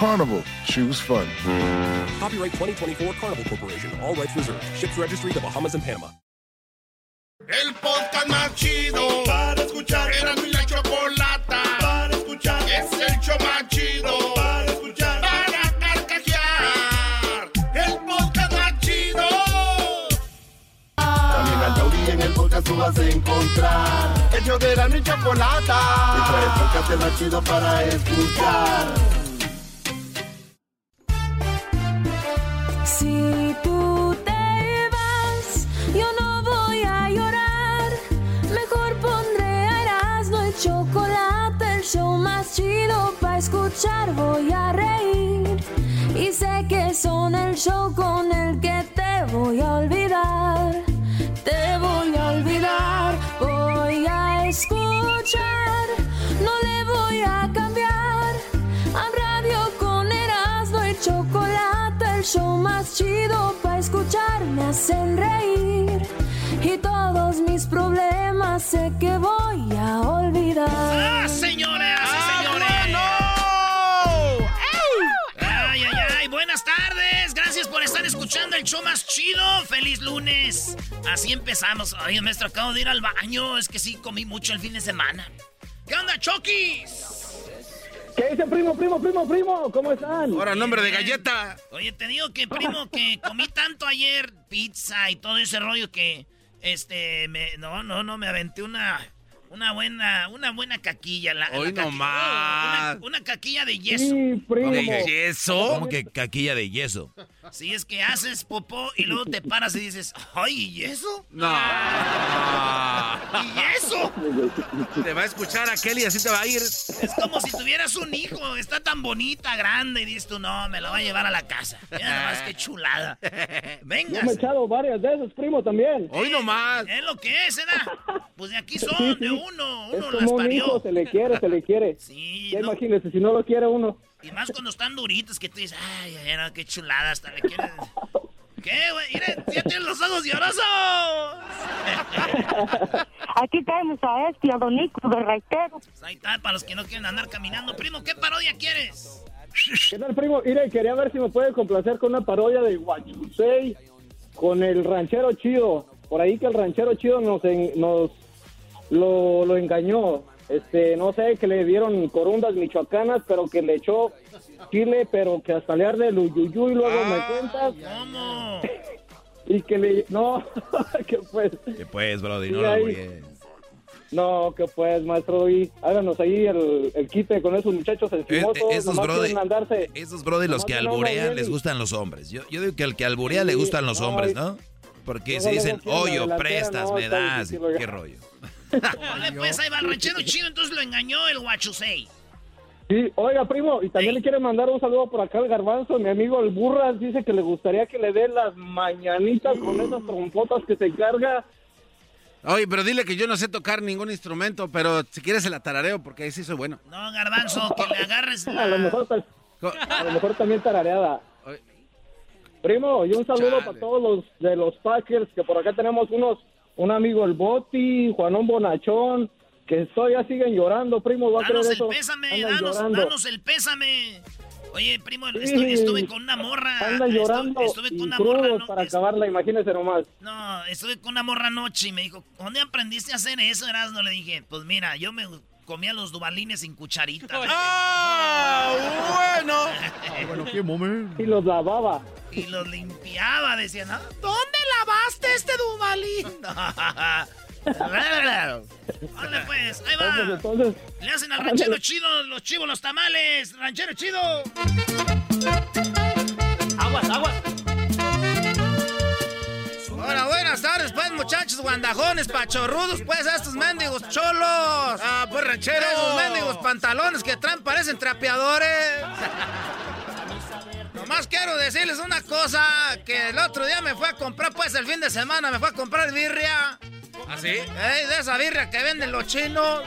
Carnival, choose fun. Copyright 2024 Carnival Corporation, all rights reserved. Ships registry the Bahamas and Panama. El podcast más chido para escuchar. Era mi la chocolata para escuchar. Es el show más chido para escuchar. Para carcajear. El podcast más chido. También al Tauri en el podcast tú vas a encontrar. El show de la mi chocolata. Y trae el podcast más chido para escuchar. Si tú te vas, yo no voy a llorar. Mejor pondré a Erasmo y chocolate, el show más chido para escuchar. Voy a reír y sé que son el show con el que te voy a olvidar. El show más chido para escuchar, me hacen reír. Y todos mis problemas sé que voy a olvidar. ¡Ah, señoras y señores! ¡Ay, ay, ay! Buenas tardes. Gracias por estar escuchando el show más chido. ¡Feliz lunes! Así empezamos. Ay, maestro, acabo de ir al baño. Es que sí, comí mucho el fin de semana. ¿Qué onda, Chokis? ¿Qué dice primo, primo, primo, primo? ¿Cómo están? Ahora, nombre de galleta. Oye, te digo que, primo, que comí tanto ayer pizza y todo ese rollo que, este, me, no, no, no, me aventé una, una buena, una buena caquilla. La, Hoy la nomás. Una, una caquilla de yeso. Sí, primo. ¿De yeso? ¿Cómo que caquilla de yeso? Si es que haces popó y luego te paras y dices, ¡ay, ¿y eso? No. ¿Y eso? Te va a escuchar a Kelly, así te va a ir. Es como si tuvieras un hijo, está tan bonita, grande, y dices tú, no, me lo voy a llevar a la casa. Mira nada más qué chulada. Venga. Yo me he echado varias de esas, primo, también. Hoy nomás. Es lo que es, ¿verdad? Pues de aquí son, de uno, Es uno las como un parió. hijo, se le quiere, se le quiere. Sí, Ya no. imagínese, si no lo quiere uno. Y más cuando están duritos que tú dices, ay, ay, no, qué chulada, hasta le quieres. ¿Qué, güey? Mire, ya tienes los ojos llorosos. Aquí tenemos a este, a Don Nico de Raitero. Pues ahí está, para los que no quieren andar caminando. Primo, ¿qué parodia quieres? ¿Qué tal, primo? Mire, quería ver si me puede complacer con una parodia de Guachusei con el ranchero chido. Por ahí que el ranchero chido nos, en- nos lo, lo engañó. Este, no sé, que le dieron corundas michoacanas, pero que le echó chile, pero que hasta le arde el uyuyuy, luego me cuentas. ¿Cómo? Y que le... No, que pues... Que pues, Brody, no lo ahí. alburees. No, que pues, maestro, y háganos ahí el, el quite con esos muchachos Eh, encimosos. eh, esos brody, andarse. esos brody, los que no alburean les gustan los hombres. Yo, yo digo que al que alburea le gustan los no, hombres, ¿no? Porque Luego, si dicen, delantera, prestas, no, me das, qué rollo. Vale, pues ahí va el ranchero chido, entonces lo engañó el guachusei. Sí, oiga, primo, y también le quiere mandar un saludo por acá al garbanzo. Mi amigo el Burras dice que le gustaría que le dé las mañanitas con esas trompotas que se carga. Oye, pero dile que yo no sé tocar ningún instrumento, pero si quieres se la tarareo, porque ahí sí soy bueno. No, garbanzo, que le agarres A lo mejor, ta- Co- a lo mejor también tarareada. Primo, y un saludo Chale. para todos los de los Packers, que por acá tenemos unos, un amigo el Boti, Juanón Bonachón, que todavía siguen llorando, primo, va a creer Danos el eso. pésame, danos, danos el pésame. Oye, primo, Sí. estuve, estuve con una morra. Estu- llorando Estuve, con una morra. No, para acabarla, imagínese nomás. no, estuve con una morra anoche y me dijo, ¿dónde aprendiste a hacer eso, Erasmo? Le dije, pues mira, yo me comía los dubalines sin cucharita. ¡Ah, bueno! bueno, qué momento. Y los lavaba. Y los limpiaba, decían, ¿ah? ¿dónde lavaste este Dubalín? Dale pues, ahí va. Entonces, Le hacen al ranchero chido los chivos los tamales. Ranchero chido. Aguas, aguas. Hola, buenas tardes, pues, muchachos guandajones, pachorrudos, pues, estos mendigos cholos. Ah, pues, ranchero. Esos mendigos pantalones que traen parecen trapeadores. Nomás quiero decirles una cosa, que el otro día me fue a comprar, pues, el fin de semana me fue a comprar birria. ¿Ah, sí? Ey, de esa birria que venden los chinos.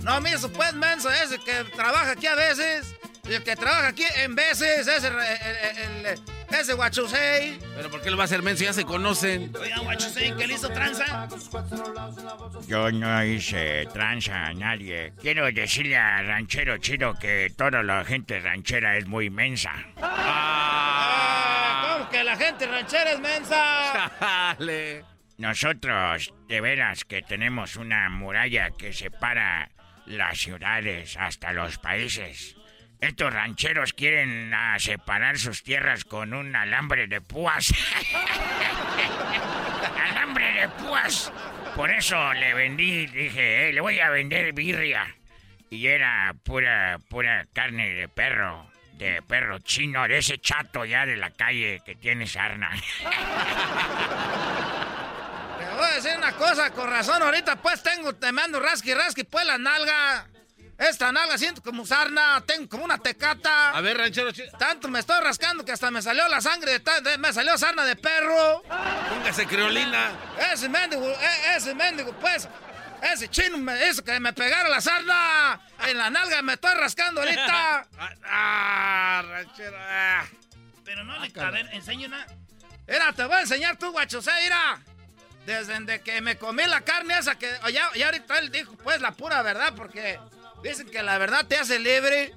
No, mi pues, menso, ese que trabaja aquí a veces. Y el que trabaja aquí en veces, ese, el, el- el- ese guachusei. ¿Pero por qué lo va a hacer menso? Ya se conocen. Oiga, guachusei, ¿qué le hizo tranza? Yo no hice tranza a nadie. Quiero decirle a Ranchero Chido que toda la gente ranchera es muy mensa. Ah, ¿Cómo que la gente ranchera es mensa? Dale. Nosotros, de veras que tenemos una muralla que separa las ciudades hasta los países. Estos rancheros quieren ah, separar sus tierras con un alambre de púas. alambre de púas. Por eso le vendí, dije, "Eh, le voy a vender birria. Y era pura, pura carne de perro. De perro chino, de ese chato ya de la calle que tiene sarna. Te voy a decir una cosa, con razón, ahorita pues tengo, te mando rasqui rasqui pues la nalga. Esta nalga siento como sarna, tengo como una tecata. A ver, ranchero chido. Tanto me estoy rascando que hasta me salió la sangre de, de- me salió sarna de perro. Póngase creolina. Ese mendigo, e- ese mendigo, pues, ese chino me hizo que me pegara la sarna. En la nalga me estoy rascando ahorita. Ah, ranchero. ah. Pero no le... A ver, enseña una... Mira, te voy a enseñar tú, guachosé, mira. Desde que me comí la carne esa que... Ya, ya ahorita él dijo, pues, la pura verdad, porque... Dicen que la verdad te hace libre.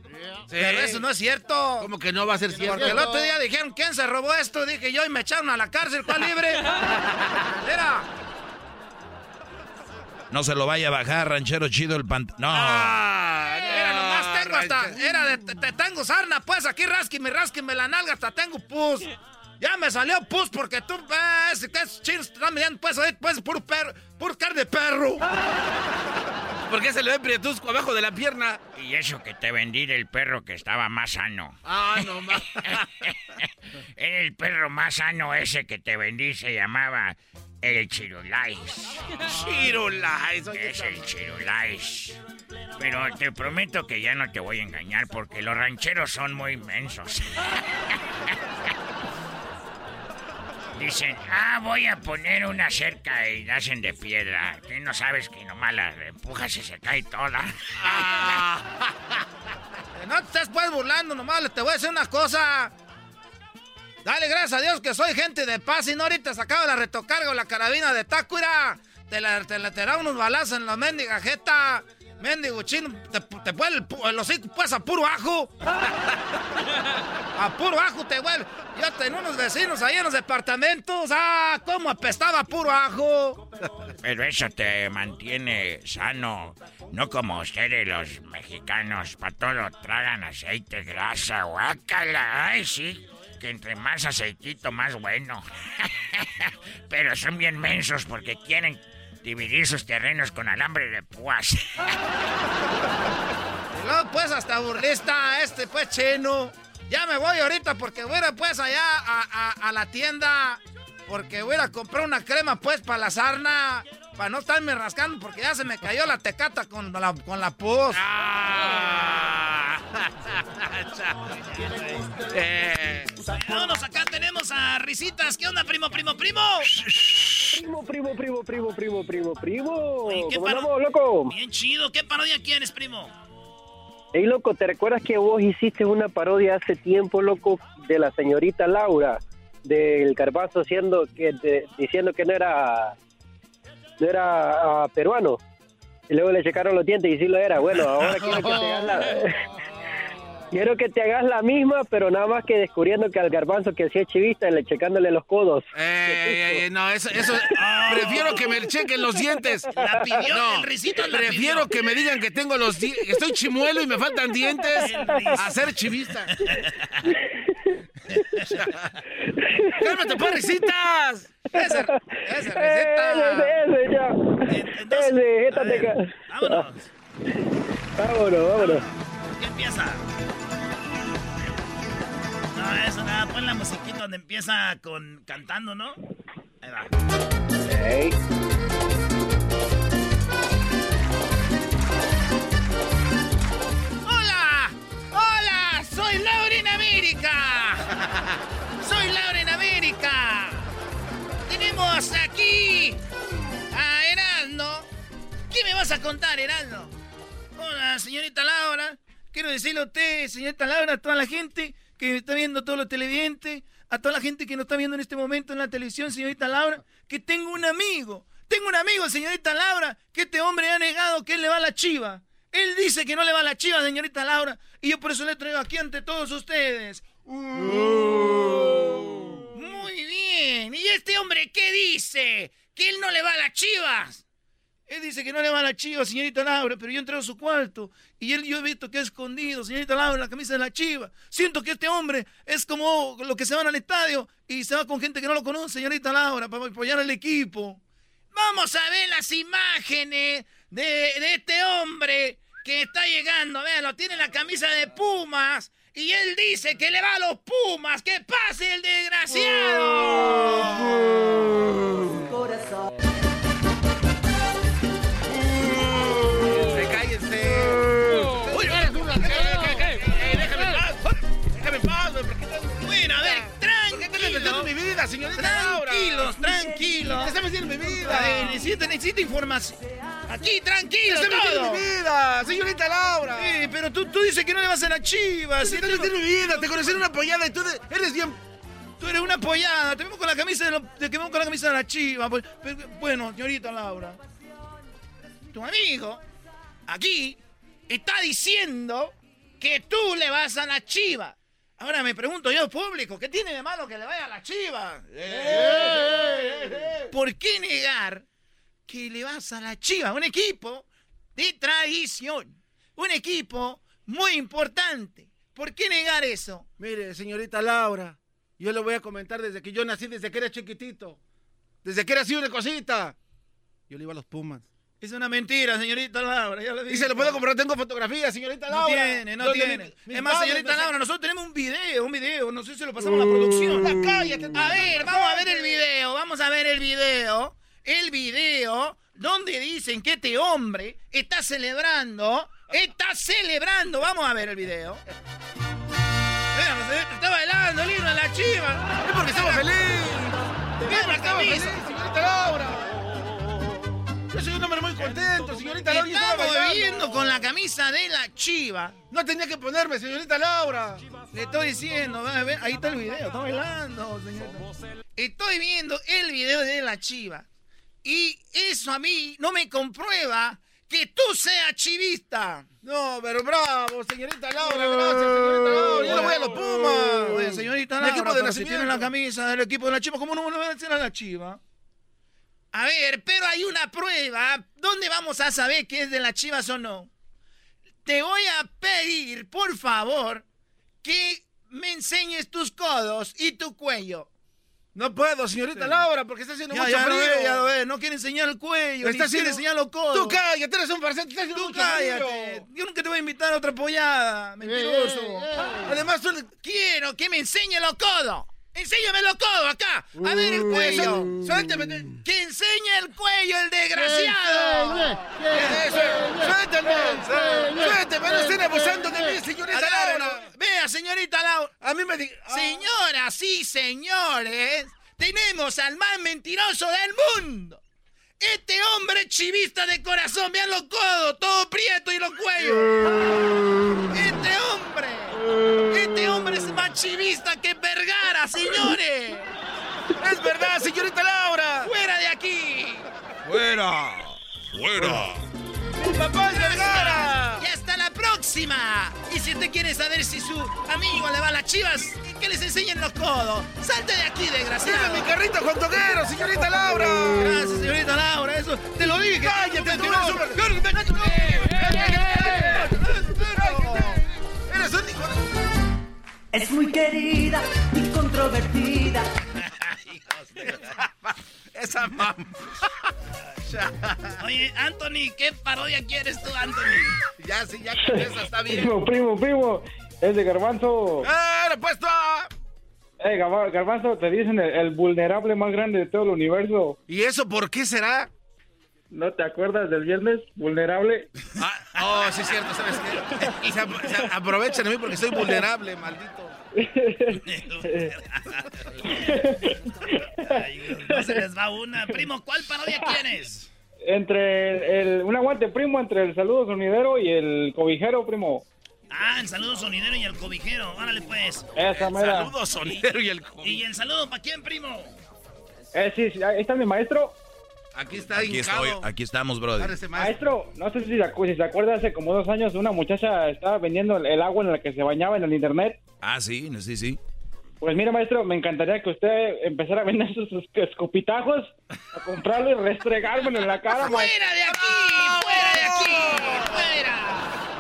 Pero eso no es cierto. ¿Cómo que no va a ser cierto? Porque el otro día dijeron, ¿quién se robó esto? Dije yo y me echaron a la cárcel, ¿cuál libre? Mira. No se lo vaya a bajar, ranchero chido el pant... No. Ah, Mira, no, nomás tengo hasta. Era de. Te, te tengo sarna, pues aquí rasquime, rasquime la nalga, hasta tengo pus. Ya me salió pus porque tú ves que esos chinos te están mirando, pues, ahí, pues, puro perro, puro carne de perro. ¿Por qué se le ve prietusco abajo de la pierna? Y eso que te vendí del perro que estaba más sano. Ah, no más. Era el perro más sano ese que te vendí, se llamaba el Chirulais. Chirulais, Es el Chirulais. Pero te prometo que ya no te voy a engañar porque los rancheros son muy inmensos. Dicen, ah, voy a poner una cerca y la hacen de piedra. Tú no sabes que nomás la empujas y se cae toda. Que No te estés pues burlando, nomás te voy a decir una cosa. Dale gracias a Dios que soy gente de paz y no ahorita sacaba la retocarga o la carabina de Tácuira. Te la, te la te da unos balazos en la mendiga jeta. Mendigo chino, te, te vuelve el, hocico pues a puro ajo. A puro ajo te vuelve. Yo tenía unos vecinos ahí en los departamentos. Ah, cómo apestaba puro ajo. Pero eso te mantiene sano. No como ustedes los mexicanos, para todo tragan aceite, grasa, guácala. Ay, sí, que entre más aceitito, más bueno. Pero son bien mensos porque quieren dividir sus terrenos con alambre de púas. Luego pues hasta burlista, este pues chino. Ya me voy ahorita porque voy a ir pues allá a, a- a la tienda. Porque voy a comprar una crema pues para la sarna. Para no estarme rascando porque ya se me cayó la tecata con la, con la pus. Eh, Vámonos, acá tenemos a Risitas. ¿Qué onda, primo, primo, primo? Primo, primo, primo, primo, primo, primo, primo. ¿qué ¿Cómo andamos, loco? Bien chido. ¿Qué parodia quieres, primo? Ey, loco, ¿te recuerdas que vos hiciste una parodia hace tiempo, loco, de la señorita Laura, del Garbanzo haciendo que, de- diciendo que no era, no era ah, peruano? Y luego le checaron los dientes y sí lo era. Bueno, ahora quiero que te la... Quiero que te hagas la misma, pero nada más que descubriendo que al garbanzo que hacía chivista, le checándole los codos. eh, eh, no, eso, eso. Prefiero que me chequen los dientes. La pidió, No, el Risitas la prefiero pidió. que me digan que tengo los di- que estoy chimuelo y me faltan dientes a ser chivista. Cálmate, pues, risitas. Esa, esa receta. Ese, ese, ya. Entonces, Ese, ver, vámonos. Vámonos, vámonos. ¿Qué empieza? No, eso nada, pon la musiquita donde empieza con cantando, ¿no? Ahí va. Ey. ¡Hola! ¡Hola! ¡Soy Laura en América! ¡Soy Laura en América! Tenemos aquí a Heraldo. ¿Qué me vas a contar, Heraldo? Hola, señorita Laura. Quiero decirle a usted, señorita Laura, a toda la gente que me está viendo, a todos los televidentes, a toda la gente que nos está viendo en este momento en la televisión, señorita Laura, que tengo un amigo. Tengo un amigo, señorita Laura, que este hombre ha negado que él le va a la chiva. Él dice que no le va a la chiva, señorita Laura, y yo por eso le traigo aquí ante todos ustedes. Muy bien. ¿Y este hombre qué dice? Que él no le va a las chivas. Él dice que no le va a la chiva, señorita Laura, pero yo entré a su cuarto y él yo he visto que ha escondido, señorita Laura, la camisa de la chiva. Siento que este hombre es como los que se van al estadio y se va con gente que no lo conoce, señorita Laura, para apoyar al equipo. Vamos a ver las imágenes de, este hombre que está llegando. Véanlo, tiene la camisa de Pumas. Y él dice que le va a los Pumas. ¡Que pase el desgraciado! Vida, señorita Laura? Tranquilos, tranquilos. ¿Qué estás metiendo en mi vida? Ver, necesito, necesito información. Aquí, tranquilo, ¿Qué estás metiendo mi vida, señorita Laura? Sí, pero tú, tú dices que no le vas a la chivas. ¿Qué estás metiendo en mi vida? Te conocí en una apoyada y tú eres bien... Tú eres una apoyada, te vemos con la camisa de, lo- te vemos con la camisa de la chiva. pues, Bueno, señorita Laura, tu amigo aquí está diciendo que tú le vas a la chiva. Ahora me pregunto yo, público, ¿qué tiene de malo que le vaya a la chiva? ¿Por qué negar que le vas a la chiva? Un equipo de tradición, un equipo muy importante. ¿Por qué negar eso? Mire, señorita Laura, yo le voy a comentar desde que yo nací, desde que era chiquitito. Desde que era así una cosita. Yo le iba a los Pumas. Es una mentira, señorita Laura. Ya lo Y se lo puedo comprar, tengo fotografías, señorita No Laura. tiene, no tiene. mi- es más, señorita Laura, nosotros tenemos un video, un video. No sé si lo pasamos a la producción. Ya cállate, A ver, vamos a ver el video, vamos a ver el video. El video donde dicen que este hombre está celebrando, está celebrando. Vamos a ver el video. Está bailando el himno de la chiva. Es porque estamos felices. Vean la Estamos felices, señorita Laura. bailando. viviendo con la camisa de la chiva. No tenía que ponerme, señorita Laura. Le estoy diciendo, ahí está el video, está bailando, señorita. Estoy viendo el video de la chiva. Y eso a mí no me comprueba que tú seas chivista. No, pero bravo, señorita Laura, gracias, señorita Laura. Yo le voy a los Pumas. Oye, señorita Laura, equipo de pero si tiene la camisa del equipo de la chiva, ¿cómo no le va a decir a la chiva? A ver, pero hay una prueba. ¿Dónde vamos a saber que es de las chivas o no? Te voy a pedir, por favor, que me enseñes tus codos y tu cuello. No puedo, señorita Laura, porque está haciendo Ya, mucho ya lo frío. ve, ya lo ve. No quiere enseñar el cuello, Está haciendo- enseñar los codos. Tú cállate, eres un farsante, está haciendo Tú mucho cállate. frío. Yo nunca te voy a invitar a otra pollada, mentiroso. Además, tú le- Quiero que me enseñe los codos. Enséñame los codos acá. A ver el cuello. Suélteme. Que enseñe el cuello, el desgraciado. Suélteme. Suélteme, no estén abusando de mí, señorita Laura. Vea, señorita Laura. A mí me di... ah. Señoras y señores, tenemos al más mentiroso del mundo. Este hombre chivista de corazón, vean los codos, todo prieto y los cuellos. Este hombre, este hombre es más chivista que Vergara, señores. Es verdad, señorita Laura. ¡Fuera de aquí! ¡Fuera! ¡Fuera! Mi papá es Vergara. ¡Y hasta la próxima! Y si usted quiere saber si su amigo le va a las chivas, que les enseñen los codos. ¡Salte de aquí, Dime desgraciado! mi carrito Juan Toquero, señorita Laura. Gracias, señorita Laura, eso te lo dije. Cállate, tú eres un- Eres un hijo de... Es muy querida y controvertida. Hijos de- Esa mamá. Oye, Anthony, ¿qué parodia quieres tú, Anthony? Ya, sí, ya con esa está bien. Primo, primo, primo. Es de Garbanzo. ¡Eh, repuesto! Eh, Garba- Garbanzo, te dicen el, el vulnerable más grande de todo el universo. ¿Y eso por qué será? ¿No te acuerdas del viernes? Vulnerable. Ah, oh, sí es cierto, ¿sabes qué? Se, se aprovechan de mí porque soy vulnerable, maldito. No se les va una. Primo, ¿cuál parodia quieres? entre el, un aguante, primo, entre el saludo sonidero y el cobijero, primo. Ah, el saludo sonidero y el cobijero. Órale, pues. Esa mera. Saludos, sonidero y el... ¿Y el saludo para quién, primo? Eh, sí, sí, ahí está mi maestro. Aquí está Aquí hincado. estoy, aquí estamos, brother. Maestro. Maestro, no sé si se, acu- si se acuerda, hace como dos años una muchacha estaba vendiendo el, agua en la que se bañaba en el internet. Ah, sí, sí, sí. Pues mira, maestro, me encantaría que usted empezara a vender sus, escopitajos, a comprarlo y restregármelo en la cara, maestro. ¡Fuera de aquí! ¡Fuera de aquí! ¡Fuera!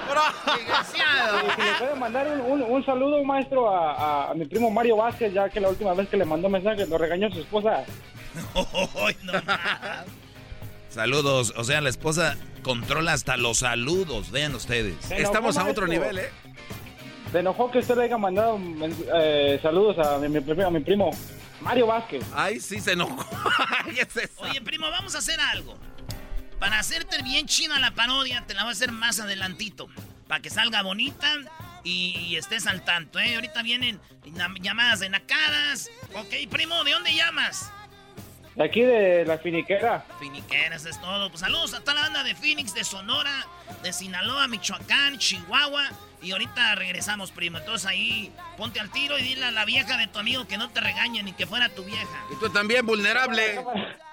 ¡Desgraciado! Y si le puede mandar un, un- un saludo, maestro, a, a- a mi primo Mario Vázquez, ya que la última vez que le mandó mensaje lo regañó su esposa. No más. Saludos. O sea, la esposa controla hasta los saludos. Vean ustedes. Enojó, Estamos a otro maestro. nivel, ¿eh? Se enojó que usted le haya mandado eh, saludos a mi, a mi primo Mario Vázquez. Ay, sí, se enojó. Es. Oye, primo, vamos a hacer algo. Para hacerte bien china la parodia, te la voy a hacer más adelantito. Para que salga bonita y, y estés al tanto, ¿eh? Ahorita vienen llamadas de nacadas. Ok, primo, ¿de dónde llamas? De aquí de la finiquera. Finiqueras es todo. Pues saludos a toda la banda de Phoenix, de Sonora, de Sinaloa, Michoacán, Chihuahua. Y ahorita regresamos, primo. Entonces ahí ponte al tiro y dile a la vieja de tu amigo que no te regañe ni que fuera tu vieja. Y tú también, vulnerable.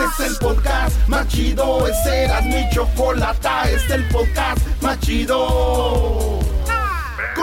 Este es el podcast más chido, es Erasmo y Chocolata, este es el podcast más chido.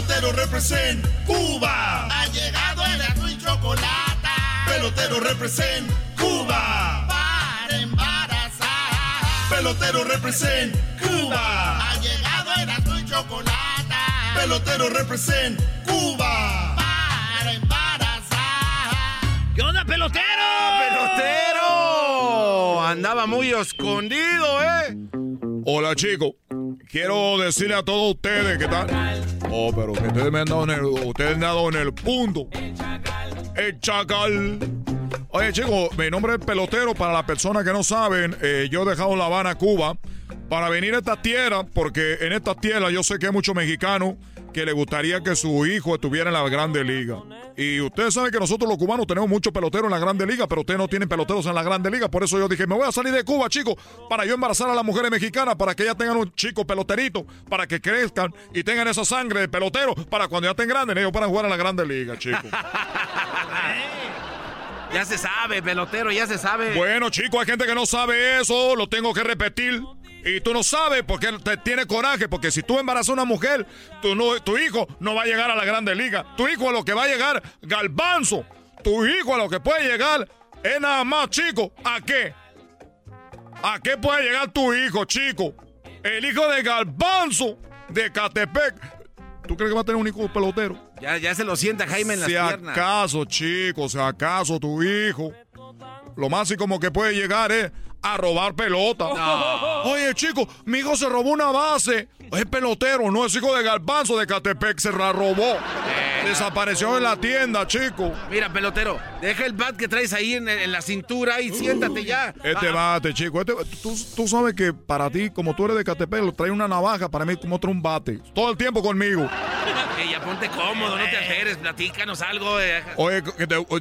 Pelotero represent Cuba. Ha llegado el azul y chocolate. Pelotero represent Cuba. Para embarazar. Pelotero represent Cuba. Ha llegado el azul y chocolate. Pelotero represent Cuba. Para embarazar. ¿Qué onda, pelotero? ¡Pelotero! Andaba muy escondido, ¿eh? Hola, chicos. Quiero decirle a todos ustedes que tal. Oh, pero ustedes me han dado en el, ustedes han dado en el punto. El chacal. Oye, chicos, mi nombre es Pelotero. Para las personas que no saben, eh, yo he dejado La Habana, Cuba, para venir a esta tierra, porque en esta tierra yo sé que hay muchos mexicanos que le gustaría que su hijo estuviera en la Grande Liga. Y ustedes saben que nosotros los cubanos tenemos muchos peloteros en la Grande Liga, pero ustedes no tienen peloteros en la Grande Liga. Por eso yo dije, me voy a salir de Cuba, chicos, para yo embarazar a las mujeres mexicanas, para que ellas tengan un chico peloterito, para que crezcan y tengan esa sangre de pelotero, para cuando ya estén grandes, ellos puedan jugar en la Grande Liga, chicos. Ya se sabe, pelotero, ya se sabe. Bueno, chicos, hay gente que no sabe eso, lo tengo que repetir. Y tú no sabes porque te tiene coraje, porque si tú embarazas a una mujer, tu, no, tu hijo no va a llegar a la Grande Liga. Tu hijo a lo que va a llegar, galbanzo. Tu hijo a lo que puede llegar es nada más, chico. ¿A qué? ¿A qué puede llegar tu hijo, chico? El hijo de Galbanzo de Catepec. ¿Tú crees que va a tener un hijo pelotero? Ya, ya se lo sienta Jaime en las si piernas. acaso, chicos, si acaso tu hijo lo más y como que puede llegar es a robar pelota. Oye, chico, mi hijo se robó una base. Es pelotero, no es hijo de Galbanzo de Catepec, se la robó. Desapareció en la tienda, chico. Mira, pelotero, deja el bat que traes ahí en, en la cintura y siéntate ya. Este Ah, bate, chico. Este, tú, tú sabes que para ti, como tú eres de Catepec, lo trae una navaja, para mí como otro un bate. Todo el tiempo conmigo. eh, ya ponte cómodo, no te alteres, platícanos algo. eh. Oye,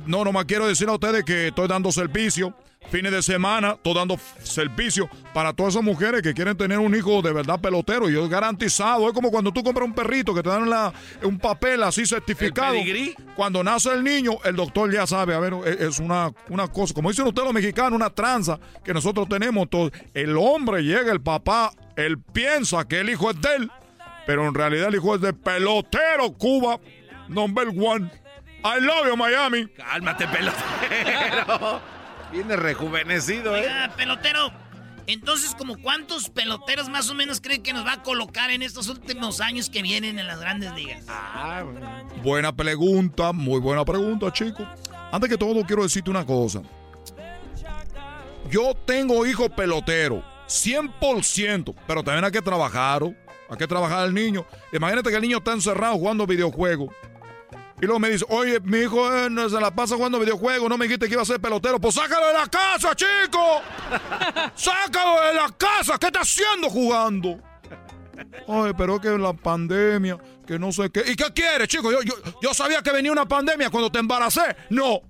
no, nomás quiero decir a ustedes que estoy dando servicio. Fines de semana, estoy dando servicio para todas esas mujeres que quieren tener un hijo de verdad pelotero. Y yo garantizado. Es como cuando tú compras un perrito que te dan la- un papel así certificado. pedigrí? Cuando nace el niño, el doctor ya sabe. A ver, es, es una, una cosa, como dicen ustedes los mexicanos, una tranza que nosotros tenemos. Entonces, el hombre llega, el papá, él piensa que el hijo es de él. Pero en realidad el hijo es de pelotero Cuba, number one. I love you, Miami. Cálmate, pelotero. Viene rejuvenecido, ¿eh? Pelotero. Entonces, ¿como cuántos peloteros más o menos creen que nos va a colocar en estos últimos años que vienen en las grandes ligas? Ah, Buena pregunta, muy buena pregunta, chico. Antes que todo, quiero decirte una cosa. Yo tengo hijo pelotero, 100%, pero también hay que trabajar, ¿o? hay que trabajar al niño. Imagínate que el niño está encerrado jugando videojuegos. Y luego me dice, oye, mi hijo eh, no se la pasa jugando videojuegos, no me dijiste que iba a ser pelotero. Pues sácalo de la casa, chico. sácalo de la casa. ¿Qué está haciendo jugando? Ay, pero que la pandemia, que no sé qué. ¿Y qué quiere, chico? Yo, yo, yo sabía que venía una pandemia cuando te embaracé. No.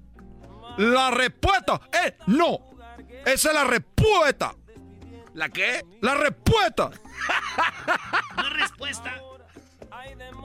La respuesta es no. Esa es la respuesta. ¿La qué? La respuesta. No respuesta.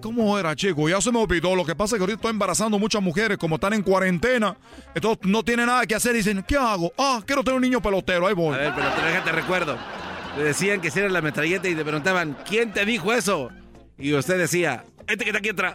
¿Cómo era, chico? Ya se me olvidó. Lo que pasa es que ahorita estoy embarazando muchas mujeres, como están en cuarentena. Entonces no tienen nada que hacer. Dicen, ¿qué hago? Ah, quiero tener un niño pelotero. Ahí voy. A ver, pelotero, déjate recuerdo. Le decían que si era la metralleta y te preguntaban, ¿quién te dijo eso? Y usted decía, este que está aquí atrás.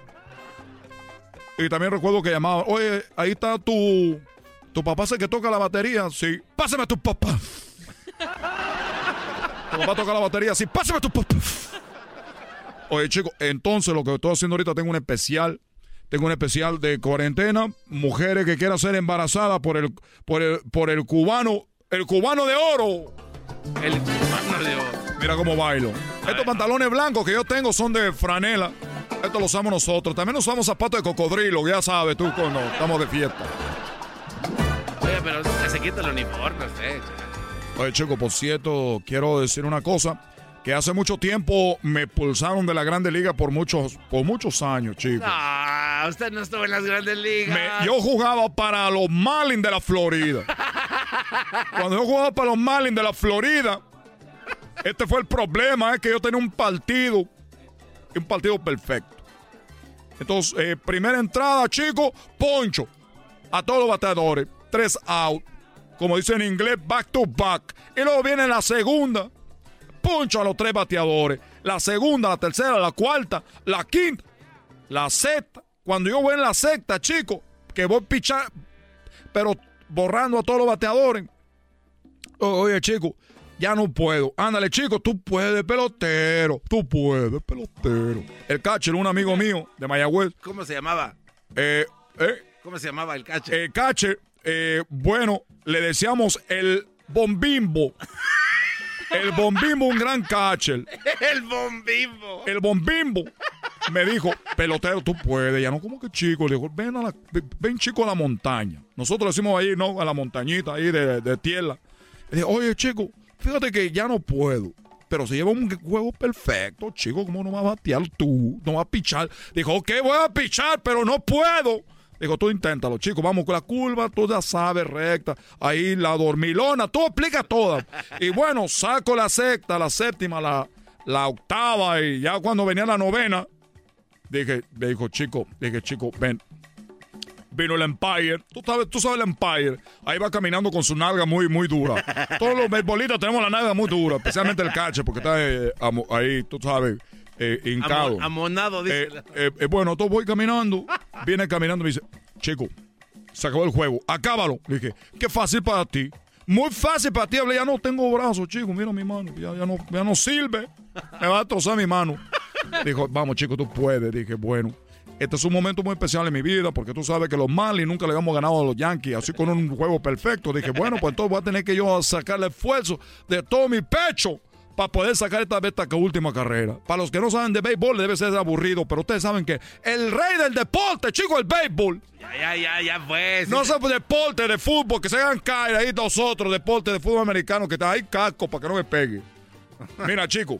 Y también recuerdo que llamaba, oye, ahí está tu, tu papá, sé que toca la batería. Sí, pásame a tu papá. Tu papá toca la batería, sí, pásame a tu papá. Oye, chicos, entonces lo que estoy haciendo ahorita, tengo un especial. Tengo un especial de cuarentena. Mujeres que quieran ser embarazadas por el, por el, por el cubano, el cubano de oro. El cubano de oro. Mira cómo bailo. Estos pantalones blancos que yo tengo son de franela. Estos los usamos nosotros. También usamos zapatos de cocodrilo, ya sabes tú cuando estamos de fiesta. Oye, pero se quita el uniforme, usted. Oye, chico, por cierto, quiero decir una cosa. Que hace mucho tiempo me expulsaron de la Grande Liga por muchos, por muchos años, chico. Ah, usted no estuvo en las grandes ligas. Me- yo jugaba para los Marlins de la Florida. Cuando yo jugaba para los Marlins de la Florida, este fue el problema, es que yo tenía un partido, un partido perfecto. Entonces, eh, primera entrada, chico, poncho. A todos los bateadores, tres out. Como dice en inglés, back to back. Y luego viene la segunda, poncho a los tres bateadores. La segunda, la tercera, la cuarta, la quinta, la sexta. Cuando yo voy en la sexta, chico, que voy pichar, pero borrando a todos los bateadores. Oye, chico, ya no puedo. Ándale, chico, tú puedes, pelotero. Tú puedes, pelotero. El catcher, un amigo mío de Mayagüez. ¿Cómo se llamaba? Eh, eh, ¿Cómo se llamaba el cache? el catcher, eh, bueno, le decíamos el bombimbo. El bombimbo, un gran catcher. el bombimbo. El bombimbo me dijo, pelotero, tú puedes. Ya no, como que chico. Le digo, ven, a la, ven chico a la montaña. Nosotros le decimos ahí, ¿no? A la montañita ahí de, de tierra. Le digo, oye, chico, fíjate que ya no puedo. Pero se lleva un juego perfecto, chico. ¿Cómo no vas a batear tú? No vas a pichar. Dijo, ok, voy a pichar, pero no puedo. Dijo, tú inténtalo, chico, vamos con la curva, tú ya sabes, recta, ahí la dormilona, tú explica toda. Y bueno, saco la sexta, la séptima, la, la octava, y ya cuando venía la novena, dije, le dijo, chico, dije, chico, ven. Vino el Empire, tú sabes, tú sabes el Empire, ahí va caminando con su nalga muy, muy dura. Todos los beisbolistas tenemos la nalga muy dura, especialmente el cache, porque está eh, ahí, tú sabes, eh, hincado. Amo- amonado, dice. Eh, eh, bueno, entonces voy caminando, viene caminando y me dice, chico, se acabó el juego, acábalo. Le dije, qué fácil para ti. Muy fácil para ti, hablé, ya no tengo brazos, chico, mira mi mano, ya, ya no, ya no sirve, me va a destrozar mi mano. Dijo, vamos chico, tú puedes. Dije, bueno, este es un momento muy especial en mi vida porque tú sabes que los Marlins nunca le habíamos ganado a los Yankees, así con un juego perfecto. Dije, bueno, pues entonces voy a tener que yo sacarle esfuerzo de todo mi pecho para poder sacar esta, esta última carrera. Para los que no saben de béisbol, debe ser aburrido, pero ustedes saben que el rey del deporte, chico, el béisbol. Ya, ya, ya, ya fue. No sé deporte de fútbol, que se hagan caer ahí nosotros, deporte de fútbol americano, que está ahí casco para que no me pegue. Mira, chico.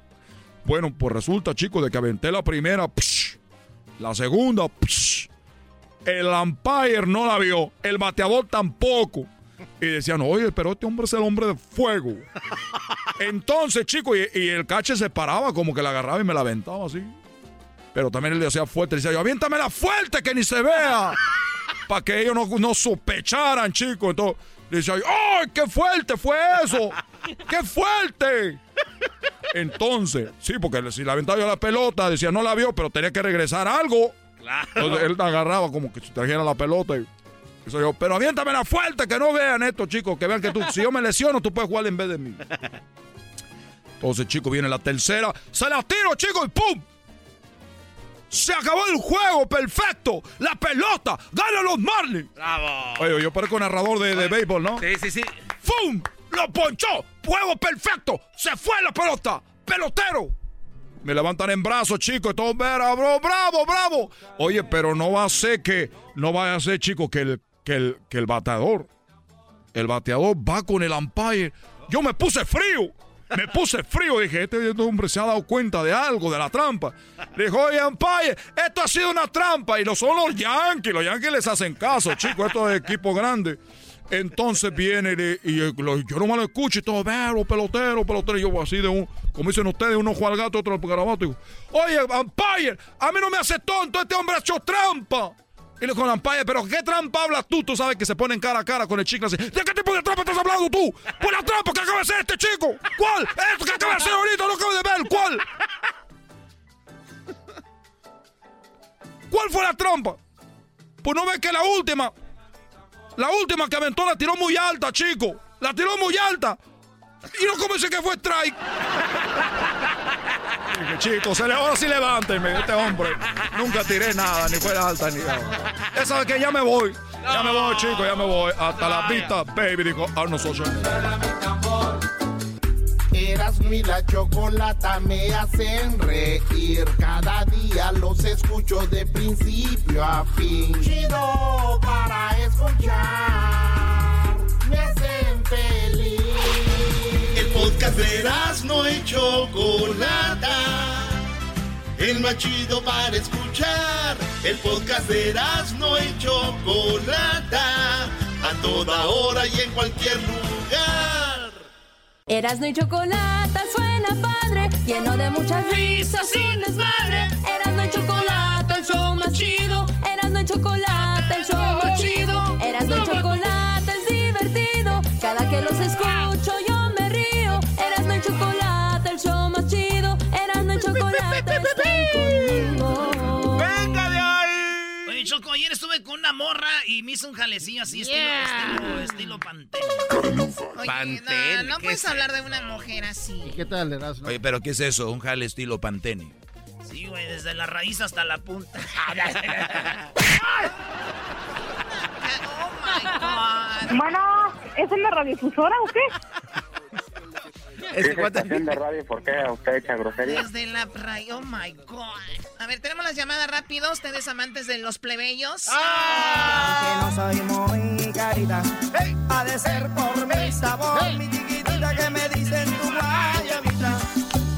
Bueno, pues resulta, chicos, de que aventé la primera, psh, la segunda, psh, el umpire no la vio, el bateador tampoco. Y decían, oye, pero este hombre es el hombre de fuego. Entonces, chicos, y, el cache se paraba como que la agarraba y me la aventaba así. Pero también él le hacía fuerte, le decía yo, aviéntamela fuerte que ni se vea. Para que ellos no, no sospecharan, chicos. Entonces, le decía ¡ay, qué fuerte fue eso! ¡Qué fuerte! Entonces, sí, porque si la aventaba yo la pelota, decía, no la vio, pero tenía que regresar algo. Entonces él agarraba como que si trajera la pelota y... Eso yo, pero aviéntamela fuerte, que no vean esto, chicos, que vean que tú, si yo me lesiono, tú puedes jugar en vez de mí. Entonces, chicos, viene la tercera, se la tiro, chicos, y ¡pum! Se acabó el juego, perfecto. La pelota, gana los Marlins. Bravo. Oye, yo parezco narrador de, de béisbol, ¿no? Sí, sí, sí. ¡Fum! ¡Lo ponchó! ¡Juego perfecto! ¡Se fue la pelota! ¡Pelotero! Me levantan en brazos, chicos, todo, bravo, bravo, bravo. Oye, pero no va a ser que, no va a ser, chicos, que el, que el, que el bateador, el bateador va con el umpire. Yo me puse frío. Me peste frío, dije, este hombre se ha dado cuenta de algo, de la trampa. Dijo, oye, umpire, esto ha sido una trampa. Y no son los Yankees, los Yankees les hacen caso, chicos, esto es equipo grande. Entonces viene y, yo no me lo escucho y todo, veo, pelotero, pelotero. Y yo así de un, como dicen ustedes, uno juega al gato, otro al garabato. Y digo, oye, umpire, a mí no me hace tonto, este hombre ha hecho trampa. Y le digo, umpire, pero ¿qué trampa hablas tú? Tú sabes que se ponen cara a cara con el chico así. ¿De qué tipo de trampa estás hablando tú? ¿Cuál la trampa que acaba de hacer este chico? ¿Cuál? Esto que acaba de hacer ahorita, lo acabo de ver, ¿cuál? ¿Cuál fue la trampa? Pues no ves que la última, la última que aventó la tiró muy alta, chico. La tiró muy alta. Y no como dice que fue strike. Chicos, se le, ahora sí levánteme, este hombre. Nunca tiré nada, ni fue alta, ni nada. Esa que ya me voy. Ya me voy, chicos, ya me voy. Hasta la vista, baby, dijo Arnold Schwarzenegger. Erasmo y la chocolata me hacen reír. Cada día los escucho de principio a fin. Chido para escuchar. Me hacen feliz. El podcast de Erasmo y chocolata. El más chido para escuchar. El podcast de Erasmo y chocolata. A toda hora y en cualquier lugar. Erasno y chocolate suena padre, lleno de muchas risas y desmadre. Erasno y chocolate, el show más chido. Erasno y chocolate, morra y me hizo un jalecillo así, Yeah. estilo, estilo, estilo. Oye, Pantene, no, no ¿qué puedes es hablar de una mujer así. ¿Qué tal, Erasmo? Oye, pero ¿qué es eso? Un jale estilo Pantene. Sí, güey, desde la raíz hasta la punta. God. Bueno, ¿es en la radiodifusora o qué? ¿Esa estación de radio por qué usted echa grosería? Desde la radio, oh my God. A ver, tenemos las llamadas rápido. Ustedes amantes de los plebeyos. Que no soy muy carita, ha de ser por mi sabor, mi chiquitita que me dicen tu guayabita.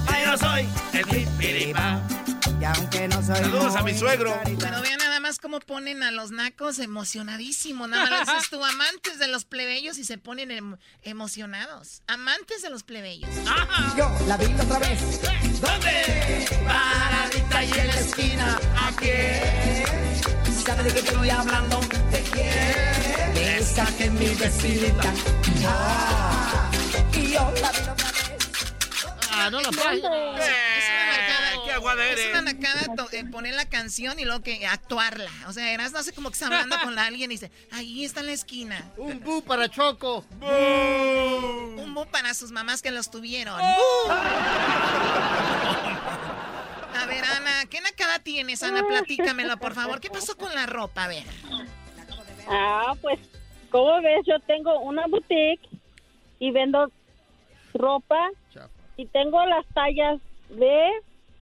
Ay, no soy el pipiripa. Y aunque no soy Saludos a mi suegro. Pero vean nada más cómo ponen a los nacos emocionadísimos. Nada más dices tú, amantes de los plebeyos y se ponen em- emocionados. Amantes de los plebeyos. Yo la vi otra vez. ¿Dónde? Paradita y en la esquina. Aquí. ¿Sabe de qué estoy hablando? ¿De quién? De esa que es mi vecinita. Ah, y yo la vi otra vez. Ah, no la Es aguada Es eres. una nacada eh, poner la canción y luego que actuarla. O sea, eras no sé como que está hablando con alguien y dice, ahí está en la esquina. Un bu para Choco. Un bu para sus mamás que los tuvieron. A ver, Ana, ¿qué nacada tienes, Ana? Platícamelo, por favor. ¿Qué pasó con la ropa? A ver. Ah, pues, ¿cómo ves? Yo tengo una boutique y vendo ropa y tengo las tallas de...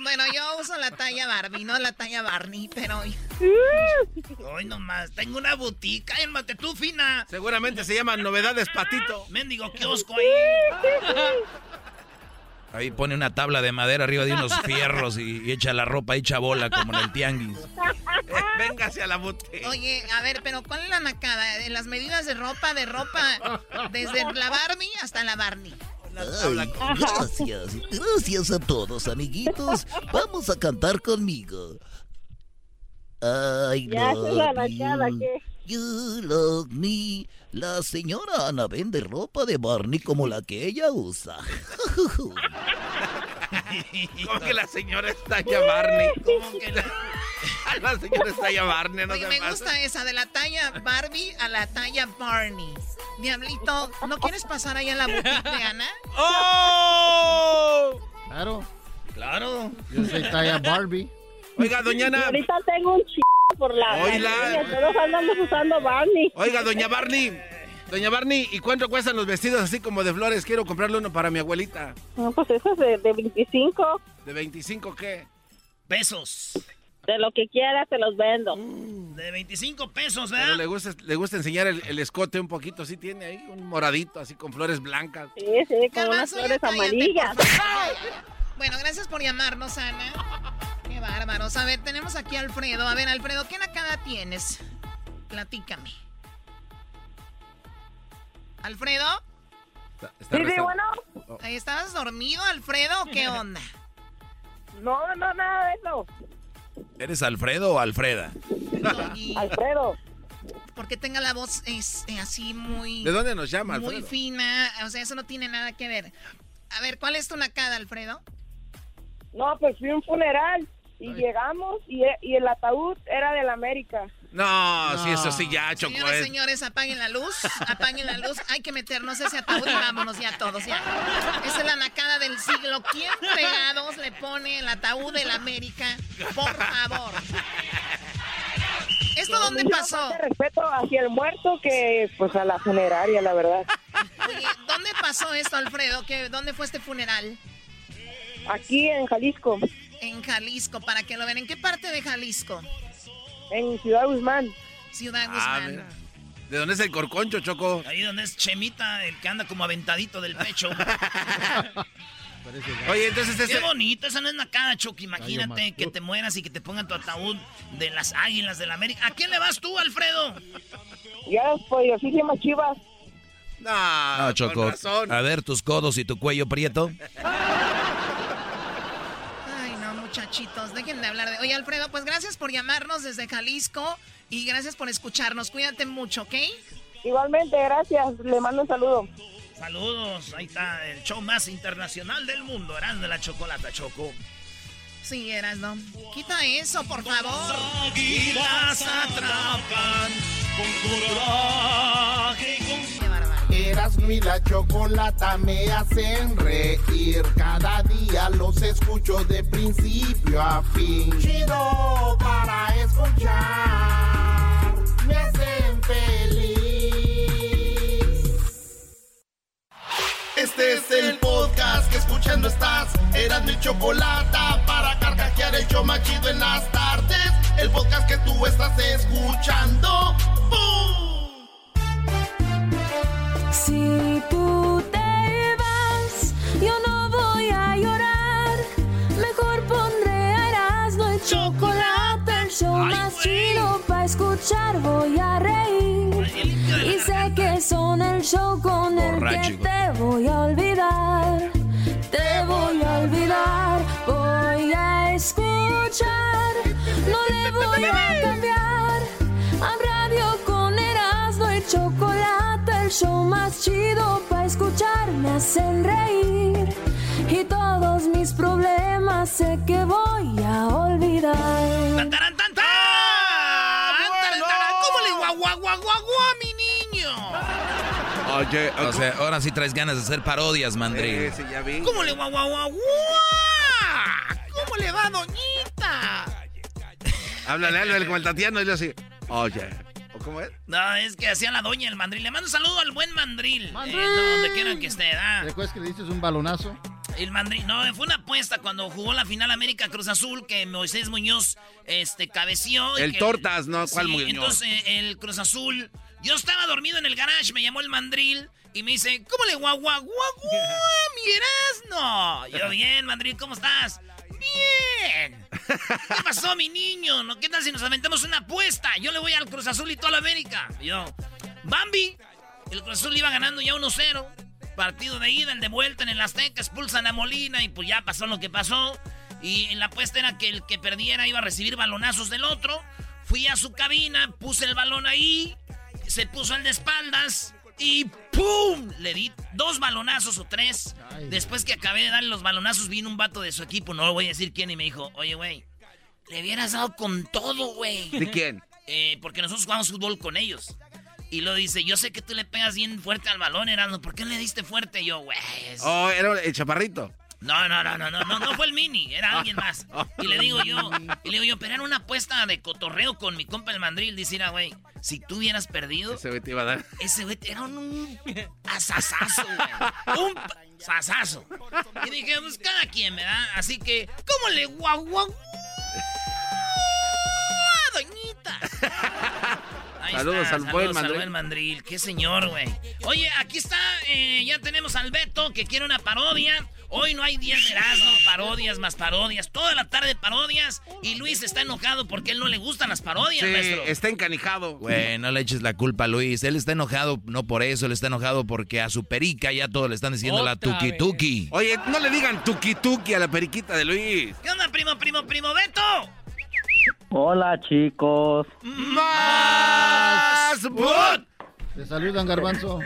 Bueno, yo uso la talla Barbie, no la talla Barney, pero... Hoy nomás, tengo una boutique. Cálmate tú, Fina. Seguramente se llama Novedades Patito. Mendigo kiosco ahí. Ahí pone una tabla de madera arriba de unos fierros y, y echa la ropa hecha bola como en el tianguis. Véngase a la boutique. Oye, a ver, pero ¿cuál es la nacada? En las medidas de ropa, de ropa, desde la Barbie hasta la Barney. Ay, gracias, gracias a todos, amiguitos. Vamos a cantar conmigo. ¿qué? you love me. La señora Ana vende ropa de Barney como la que ella usa. ¿Cómo que la señora está ya Barney? ¿Cómo que la... la señora está ya Barney, no Oye, se me pasa. gusta esa, de la talla Barbie a la talla Barney. Diablito, ¿no quieres pasar ahí a la boutique de Ana? ¡Oh! Claro. Claro. Yo soy talla Barbie. Oiga, doña Ana. Y ahorita tengo un ch... por la... Barney, Todos andamos usando Barney. Oiga, doña Barney. Doña Barney, ¿y cuánto cuestan los vestidos así como de flores? Quiero comprarle uno para mi abuelita. No, pues eso es de, de 25. ¿De 25 qué? Pesos. De lo que quieras te los vendo. De 25 pesos, Pero ¿verdad? le gusta, le gusta enseñar el, el escote un poquito. Sí tiene ahí un moradito, así con flores blancas. Sí, sí, con unas flores amarillas. Bueno, gracias por llamarnos, Ana. Qué bárbaros. A ver, tenemos aquí a Alfredo. A ver, Alfredo, ¿qué nacada tienes? Platícame. ¿Alfredo? Está- está Sí, sí, bueno. Ahí ¿Estabas dormido, Alfredo, o qué onda? No, no, nada de eso. ¿Eres Alfredo o Alfreda? Alfredo. Porque tenga la voz es, eh, así muy... ¿De dónde nos llama, Muy Alfredo? fina. O sea, eso no tiene nada que ver. A ver, ¿cuál es tu nacada, Alfredo? No, pues fui a un funeral y llegamos y, y el ataúd era del América. No, sí, eso sí, ya, Choco. Señoras, es- señores, apaguen la luz, apaguen la luz. Hay que meternos ese ataúd y vámonos ya todos, ya. Esa es la nacada del siglo. ¿Quién fregados le pone el ataúd del América? Por favor. ¿Esto dónde pasó? más respeto hacia el muerto que pues a la funeraria, la verdad. Oye, ¿dónde pasó esto, Alfredo? ¿Qué, ¿Dónde fue este funeral? Aquí en Jalisco. En Jalisco, para que lo vean. ¿En qué parte de Jalisco? En Ciudad Guzmán. Ciudad Ah, Guzmán. mira. ¿De dónde es el corconcho, Choco? Ahí donde es Chemita, el que anda como aventadito del pecho. Oye, entonces Qué este... bonito, esa no es nacada, Chucky. Imagínate que te mueras y que te pongan tu ataúd de las águilas del América. ¿A quién le vas tú, Alfredo? Ya, pues así se llama Chivas. No, No, Choco. A ver tus codos y tu cuello prieto. Muchachitos, dejen de hablar de... Oye, Alfredo, pues gracias por llamarnos desde Jalisco y gracias por escucharnos. Cuídate mucho, ¿ok? Igualmente, gracias. Le mando un saludo. Saludos, ahí está el show más internacional del mundo, Eran de la Chocolata, Choco. Sí, eras, ¿no? Quita eso, por favor. Águilas atrapan con coraje. Erasmo y la chocolata me hacen reír. Cada día los escucho de principio a fin. Chido para escuchar. Me hacen feliz. Este es el podcast que escuchando estás. Erasmo y chocolata para carcajear el show más chido en las tardes. El podcast que tú estás escuchando. ¡Bum! Si tú te vas, yo no voy a llorar. Mejor pondré a Erasmo y chocolate, el show más chido para escuchar. Voy a reír. Y sé que son el show con el que te voy a olvidar. Te voy a olvidar. Voy a escuchar. No le voy a cambiar. A radio con Erasmo y chocolate, el show más chido para escuchar me hacen reír. Y todos mis problemas sé que voy a olvidar. ¡Tan, tan, tan! ¡Tan, tan! ¿Cómo le guau, guau, guau, mi niño? Oye, O sea, ahora sí traes ganas de hacer parodias, Mandri. Sí, ya vi. ¿Cómo le guau, guau, guau? ¿Cómo le va, doñita? Háblale, háblale como el Tatiano y yo así. Oye, ¿o cómo es? No, es que hacía la doña el mandril. Le mando un saludo al buen mandril. Eh, no, donde quieran que esté, ¿ah? ¿Recuerdas que le diste un balonazo? El mandril, no, fue una apuesta cuando jugó la final América Cruz Azul que Moisés Muñoz este, cabeció. y El que- Tortas, ¿no? ¿Cuál Sí, Muñoz? Entonces el Cruz Azul, yo estaba dormido en el garage, me llamó el mandril y me dice, ¿cómo le guau, guau, guau, guau, mi Erasmo? Yo, bien, mandril, ¿cómo estás? Bien. ¿Qué pasó, mi niño? ¿No? ¿Qué tal si nos aventamos una apuesta? Yo le voy al Cruz Azul y toda la América. Yo, Bambi, el Cruz Azul iba ganando ya 1-0. Partido de ida, el de vuelta en el Azteca, expulsan a Molina y pues ya pasó lo que pasó. Y la apuesta era que el que perdiera iba a recibir balonazos del otro. Fui a su cabina, puse el balón ahí, se puso el de espaldas y ¡pum! Le di dos balonazos o tres. Después que acabé de darle los balonazos, vino un vato de su equipo, no lo voy a decir quién, y me dijo, oye, güey, le hubieras dado con todo, güey. ¿De quién? Eh, porque nosotros jugamos fútbol con ellos. Y lo dice, yo sé que tú le pegas bien fuerte al balón, Erasmo. ¿Por qué le diste fuerte? Y yo, güey. es- Oh, era el chaparrito. No, no, no, no, no, no, no fue el mini, era alguien más. Y le digo yo, y le digo yo, pero era una apuesta de cotorreo con mi compa el mandril. Dice, mira, güey, si tú hubieras perdido, Ese güey te iba a dar. ese güey era un asasazo, güey. Un sasazo. Y dije, pues cada quien, ¿verdad? Así que, ¿cómo le guau, guau, doñita? Ahí Saludos está, al buen saludos mandril. buen mandril. Qué señor, güey. Oye, aquí está, eh, ya tenemos al Beto que quiere una parodia. Hoy no hay 10 de Erasmo, parodias más parodias. Toda la tarde parodias. Y Luis está enojado porque a él no le gustan las parodias, Sí, maestro. está encanijado. Güey, no le eches la culpa a Luis. Él está enojado, no por eso, él está enojado porque a su perica ya todos le están diciendo la tuki vez. tuki. Oye, no le digan tuki tuki a la periquita de Luis. ¿Qué onda, primo, primo, primo Beto? Hola chicos. ¡Más! Te saludan, Garbanzo.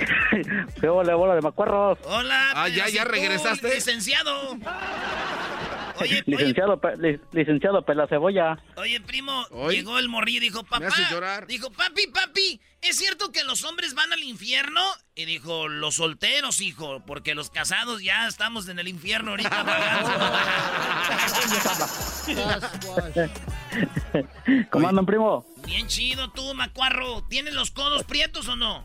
¿Qué bola, bola de macuarros? Hola. Ah, ya, ya regresaste. licenciado. licenciado, Pe- li- licenciado Pela Cebolla. Oye, primo, llegó el morrillo y dijo, papá, llorar. dijo, papi, papi, ¿es cierto que los hombres van al infierno? Y dijo, los solteros, hijo, porque los casados ya estamos en el infierno ahorita. ¿Cómo andan, primo? Bien chido tú, macuarro. ¿Tienes los codos prietos o no?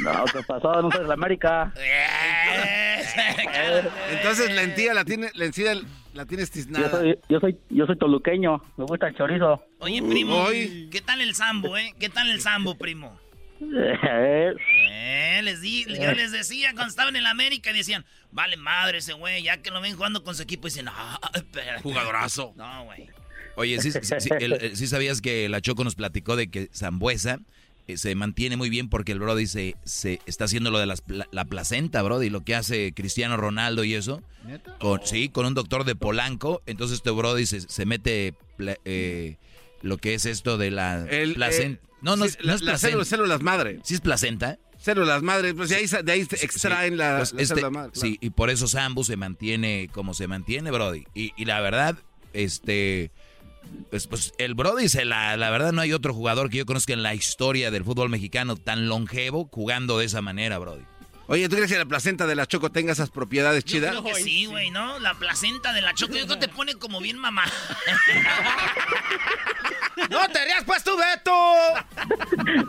No, ¿qué pasó? No soy de la América. Entonces la encía la tiene, la encía la tienes Yo tiznada. soy, yo soy, yo soy toluqueño. Me gusta el chorizo. Oye, primo, Hoy. ¿qué tal el sambo, eh? ¿Qué tal el sambo, primo? Eh, Eh, les di, yo les decía cuando estaban en la América y decían, vale madre ese güey, ya que lo ven jugando con su equipo, y dicen, ah, espera. Jugadorazo. No, güey. Oye, ¿sí, sí- sí- el- el- sí sabías que la Choco nos platicó de que Zambuesa eh, se mantiene muy bien porque el Brody se, se está haciendo lo de las pla- la placenta, Brody, lo que hace Cristiano Ronaldo y eso. Con, Sí, con un doctor de Polanco. Entonces este Brody se, se mete eh, lo que es esto de la El, placenta. eh, no, no, es- no la- es las placenta. células, células madre. ¿Sí es placenta? Células madre, pues de ahí, de ahí se extraen la, Pues la este- madre. Sí, y por eso Sambu se mantiene como se mantiene, Brody. Y, y la verdad, este. Pues, pues, el Brody, se la, la verdad, no hay otro jugador que yo conozca en la historia del fútbol mexicano tan longevo jugando de esa manera, Brody. Oye, ¿tú crees que la placenta de la Choco tenga esas propiedades Yo chidas? creo que sí, güey, ¿no? La placenta de la choco, yo creo que te pone como bien mamá. ¡No te rías, pues tú, Beto!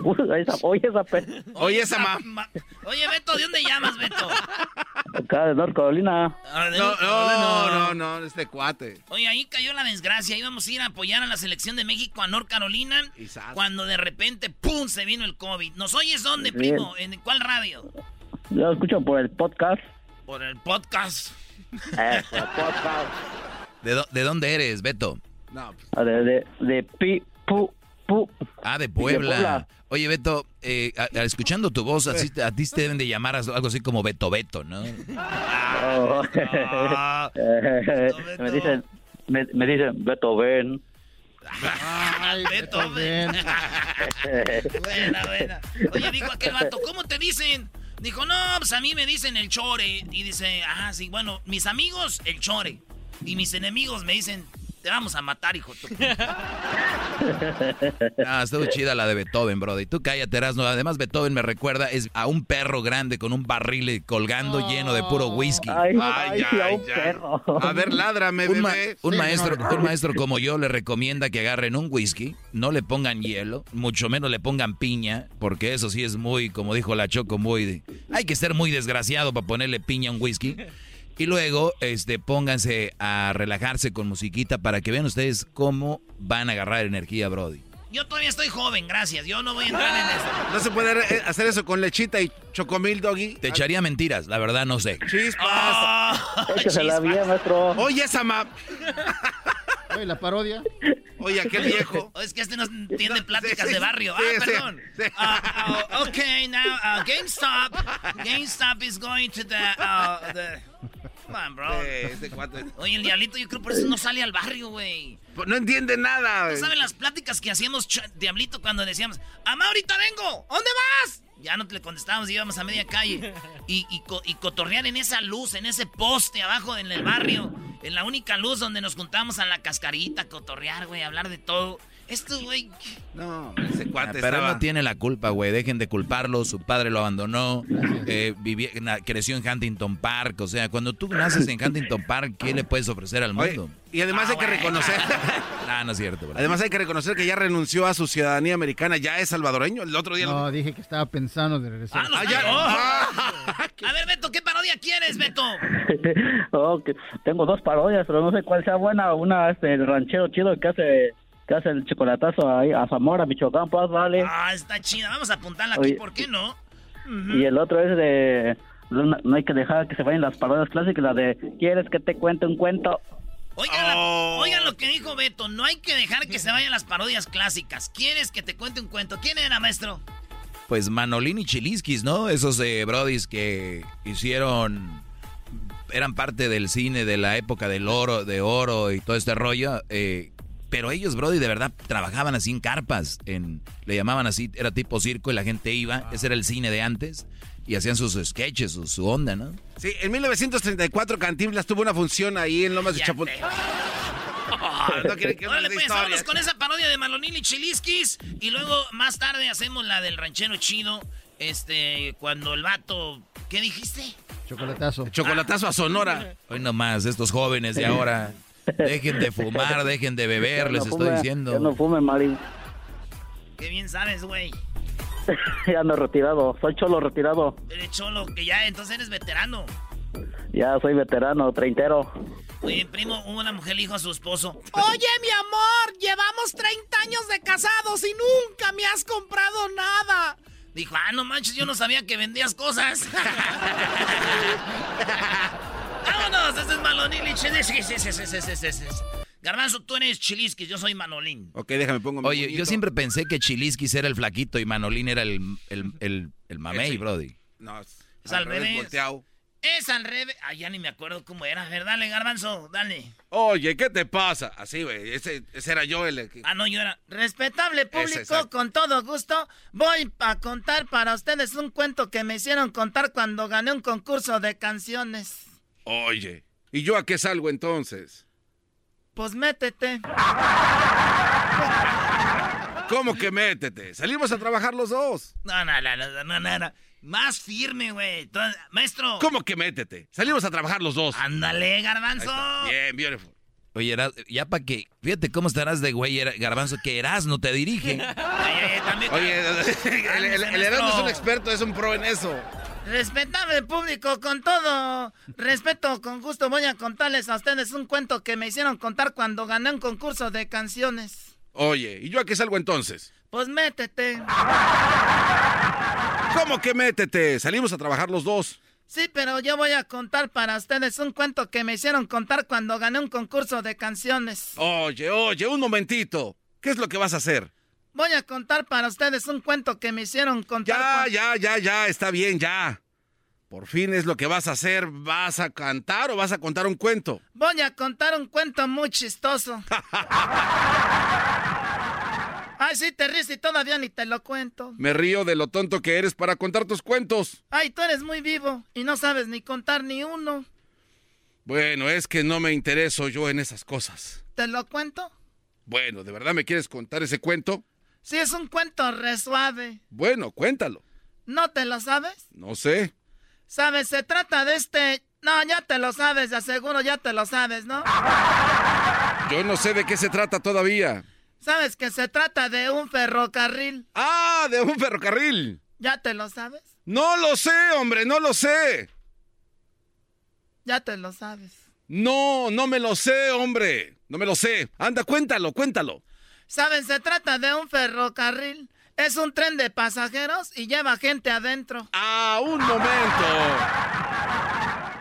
Uy, esa- Oye, esa pe- Oye, esa ma... Oye, Beto, ¿de dónde llamas, Beto? acá de North Carolina. Ah, de- No, no, no, no, este cuate. Oye, ahí cayó la desgracia. Íbamos a ir a apoyar a la selección de México a North Carolina. Cuando de repente, ¡pum! se vino el COVID. ¿Nos oyes dónde, Sí. primo? ¿En cuál radio? Yo lo escucho por el podcast. Por el podcast. Eh, por el podcast. ¿De, dó- de dónde eres, Beto? No, pues, Ah, De, de, de pi, pu, pu. Ah, de De Puebla. Puebla. Oye, Beto, eh, a- a- escuchando tu voz, así, a ti te deben de llamar algo así como Beto Beto, ¿no? Oh. Me dicen, me, me dicen, Beto, ven. Ay, Beto, ven. buena, buena. Oye, dijo aquel vato, ¿cómo te dicen? Dijo, no, pues a mí me dicen el chore. Y dice, ah, sí, bueno, mis amigos, el chore. Y mis enemigos me dicen, te vamos a matar, hijo. Ah, estuvo chida la de Beethoven, Brody. Tú cállate, Erasmo. Además, Beethoven me recuerda es a un perro grande con un barril colgando lleno de puro whisky. Ay, ay, a un perro. A ver, ládrame, Un, ma- un Sí, maestro, no, no. un maestro como yo le recomienda que agarren un whisky, no le pongan hielo, mucho menos le pongan piña, porque eso sí es muy, como dijo la Choco, muy... de- hay que ser muy desgraciado para ponerle piña a un whisky. Y luego, este, pónganse a relajarse con musiquita para que vean ustedes cómo van a agarrar energía, Brody. Yo todavía estoy joven, gracias. Yo no voy a entrar en eso. No se puede eh, hacer eso con lechita y chocomil, doggy. Te echaría mentiras, la verdad no sé. Chispas. Échasela bien, maestro. Oye, esa ma... Oye, la parodia. Oye, aquel viejo. Oh, es que este no entiende pláticas sí, de barrio. sí, ah, sí, perdón. Ah, ah, okay, now uh, GameStop. GameStop is going to the, uh, the... Este cuate. Oye, el diablito yo creo por eso no sale al barrio, güey. No entiende nada. ¿Tú güey. sabes las pláticas que hacíamos, diablito, cuando decíamos, ¡Amá, ahorita vengo! ¿Dónde vas? Ya no te le contestábamos, íbamos a media calle. Y, y, co- y cotorrear en esa luz, en ese poste abajo en el barrio. En la única luz donde nos juntamos a la cascarita, cotorrear, güey, hablar de todo. Esto, güey. No, ese Ah, cuate Pero estaba... no tiene la culpa, güey. Dejen de culparlo. Su padre lo abandonó. eh, vivía- creció en Huntington Park. O sea, cuando tú naces en Huntington Park, ¿qué le puedes ofrecer al Oye, mundo? y además hay que reconocer... Ah, no es cierto, bro. Además hay que reconocer que ya renunció a su ciudadanía americana, ya es salvadoreño. El otro día... lo- No, dije que estaba pensando de regresar. Ah, no, Ah, ya- Oh. A ver, Beto, ¿qué parodia quieres, Beto? Oh, que tengo dos parodias, pero no sé cuál sea buena. Una es el ranchero chido que hace que hace el chocolatazo ahí a Zamora, Michoacán, pues vale. Ah, está chida. Vamos a apuntarla aquí, Oye. ¿por qué no? Y el otro es de no, no hay que dejar que se vayan las parodias clásicas, la de ¿quieres que te cuente un cuento? Oigan, la- oigan lo que dijo Beto. No hay que dejar que se vayan las parodias clásicas. ¿Quieres que te cuente un cuento? ¿Quién era, maestro? Pues Manolín y Chiliskis, ¿no? Esos eh, brodis que hicieron... Eran parte del cine de la época del oro, de oro y todo este rollo. eh, Pero ellos, Brody, de verdad trabajaban así en carpas. En, le llamaban así, era tipo circo y la gente iba. Ese era el cine de antes. Y hacían sus sketches, su, su onda, ¿no? Sí, en 1934 Cantinflas tuvo una función ahí en Lomas de Chapultepec. no quiere que Órale, pues, vámonos con esa parodia de Malonil y Chiliskis. Y luego, más tarde, hacemos la del ranchero chido. Este, cuando el vato... ¿Qué dijiste? Chocolatazo. Chocolatazo a Sonora. Hoy nomás, estos jóvenes de ahora. Dejen de fumar, dejen de beber, les estoy diciendo. Ya no fume, Mari. Qué bien sabes, güey. ya ando retirado. Soy cholo retirado. Eres cholo, que ya entonces eres veterano. Ya soy veterano, treintero. Oye, primo, una mujer le dijo a su esposo. Oye, mi amor, llevamos 30 años de casados y nunca me has comprado nada. Dijo, ah, no manches, yo no sabía que vendías cosas. ¡Vámonos! Este es Malonil y Chiliskis. Garbanzo, tú eres Chiliskis, yo soy Manolín. Ok, déjame pongo mi Oye, yo siempre pensé que Chiliskis era el flaquito y Manolín era el, el, el, el mamey, Ese. Brody. No, Es al revés. volteado. Es al revés. Ah, ya ni me acuerdo cómo era. A ver, dale, Garbanzo, dale. Oye, ¿qué te pasa? Así, güey. Ese, ese era yo el que... Ah, no, yo era. Respetable público, con todo gusto, voy a contar para ustedes un cuento que me hicieron contar cuando gané un concurso de canciones. Oye, ¿y yo a qué salgo entonces? Pues métete. ¿Cómo que métete? Salimos a trabajar los dos. No, no, no, no, no, no, no. Más firme, güey. Maestro. ¿Cómo que métete? Salimos a trabajar los dos. Ándale, Garbanzo. Bien, beautiful. Oye, Eras- ya para que. Fíjate cómo estarás de güey, Garbanzo, que Erasno te dirige. Oye, el, el, el Erasmo es un experto, es un pro en eso. Respetable público, con todo respeto, con gusto, voy a contarles a ustedes un cuento que me hicieron contar cuando gané un concurso de canciones. Oye, ¿y yo a qué salgo entonces? Pues métete. ¿Cómo que métete? Salimos a trabajar los dos. Sí, pero yo voy a contar para ustedes un cuento que me hicieron contar cuando gané un concurso de canciones. Oye, oye, un momentito. ¿Qué es lo que vas a hacer? Voy a contar para ustedes un cuento que me hicieron contar. Ya, ya, ya, ya, está bien, ya. Por fin es lo que vas a hacer. ¿Vas a cantar o vas a contar un cuento? Voy a contar un cuento muy chistoso. Ay, sí, te ríes y todavía ni te lo cuento. Me río de lo tonto que eres para contar tus cuentos. Ay, tú eres muy vivo y no sabes ni contar ni uno. Bueno, es que no me intereso yo en esas cosas. ¿Te lo cuento? Bueno, ¿de verdad me quieres contar ese cuento? Sí, es un cuento re suave. Bueno, cuéntalo. ¿No te lo sabes? No sé. ¿Sabes? Se trata de este... No, ya te lo sabes, de seguro ya te lo sabes, ¿no? Yo no sé de qué se trata todavía. ¿Sabes que se trata de un ferrocarril? Ah, de un ferrocarril. ¿Ya te lo sabes? No lo sé, hombre, no lo sé. Ya te lo sabes. No, no me lo sé, hombre. No me lo sé. Anda, cuéntalo, cuéntalo. ¿Saben? Se trata de un ferrocarril. Es un tren de pasajeros y lleva gente adentro. Ah, un momento.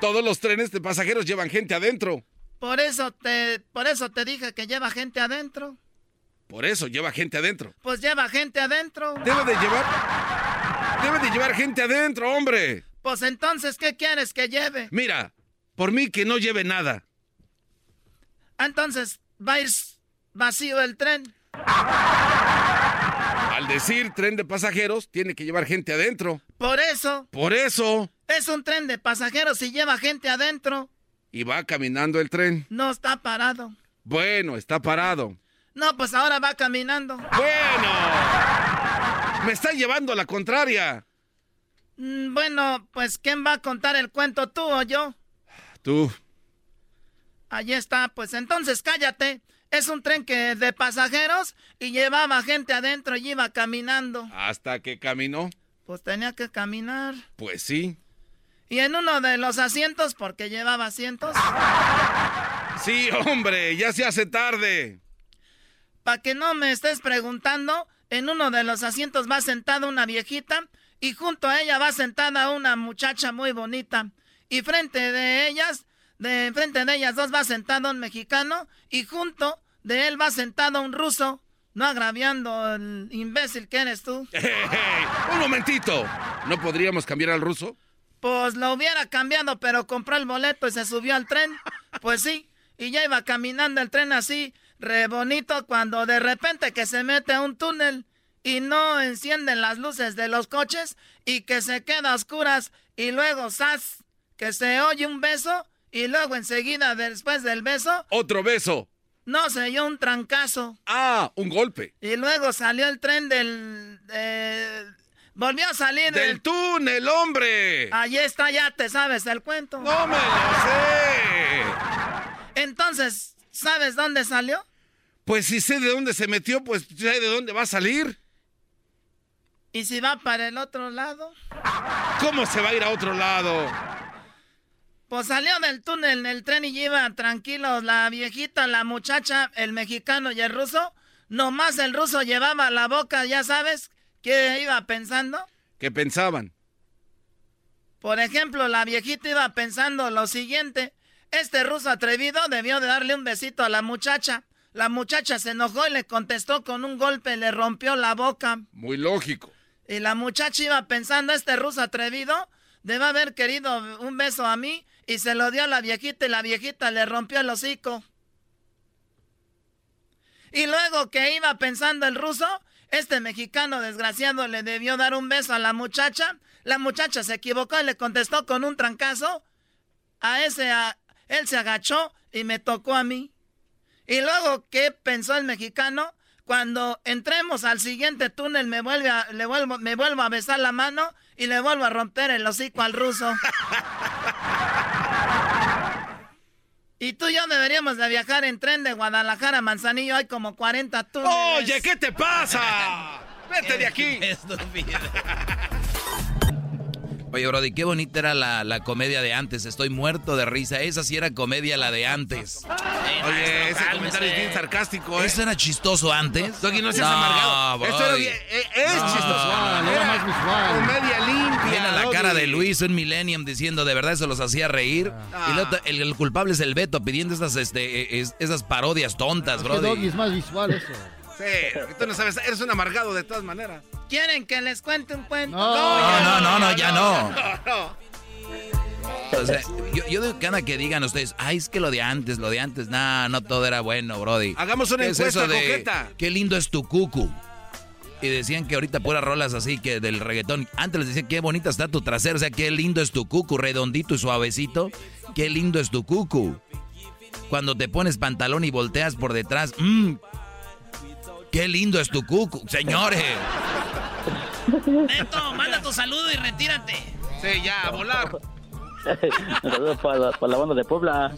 Todos los trenes de pasajeros llevan gente adentro. Por eso te, por eso te dije que lleva gente adentro. Por eso lleva gente adentro. Pues lleva gente adentro. Debe de llevar. Debe de llevar gente adentro, hombre. Pues entonces, ¿qué quieres que lleve? Mira, por mí que no lleve nada. Entonces, va a ir vacío el tren. Al decir tren de pasajeros, tiene que llevar gente adentro. Por eso, Por eso. es un tren de pasajeros y lleva gente adentro. Y va caminando el tren. No está parado. Bueno, está parado. No, pues ahora va caminando. Bueno. Me está llevando a la contraria. Mm, Bueno, pues ¿quién va a contar el cuento, tú o yo? Tú. Allí está, pues entonces cállate. Es un tren que de pasajeros y llevaba gente adentro y iba caminando. Hasta que caminó. Pues tenía que caminar. Pues sí. Y en uno de los asientos, porque llevaba asientos, Sí, hombre, ya se hace tarde. para que no me estés preguntando, en uno de los asientos va sentada una viejita y junto a ella va sentada una muchacha muy bonita. Y frente de ellas, de frente de ellas dos va sentado un mexicano y junto de él va sentado un ruso, no agraviando el imbécil que eres tú. Un momentito. ¿No podríamos cambiar al ruso? Pues lo hubiera cambiado, pero compró el boleto y se subió al tren. Pues sí, y ya iba caminando el tren así, re bonito cuando de repente que se mete a un túnel y no encienden las luces de los coches y que se queda a oscuras y luego, ¡zas! que se oye un beso y luego enseguida después del beso... Otro beso. No, se oyó un trancazo. Ah, un golpe. Y luego salió el tren del... volvió a salir del, túnel, hombre. Allí está, ya te sabes el cuento. No me lo sé. Entonces, ¿sabes dónde salió? Pues si sé de dónde se metió, pues sé de dónde va a salir. ¿Y si va para el otro lado? ¿Cómo se va a ir a otro lado? Pues salió del túnel en el tren y iba tranquilos la viejita, la muchacha, el mexicano y el ruso. Nomás el ruso llevaba la boca, ya sabes, ¿qué iba pensando? ¿Qué pensaban? Por ejemplo, la viejita iba pensando lo siguiente. Este ruso atrevido debió de darle un besito a la muchacha. La muchacha se enojó y le contestó con un golpe, le rompió la boca. Muy lógico. Y la muchacha iba pensando, este ruso atrevido debe haber querido un beso a mí y se lo dio a la viejita y la viejita le rompió el hocico. Y luego que iba pensando el ruso, este mexicano desgraciado le debió dar un beso a la muchacha. La muchacha se equivocó y le contestó con un trancazo. A ese, él se agachó y me tocó a mí. Y luego, ¿qué pensó el mexicano? Cuando entremos al siguiente túnel me vuelve le vuelvo, me vuelvo a besar la mano y le vuelvo a romper el hocico al ruso. Y tú y yo deberíamos de viajar en tren de Guadalajara a Manzanillo. Hay como 40 túneles. Oye, ¿qué te pasa? Vete de aquí. Oye, Brody, qué bonita era la, la, comedia de antes. Estoy muerto de risa. Esa sí era comedia, la de antes. Oye, ese comentario es bien sarcástico, ¿eh? ¿Eso era chistoso antes? Doggy, no seas amargado. Esto era eh, es no, chistoso. No, era más visual. Mira la cara de Luis, un millennium, diciendo, de verdad, eso los hacía reír. Ah. Y el, el, el, culpable es el Beto, pidiendo esas, este, es, esas parodias tontas, bro. Doggy es más visual eso. Sí, tú no sabes, eres un amargado de todas maneras. ¿Quieren que les cuente un cuento? No, no, no, no, no ya no. O sea, yo, yo digo que anda que digan ustedes, ay, es que lo de antes, lo de antes, nah, no todo era bueno, Brody. Hagamos una ¿Qué encuesta es eso de, coqueta. Qué lindo es tu cucu. Y decían que ahorita puras rolas así que del reggaetón. Antes les decían qué bonita está tu trasero, o sea, qué lindo es tu cucu, redondito y suavecito. Qué lindo es tu cucu. Cuando te pones pantalón y volteas por detrás, mmm, qué lindo es tu cucu, señores. Neto, manda tu saludo y retírate. Sí, ya, a volar. un saludo para la, para la banda de Puebla.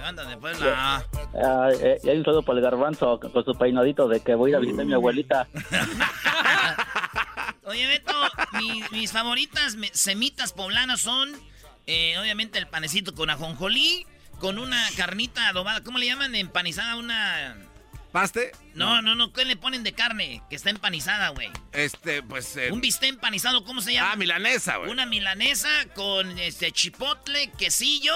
Banda de Puebla. Ah, eh, y hay un saludo para el garbanzo con su peinadito de que voy a ir a visitar a mi abuelita. Oye, Beto, mi, mis favoritas semitas poblanas son, eh, obviamente, el panecito con ajonjolí, con una carnita adobada. ¿Cómo le llaman? Empanizada, una... ¿Paste? No, no, no. ¿Qué le ponen de carne? Que está empanizada, güey. Este, pues. Eh... Un bistec empanizado, ¿cómo se llama? Ah, milanesa, güey. Una milanesa con este chipotle, quesillo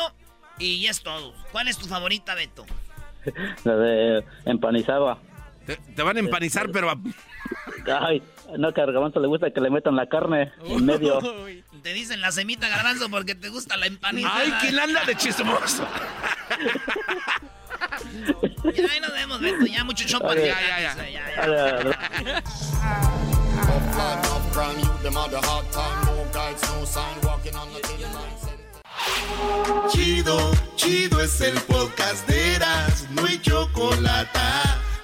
y es todo. ¿Cuál es tu favorita, Beto? La de empanizada. Te, te van a empanizar, pero. A... Ay, no, que a Garbanzo le gusta que le metan la carne en medio. Te dicen la semita garbanzo porque te gusta la empanizada. Ay, ¿quién anda de chismoso? Ya ahí nos vemos, Beto. Ya mucho chopa. Ya, ya, ya. ya, ya. Chido, chido es el podcast de Eras, no hay chocolate.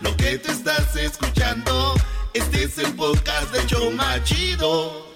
Lo que te estás escuchando, este es el podcast de Choma Chido.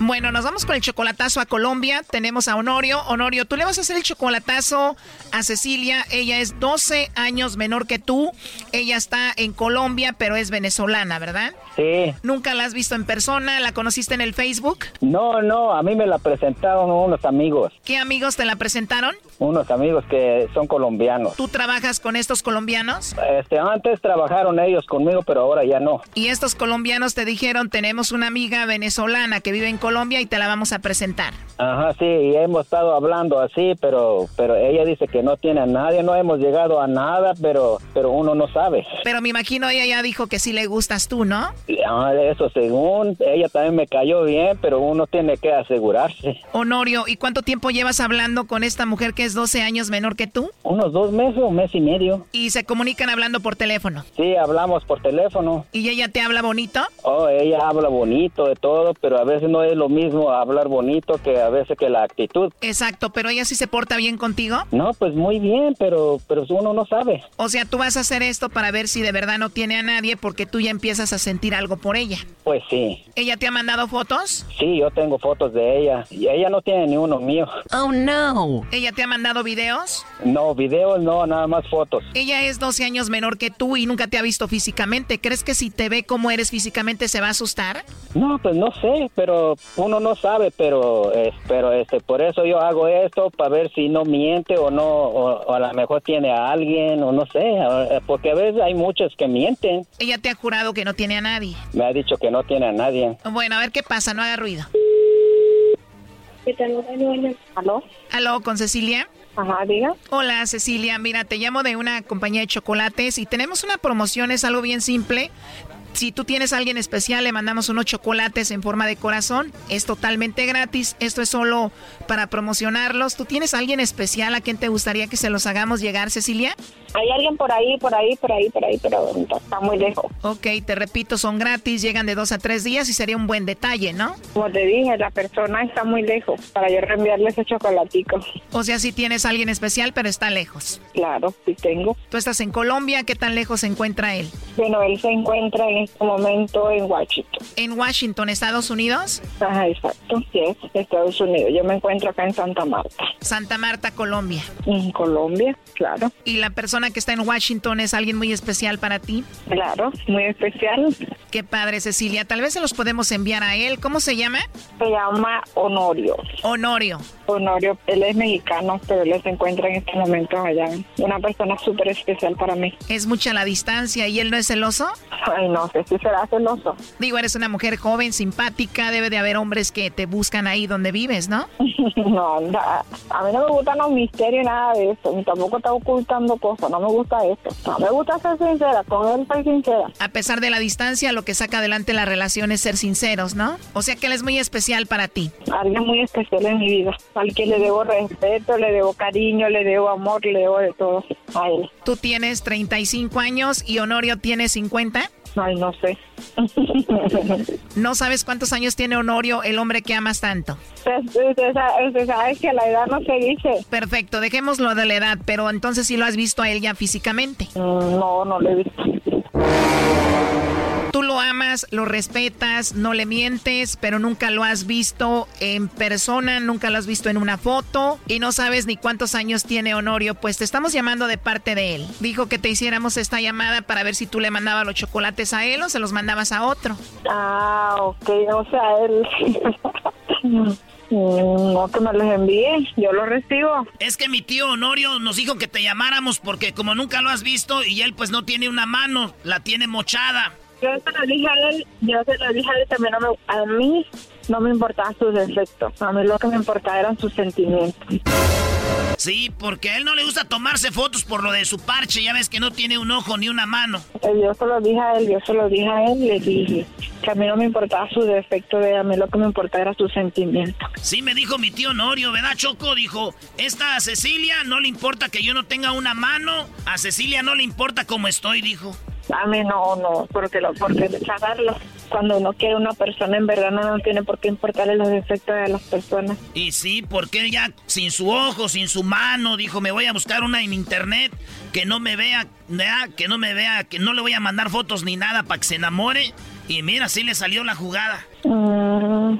Bueno, nos vamos con el chocolatazo a Colombia. Tenemos a Honorio. Honorio, tú le vas a hacer el chocolatazo a Cecilia. Ella es 12 años menor que tú. Ella está en Colombia, pero es venezolana, ¿verdad? Sí. ¿Nunca la has visto en persona? ¿La conociste en el Facebook? No, no, a mí me la presentaron unos amigos. ¿Qué amigos te la presentaron? Unos amigos que son colombianos. ¿Tú trabajas con estos colombianos? Este, antes trabajaron ellos conmigo, pero ahora ya no. Y estos colombianos te dijeron, tenemos una amiga venezolana que vive en Colombia y te la vamos a presentar. Ajá, sí, y hemos estado hablando así, pero pero ella dice que no tiene a nadie, no hemos llegado a nada, pero pero uno no sabe. Pero me imagino ella ya dijo que sí le gustas tú, ¿no? Ah, eso según, ella también me cayó bien, pero uno tiene que asegurarse. Honorio, ¿y cuánto tiempo llevas hablando con esta mujer que es 12 años menor que tú? Unos dos meses, un mes y medio. Y se comunican hablando por teléfono. Sí, hablamos por teléfono. ¿Y ella te habla bonito? Oh, ella habla bonito de todo, pero a veces no es lo mismo hablar bonito que a veces que la actitud. Exacto, pero ella sí se porta bien contigo. No, pues muy bien, pero pero uno no sabe. O sea, tú vas a hacer esto para ver si de verdad no tiene a nadie porque tú ya empiezas a sentir algo por ella. Pues sí. ¿Ella te ha mandado fotos? Sí, yo tengo fotos de ella y ella no tiene ni uno mío. Oh no. ¿Ella te ha mandado videos? No, videos no, nada más fotos. Ella es 12 años menor que tú y nunca te ha visto físicamente. ¿Crees que si te ve como eres físicamente se va a asustar? No, pues no sé, pero uno no sabe, pero eh, pero este por eso yo hago esto para ver si no miente o no o, o a lo mejor tiene a alguien o no sé, porque a veces hay muchos que mienten. Ella te ha jurado que no tiene a nadie. Me ha dicho que no tiene a nadie. Bueno, a ver qué pasa, no haga ruido. ¿Aló? ¿Aló, con Cecilia? Ajá, diga. Hola, Cecilia. Mira, te llamo de una compañía de chocolates y tenemos una promoción, es algo bien simple. Si tú tienes a alguien especial, le mandamos unos chocolates en forma de corazón. Es totalmente gratis. Esto es solo para promocionarlos. ¿Tú tienes a alguien especial a quien te gustaría que se los hagamos llegar, Cecilia? Hay alguien por ahí, por ahí, por ahí, por ahí, pero está muy lejos. Ok, te repito, son gratis, llegan de dos a tres días y sería un buen detalle, ¿no? Como te dije, la persona está muy lejos para yo reenviarle ese chocolatico. O sea, si tienes a alguien especial, pero está lejos. Claro, sí tengo. Tú estás en Colombia, ¿qué tan lejos se encuentra él? Bueno, él se encuentra en este momento en Washington. ¿En Washington, Estados Unidos? Ajá, exacto, sí, es Estados Unidos. Yo me encuentro acá en Santa Marta. Santa Marta, Colombia. En Colombia, claro. ¿Y la persona que está en Washington es alguien muy especial para ti? Claro, muy especial. Qué padre, Cecilia. Tal vez se los podemos enviar a él. ¿Cómo se llama? Se llama Honorio. Honorio. Honorio, él es mexicano, pero él se encuentra en este momento allá. Una persona súper especial para mí. Es mucha la distancia y él no es celoso. Ay, no sé si será celoso. Digo, eres una mujer joven, simpática, debe de haber hombres que te buscan ahí donde vives, ¿no? no, na- a mí no me gustan los misterios, nada de eso. Ni tampoco está ocultando cosas, no me gusta eso. No me gusta ser sincera, con él soy sincera. A pesar de la distancia, lo que saca adelante la relación es ser sinceros, ¿no? O sea que él es muy especial para ti. Alguien muy especial en mi vida, al que le debo respeto, le debo cariño, le debo amor, le debo de todo a él. Tú tienes 35 años y Honorio tiene 50. Ay, no sé. ¿No sabes cuántos años tiene Honorio, el hombre que amas tanto? Usted, usted sa- usted sabe que la edad no se dice. Perfecto, dejémoslo de la edad, pero entonces sí lo has visto a él ya físicamente. No, no lo he visto. Tú lo amas, lo respetas, no le mientes, pero nunca lo has visto en persona, nunca lo has visto en una foto y no sabes ni cuántos años tiene Honorio. Pues te estamos llamando de parte de él. Dijo que te hiciéramos esta llamada para ver si tú le mandabas los chocolates a él o se los mandabas a otro. Ah, ok, o sea, él... Mm, no que me los envíe, yo los recibo. Es que mi tío Honorio nos dijo que te llamáramos porque como nunca lo has visto y él pues no tiene una mano, la tiene mochada. Yo se lo dije a él, yo se lo dije a él también, no me- a mí no me importaban sus defectos, a mí lo que me importaba eran sus sentimientos. Sí, porque a él no le gusta tomarse fotos por lo de su parche, ya ves que no tiene un ojo ni una mano. Eh, Yo se lo dije a él, yo se lo dije a él, le dije que a mí no me importaba su defecto, de, a mí lo que me importaba era sus sentimientos. Sí, me dijo mi tío Honorio, ¿verdad, Choco? Dijo, esta a Cecilia no le importa que yo no tenga una mano, a Cecilia no le importa cómo estoy, dijo. A mí no, no, porque lo, porque cagarlo. Cuando uno quiere una persona, en verdad no, no tiene por qué importarle los defectos de las personas. Y sí, porque él ya sin su ojo, sin su mano, dijo, me voy a buscar una en internet que no me vea, que no me vea, que no le voy a mandar fotos ni nada para que se enamore. Y mira, así le salió la jugada. Mm,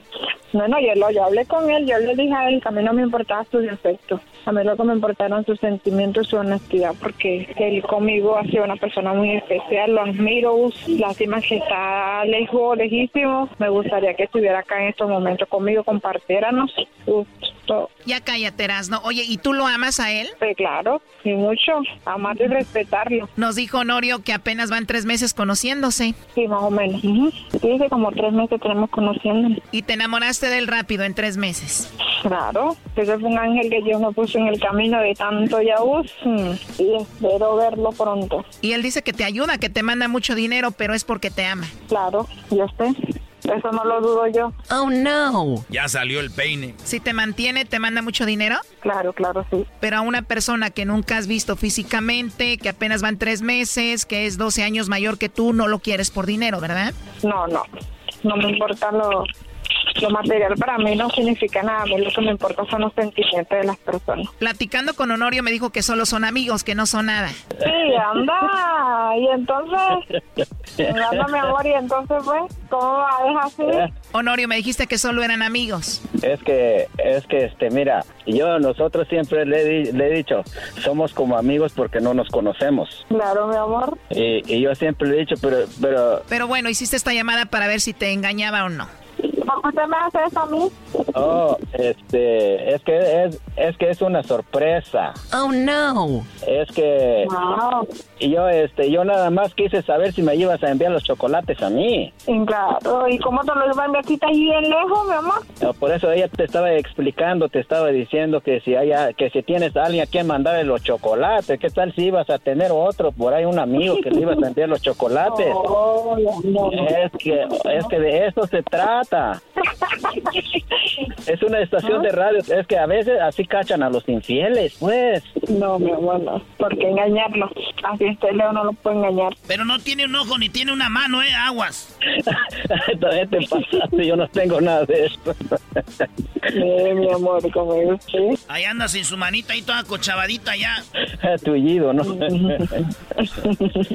No, no, yo, lo, yo hablé con él, yo le dije a él que a mí no me importaba sus defectos. A mí lo que me importaron sus sentimientos y su honestidad, porque él conmigo ha sido una persona muy especial, lo admiro, lástima que está lejos, lejísimo. Me gustaría que estuviera acá en estos momentos conmigo, compartiéramos. Gusto. Ya cállate, no Oye, ¿y tú lo amas a él? Sí, claro, y mucho. Amarlo y respetarlo. Nos dijo Honorio que apenas van tres meses conociéndose. Sí, más o menos. Dice como tres meses tenemos conociéndolo. ¿Y te enamoraste del rápido en tres meses? Claro, ese fue un ángel que Dios me puso en el camino de tanto yaús mm, y espero verlo pronto. Y él dice que te ayuda, que te manda mucho dinero, pero es porque te ama. Claro, yo sé. Eso no lo dudo yo. Oh, no. Ya salió el peine. Si te mantiene, ¿te manda mucho dinero? Claro, claro, sí. Pero a una persona que nunca has visto físicamente, que apenas van tres meses, que es 12 años mayor que tú, no lo quieres por dinero, ¿verdad? No, no. No me importa lo, lo material para mí no significa nada, a mí lo que me importa son los sentimientos de las personas. Platicando con Honorio me dijo que solo son amigos, que no son nada. Sí, anda, y entonces, anda mi amor, y entonces pues, ¿cómo va? ¿Es así? Honorio, me dijiste que solo eran amigos. Es que, es que, este, mira, yo, nosotros siempre le, le he dicho, somos como amigos porque no nos conocemos. Claro, mi amor. Y, y yo siempre le he dicho, pero, pero... Pero bueno, hiciste esta llamada para ver si te engañaba o no. ¿Por qué usted me hace eso a mí? Oh, este, es que es, es que es una sorpresa. Oh no. Es que Wow. y yo, este, yo nada más quise saber si me ibas a enviar los chocolates a mí. Claro, ¿y cómo te lo iba a enviar si bien lejos, mi amor? No, por eso ella te estaba explicando, te estaba diciendo que si haya, que si tienes a alguien a quien mandarle los chocolates, ¿qué tal si ibas a tener otro por ahí un amigo que le ibas a enviar los chocolates? Oh, no, no. Es que, es que de eso se trata. Es una estación de radio, es que a veces así cachan a los infieles, pues. No, mi amor, no. ¿Por qué engañarlo? Así este Leo no lo puede engañar. Pero no tiene un ojo ni tiene una mano, ¿eh? Aguas. También te pasaste, yo no tengo nada de esto. Eh, mi amor, como es usted. Ahí anda sin su manita ahí toda cochabadita ya. Tullido, ¿no?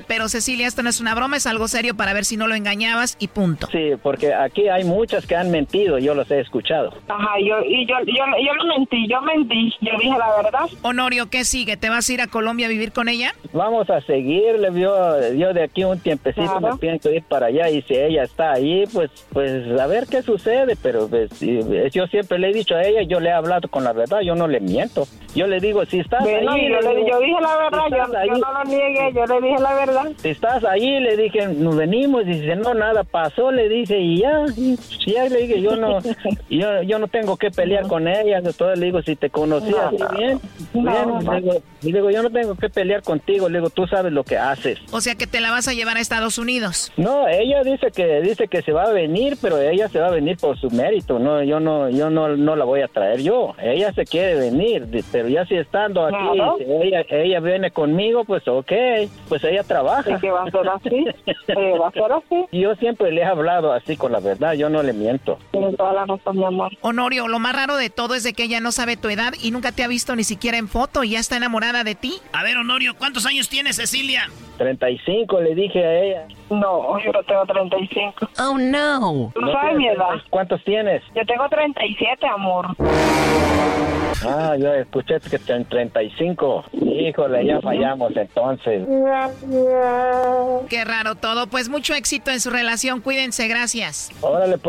Pero Cecilia, esto no es una broma, es algo serio para ver si no lo engañabas y punto. Sí, porque aquí hay muchas que han mentido, yo los he escuchado. Ajá, yo, y yo, yo, yo no mentí, yo mentí, yo dije la verdad. Honorio, ¿qué sigue? ¿Te vas a ir a Colombia a vivir con ella? Vamos a seguirle, yo, yo de aquí un tiempecito Claro. me pienso ir para allá y si ella está ahí, pues, pues a ver qué sucede, pero pues, y- yo siempre le he dicho a ella, yo le he hablado con la verdad, yo no le miento. Yo le digo, si estás Bueno, ahí, y yo, le digo, yo dije la verdad, yo, ahí, yo no lo niegué, yo le dije la verdad. si estás ahí, le dije, nos venimos, y dice, no, nada pasó, le dije, y ya, y ya le dije, yo no, yo, yo no tengo que pelear con ella, entonces le digo, si te conocí No, así no. bien, No, bien, no. le digo, y le digo, yo no tengo que pelear contigo, le digo, tú sabes lo que haces. O sea que te la vas a llevar a Estados Unidos. No, ella dice que dice que se va a venir, pero ella se va a venir por su mérito. No, yo no, yo no, no la voy a traer yo. Ella se quiere venir, pero ya si estando aquí, Claro. si ella, ella viene conmigo, pues ok, pues ella trabaja. ¿Y qué va a ser así? Eh, va a ser así. Yo siempre le he hablado así con la verdad, yo no le miento. Tiene toda la razón, mi amor. Honorio, lo más raro de todo es de que ella no sabe tu edad y nunca te ha visto ni siquiera en foto y ya está enamorada de ti. A ver, Honorio, ¿cuántos años tiene Cecilia? 35 le dije a ella. No, yo no tengo 35. Oh no. ¿Tú no sabes mi edad? ¿Cuántos tienes? Yo tengo 37, amor. Ah, yo escuché que ten 35. Híjole, ya fallamos entonces. Qué raro todo. Pues mucho éxito en su relación. Cuídense, gracias. Órale pues,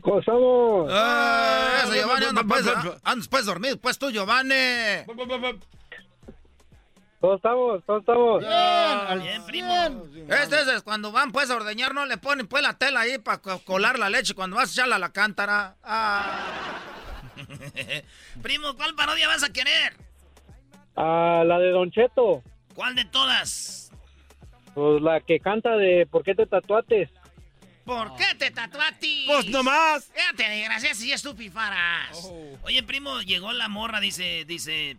¿Cómo estamos? Ah, eso, Giovanni, anda pues, andas pues dormido, pues tú, Giovanni. ¿Cómo estamos? ¿Cómo estamos? Bien, bien, primo. Este es cuando van pues a ordeñar, no le ponen pues la tela ahí para colar la leche cuando vas a echarla a la cántara. Ah. primo, ¿cuál parodia vas a querer? Ah, la de Don Cheto. ¿Cuál de todas? Pues la que canta de ¿Por qué te tatuates? ¿Por qué te tatuaste? Pues nomás. Fíjate, desgracias y estupifaras. Oh. Oye, primo, llegó la morra, dice, dice,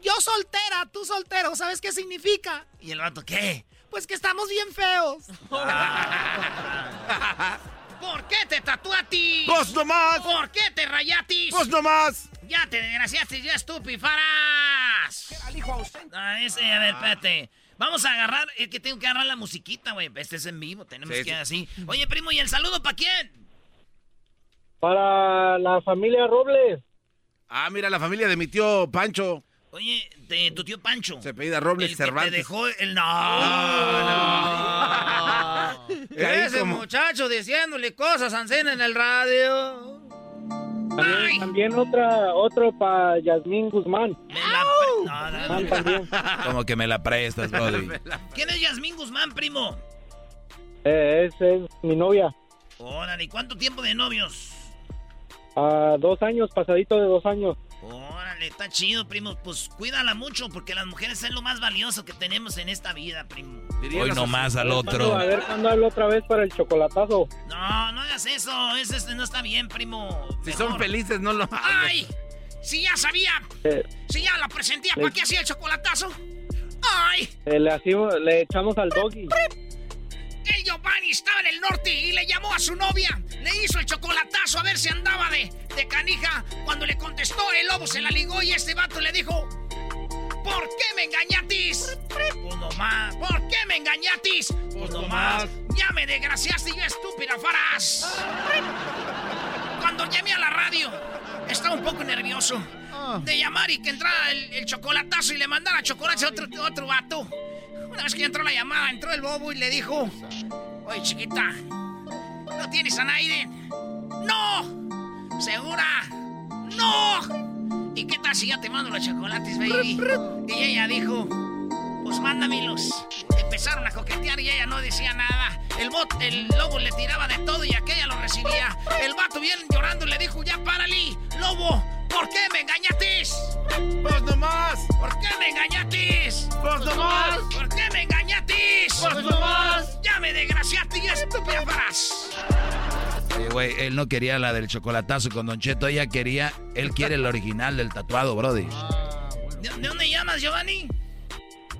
yo soltera, tú soltero, ¿sabes qué significa? Y el vato, ¿qué? Pues que estamos bien feos. ¿Por qué te tatuatis? ¡Pues nomás! ¿Por qué te rayatis? ¡Pues nomás! Ya te desgraciaste, ya estupifaras. Ah, ese, a ver, espérate. Vamos a agarrar, es que tengo que agarrar la musiquita, güey. Este es en vivo, tenemos que ir así. Oye, primo, ¿y el saludo para quién? Para la familia Robles. Ah, mira, la familia de mi tío Pancho. Oye, de tu tío Pancho. Se pedía Robles el Cervantes. te dejó el... No, no. Ese muchacho diciéndole cosas a en el radio. También, también otra, otro para Yasmín Guzmán. Me la no, también. Como que me la prestas, Brody. ¿Quién es Yasmín Guzmán, primo? Eh, esa es mi novia. Órale, ¿y cuánto tiempo de novios? Ah, dos años, pasadito de dos años. Órale, está chido, primo. Pues cuídala mucho porque las mujeres son lo más valioso que tenemos en esta vida, primo. Hoy nomás al otro. A ver cuándo hablo otra vez para el chocolatazo. No, no hagas eso. Eso no está bien, primo. Si son felices, no lo hagas. ¡Ay! Si ya sabía. si ya la presenté, ¿para qué hacía el chocolatazo? ¡Ay! le, le echamos al doggy. El Giovanni estaba en el norte y le llamó a su novia. Le hizo el chocolatazo a ver si andaba de, de canija. Cuando le contestó, el lobo se la ligó y este vato le dijo: ¿Por qué me engañatis? Pues nomás. ¿Por qué me engañatis? Pues nomás. Ya me desgraciaste yo, estúpida faraz. Cuando llamé a la radio, estaba un poco nervioso ah. de llamar y que entrara el, chocolatazo y le mandara chocolate a otro, otro vato. Una vez que entró la llamada, entró el bobo y le dijo: Oye, chiquita, ¿no tienes a Naiden? ¡No! ¿Segura? ¡No! ¿Y qué tal si ya te mando los chocolates, baby? Y ella dijo: Pues mándamelos. Empezaron a coquetear y ella no decía nada. El bot, el lobo le tiraba de todo y aquella lo recibía. El vato bien llorando le dijo: Ya párale, lobo, ¿Por qué me engañatis? ¡Pues nomás! ¿Por qué me engañatis? ¡Pues nomás! ¿Por qué me engañatis? ¡Pues nomás! ¡Ya me desgraciaste y estúpida farás! Oye, güey, él no quería la del chocolatazo con Don Cheto, ella quería, él quiere el original del tatuado, Brody. ¿De, dónde llamas, Giovanni?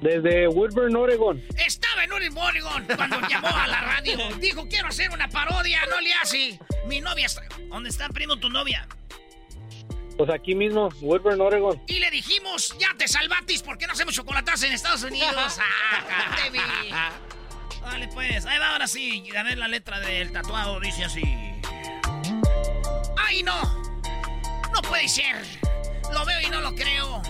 Desde Woodburn, Oregon. Estaba en Oregon cuando llamó a la radio. Dijo, quiero hacer una parodia, no le hace. Mi novia está... ¿Dónde está, primo, tu novia? Pues aquí mismo, Woodburn, Oregon. Y le dijimos, ya te salvatis, ¿por qué no hacemos chocolatas en Estados Unidos? ¡Ah, Vale, pues, ahí va ahora sí. A ver la letra del tatuado, dice así. ¡Ay, no! No puede ser. Lo veo y no lo creo.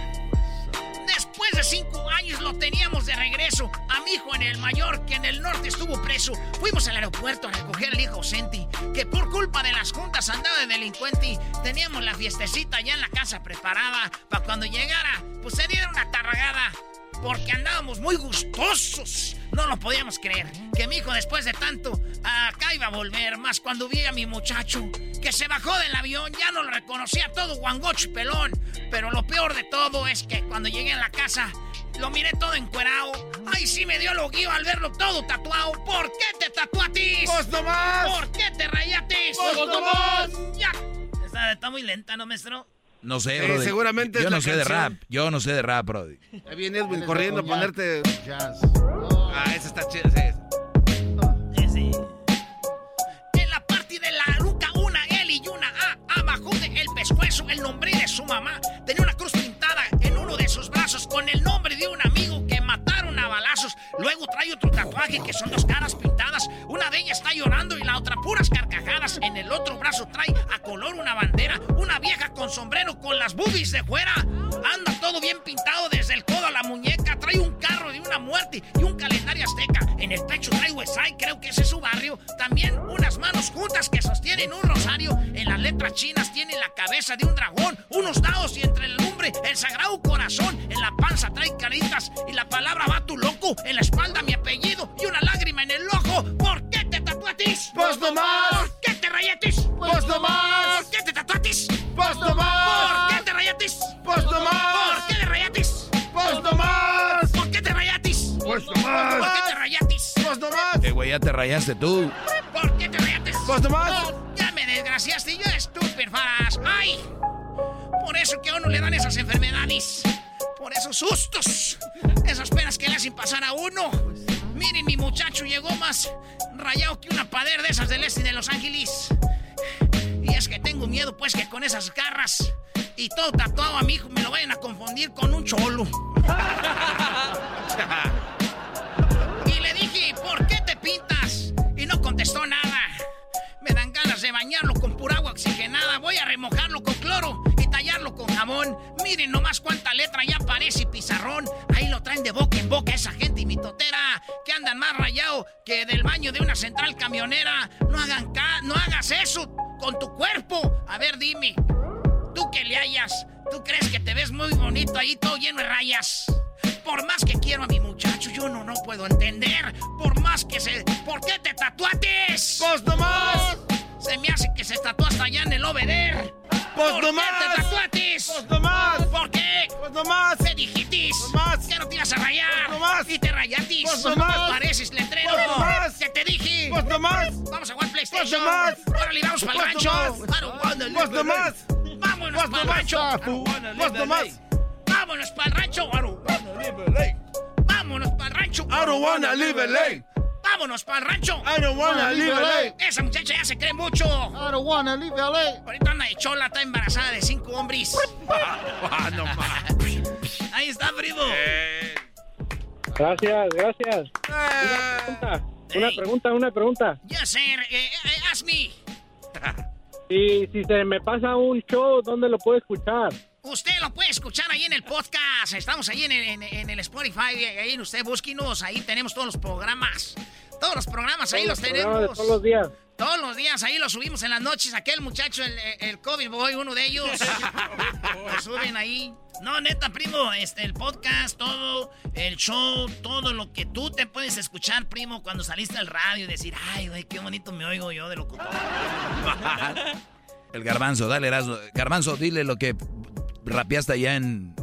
Después de cinco años lo teníamos de regreso. A mi hijo en el mayor, que en el norte estuvo preso. Fuimos al aeropuerto a recoger al hijo ausente, que por culpa de las juntas andaba de delincuente. Teníamos la fiestecita ya en la casa preparada. Para cuando llegara, pues se diera una tarragada porque andábamos muy gustosos. No lo podíamos creer. Que mi hijo, después de tanto, acá iba a volver. Más cuando vi a mi muchacho, que se bajó del avión, ya no lo reconocía todo guangocho y pelón. Pero lo peor de todo es que cuando llegué a la casa, lo miré todo encuerado. Ay, sí me dio lo guío al verlo todo tatuado. ¿Por qué te tatuatis? ¡Pues nomás! ¿Por qué te rayatis? ¡Pues nomás! Ya. Está, está muy lenta, ¿no, maestro? No sé, bro. seguramente Yo no sé de rap. Yo no sé de rap, bro. Ahí viene Edwin corriendo a ponerte. Jazz. Ah, ese está chido. Sí. Sí. En la parte de la nuca, una L y una A. Abajo del pescuezo, el nombre de su mamá. Tenía una cruz pintada en uno de sus brazos con el nombre de un amigo que Luego trae otro tatuaje que son dos caras pintadas. Una de ellas está llorando y la otra puras carcajadas. En el otro brazo trae a color una bandera. Una vieja con sombrero con las boobies de fuera. Anda todo bien pintado desde el codo a la muñeca. Una muerte y un calendario azteca. En el pecho trae Westside, creo que ese es su barrio. También unas manos juntas que sostienen un rosario. En las letras chinas tiene la cabeza de un dragón, unos dados y entre el lumbre el sagrado corazón. En la panza trae caritas y la palabra va tu loco. En la espalda mi apellido y una lágrima en el ojo. ¿Por qué te tatuatis? ¡Pues no más! ¿Por qué te rayatis? ¡Pues no ya te rayaste tú. ¿Por qué te rayatis? ¡Pues no más! Ya me desgraciaste, yo estúpido, faras. ¡Ay! Por eso que a uno le dan esas enfermedades. Por esos sustos. Esas penas que le hacen pasar a uno. Miren, mi muchacho llegó más rayado que una pader de esas del este de Los Ángeles. Y es que tengo miedo, pues, que con esas garras y todo tatuado a mi hijo me lo vayan a confundir con un cholo. y le dije, ¿por qué no contestó nada. Me dan ganas de bañarlo con pura agua oxigenada. Voy a remojarlo con cloro y tallarlo con jabón. Miren nomás cuánta letra ya parece pizarrón. Ahí lo traen de boca en boca esa gente y mi totera. Que andan más rayado que del baño de una central camionera. No hagan ca no hagas eso con tu cuerpo. A ver, dime. Tú que le hayas. ¿Tú crees que te ves muy bonito ahí todo lleno de rayas? Por más que quiero a mi muchacho, yo no, no puedo entender. Por más que se... ¿Por qué te tatuates? ¡Pues no más! Se me hace que se tatuó hasta allá en el Obeder. ¡Pues ¿Por no qué te tatuates? ¡Pues no más! ¿Por qué? ¡Pues no más! ¿Qué dijitis? ¡Pues más! ¿Qué no te ibas a rayar? ¡Pues no más! ¿Y te rayatis? ¡Pues no más! Pareces letrero. ¡Pues no más! ¿Qué te dije? ¡Pues no más! Vamos a jugar PlayStation. ¡Pues no más! Órale, vamos para el ¡Pues no rancho. ¡Pues no in más! LA. Vámonos ¡Pues para el no rancho. ¡Pues no in más! LA. Vámonos para el rancho. I don't wanna live in LA. Vámonos para el rancho. I don't wanna live LA. Vámonos para el rancho. I don't wanna live LA. Esa muchacha ya se cree mucho. I don't wanna leave LA. Ahorita anda de chola, está embarazada de cinco hombres. Ah. Ahí está, primo. Gracias, gracias. Una Ey. pregunta, una pregunta. Ya sé, eh, eh, ask me. Y si se me pasa un show, ¿dónde lo puedo escuchar? Usted lo puede escuchar ahí en el podcast. Estamos ahí en el, en- en el Spotify. Ahí en usted búsquinos. Ahí tenemos todos los programas. Todos los programas ahí los Todos programas de tenemos. Todos los días. Todos los días ahí los subimos en las noches. Aquel muchacho, el, el COVID Boy, uno de ellos. lo suben ahí. No, neta, primo, este, el podcast, todo, el show, todo lo que tú te puedes escuchar, primo, cuando saliste al radio y decir, ay, güey, qué bonito me oigo yo de locutor. El garbanzo, dale, Erasmo. Garbanzo, dile lo que rapeaste allá en,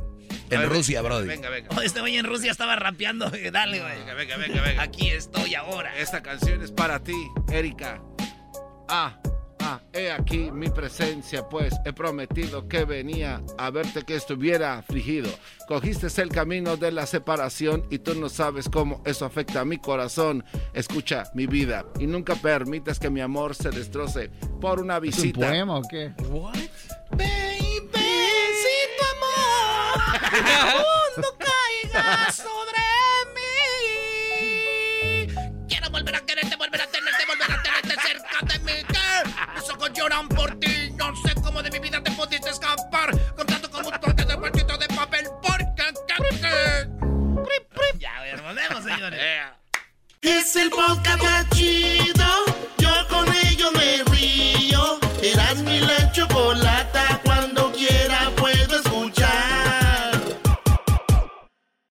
en ver, Rusia, brody. Venga, venga. Oh, este güey en Rusia estaba rapeando. Dale, güey. Venga, venga, venga, venga. Aquí estoy ahora. Esta canción es para ti, Erika. Ah, ah, he aquí mi presencia, pues he prometido que venía a verte que estuviera afligido. Cogiste el camino de la separación y tú no sabes cómo eso afecta a mi corazón. Escucha mi vida y nunca permitas que mi amor se destroce por una ¿Es un visita. poema o qué? Baby, amor mundo caiga sobre mí. Quiero volver a quererte, volver a tenerte, volver a tenerte cerca de mí. Que mis ojos lloran por ti. No sé cómo de mi vida te pudiste escapar. Con tanto como un toque de cuartito de papel. Porque, que, que. Ya, a ver, volvemos, señores. Es el podcast más chido. Yo con ello me río. Eras mi la chocolata. Cuando quiera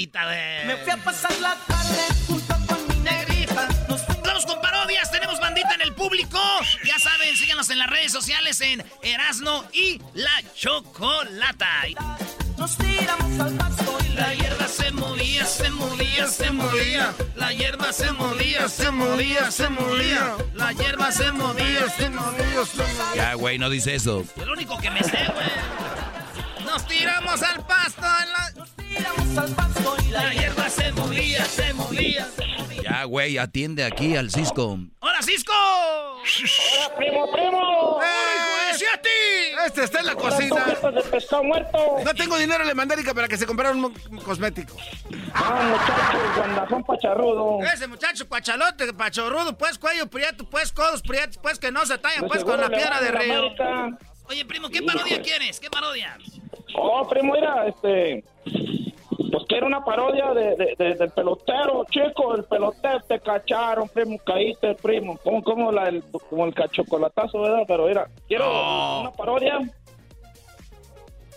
Quebraditas, güey. Me fui a pasar la tarde junto con mi negrita. Vamos con parodias, tenemos bandita en el público. Ya saben, síganos en las redes sociales en Erasno y La Chocolata. Nos tiramos al pasto y La hierba se movía, se movía, se movía. La hierba se movía, se movía, se movía. La hierba se movía, se movía, se movía. Ya, güey, no dice eso. Es lo único que me sé, güey. Nos tiramos al pasto en la... tiramos al pasto y La hierba se movía, se movía, se movía. Ya, güey, atiende aquí al Cisco. ¡Hola, Cisco! ¡Hola, primo, primo! ¡Eh, hijo de ti! Este está en la cocina. de pescado muerto! No tengo dinero en la mandarica para que se comprara un cosmético. Ah, muchachos, guandazón pacharrudo. Ese muchacho pachalote, pachorrudo, pues cuello prieto, pues codos prietos, pues que no se tallan, De pues con la le piedra de a río. Oye, primo, ¿qué parodia quieres? ¿Qué parodia? Oh, primo, mira, este... Pues quiero una parodia de, de- de- del pelotero, chico, el pelotero te cacharon, primo, caíste, primo, como, como, la, el, como el cachocolatazo, ¿verdad? Pero mira, quiero una parodia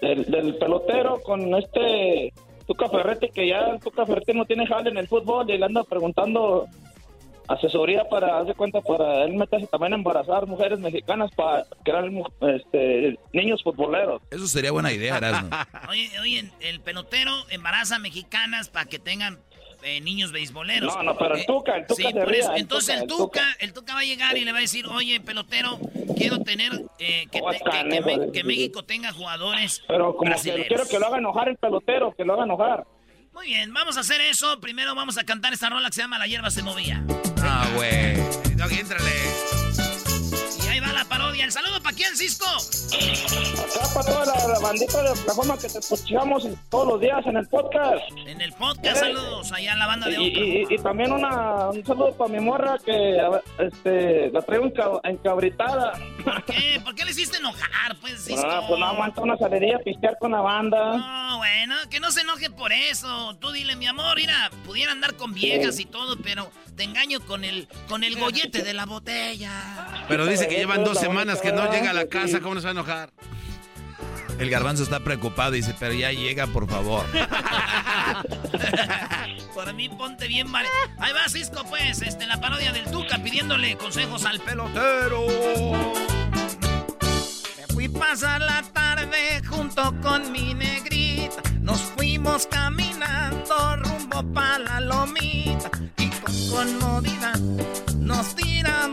del, del pelotero con este Tuca Ferretti, que ya el Tuca Ferretti no tiene jale en el fútbol y le anda preguntando asesoría para, haz de cuenta, para él meterse también a embarazar mujeres mexicanas para crear este, niños futboleros. Eso sería buena idea, Erasmo. Oye, oye, el pelotero embaraza mexicanas para que tengan eh, niños beisboleros. No, no, pero el Eh, Tuca, el Tuca Sí, por el Entonces Tuca, el Tuca, el Tuca va a llegar y le va a decir, oye, pelotero, quiero tener eh, que, Oh, te- que- que Me- que. México tenga jugadores Pero como que brasileños. quiero que lo haga enojar el pelotero, que lo haga enojar. Muy bien, vamos a hacer eso. Primero vamos a cantar esta rola que se llama La hierba se movía. Ah, güey. No, éntrale. Y ahí va la parodia. ¿El saludo para quién, Cisco? Acá para toda la, la bandita de Oklahoma que te escuchamos todos los días en el podcast. En el podcast, saludos allá a la banda de Y, Oklahoma. y- y también una, un saludo para mi morra que este, la traigo enca- encabritada. ¿Por qué? ¿Por qué le hiciste enojar, pues, Cisco? Ah, pues no aguanta una salería a pistear con la banda. No, bueno, que no se enoje por eso. Tú dile, mi amor, mira, pudiera andar con viejas y todo, pero te engaño con el, con el gollete de la botella. Pero dice que llevan dos semanas que no llega a la casa. ¿Cómo nos va a enojar? El garbanzo está preocupado y dice, pero ya llega, por favor. Por mí ponte bien mal. Ahí va Cisco, pues, este, la parodia del Tuca pidiéndole consejos al pelotero. Me fui pasar la tarde junto con mi negrita. Nos fuimos caminando rumbo pa' la lomita. Y con conmovida nos tiramos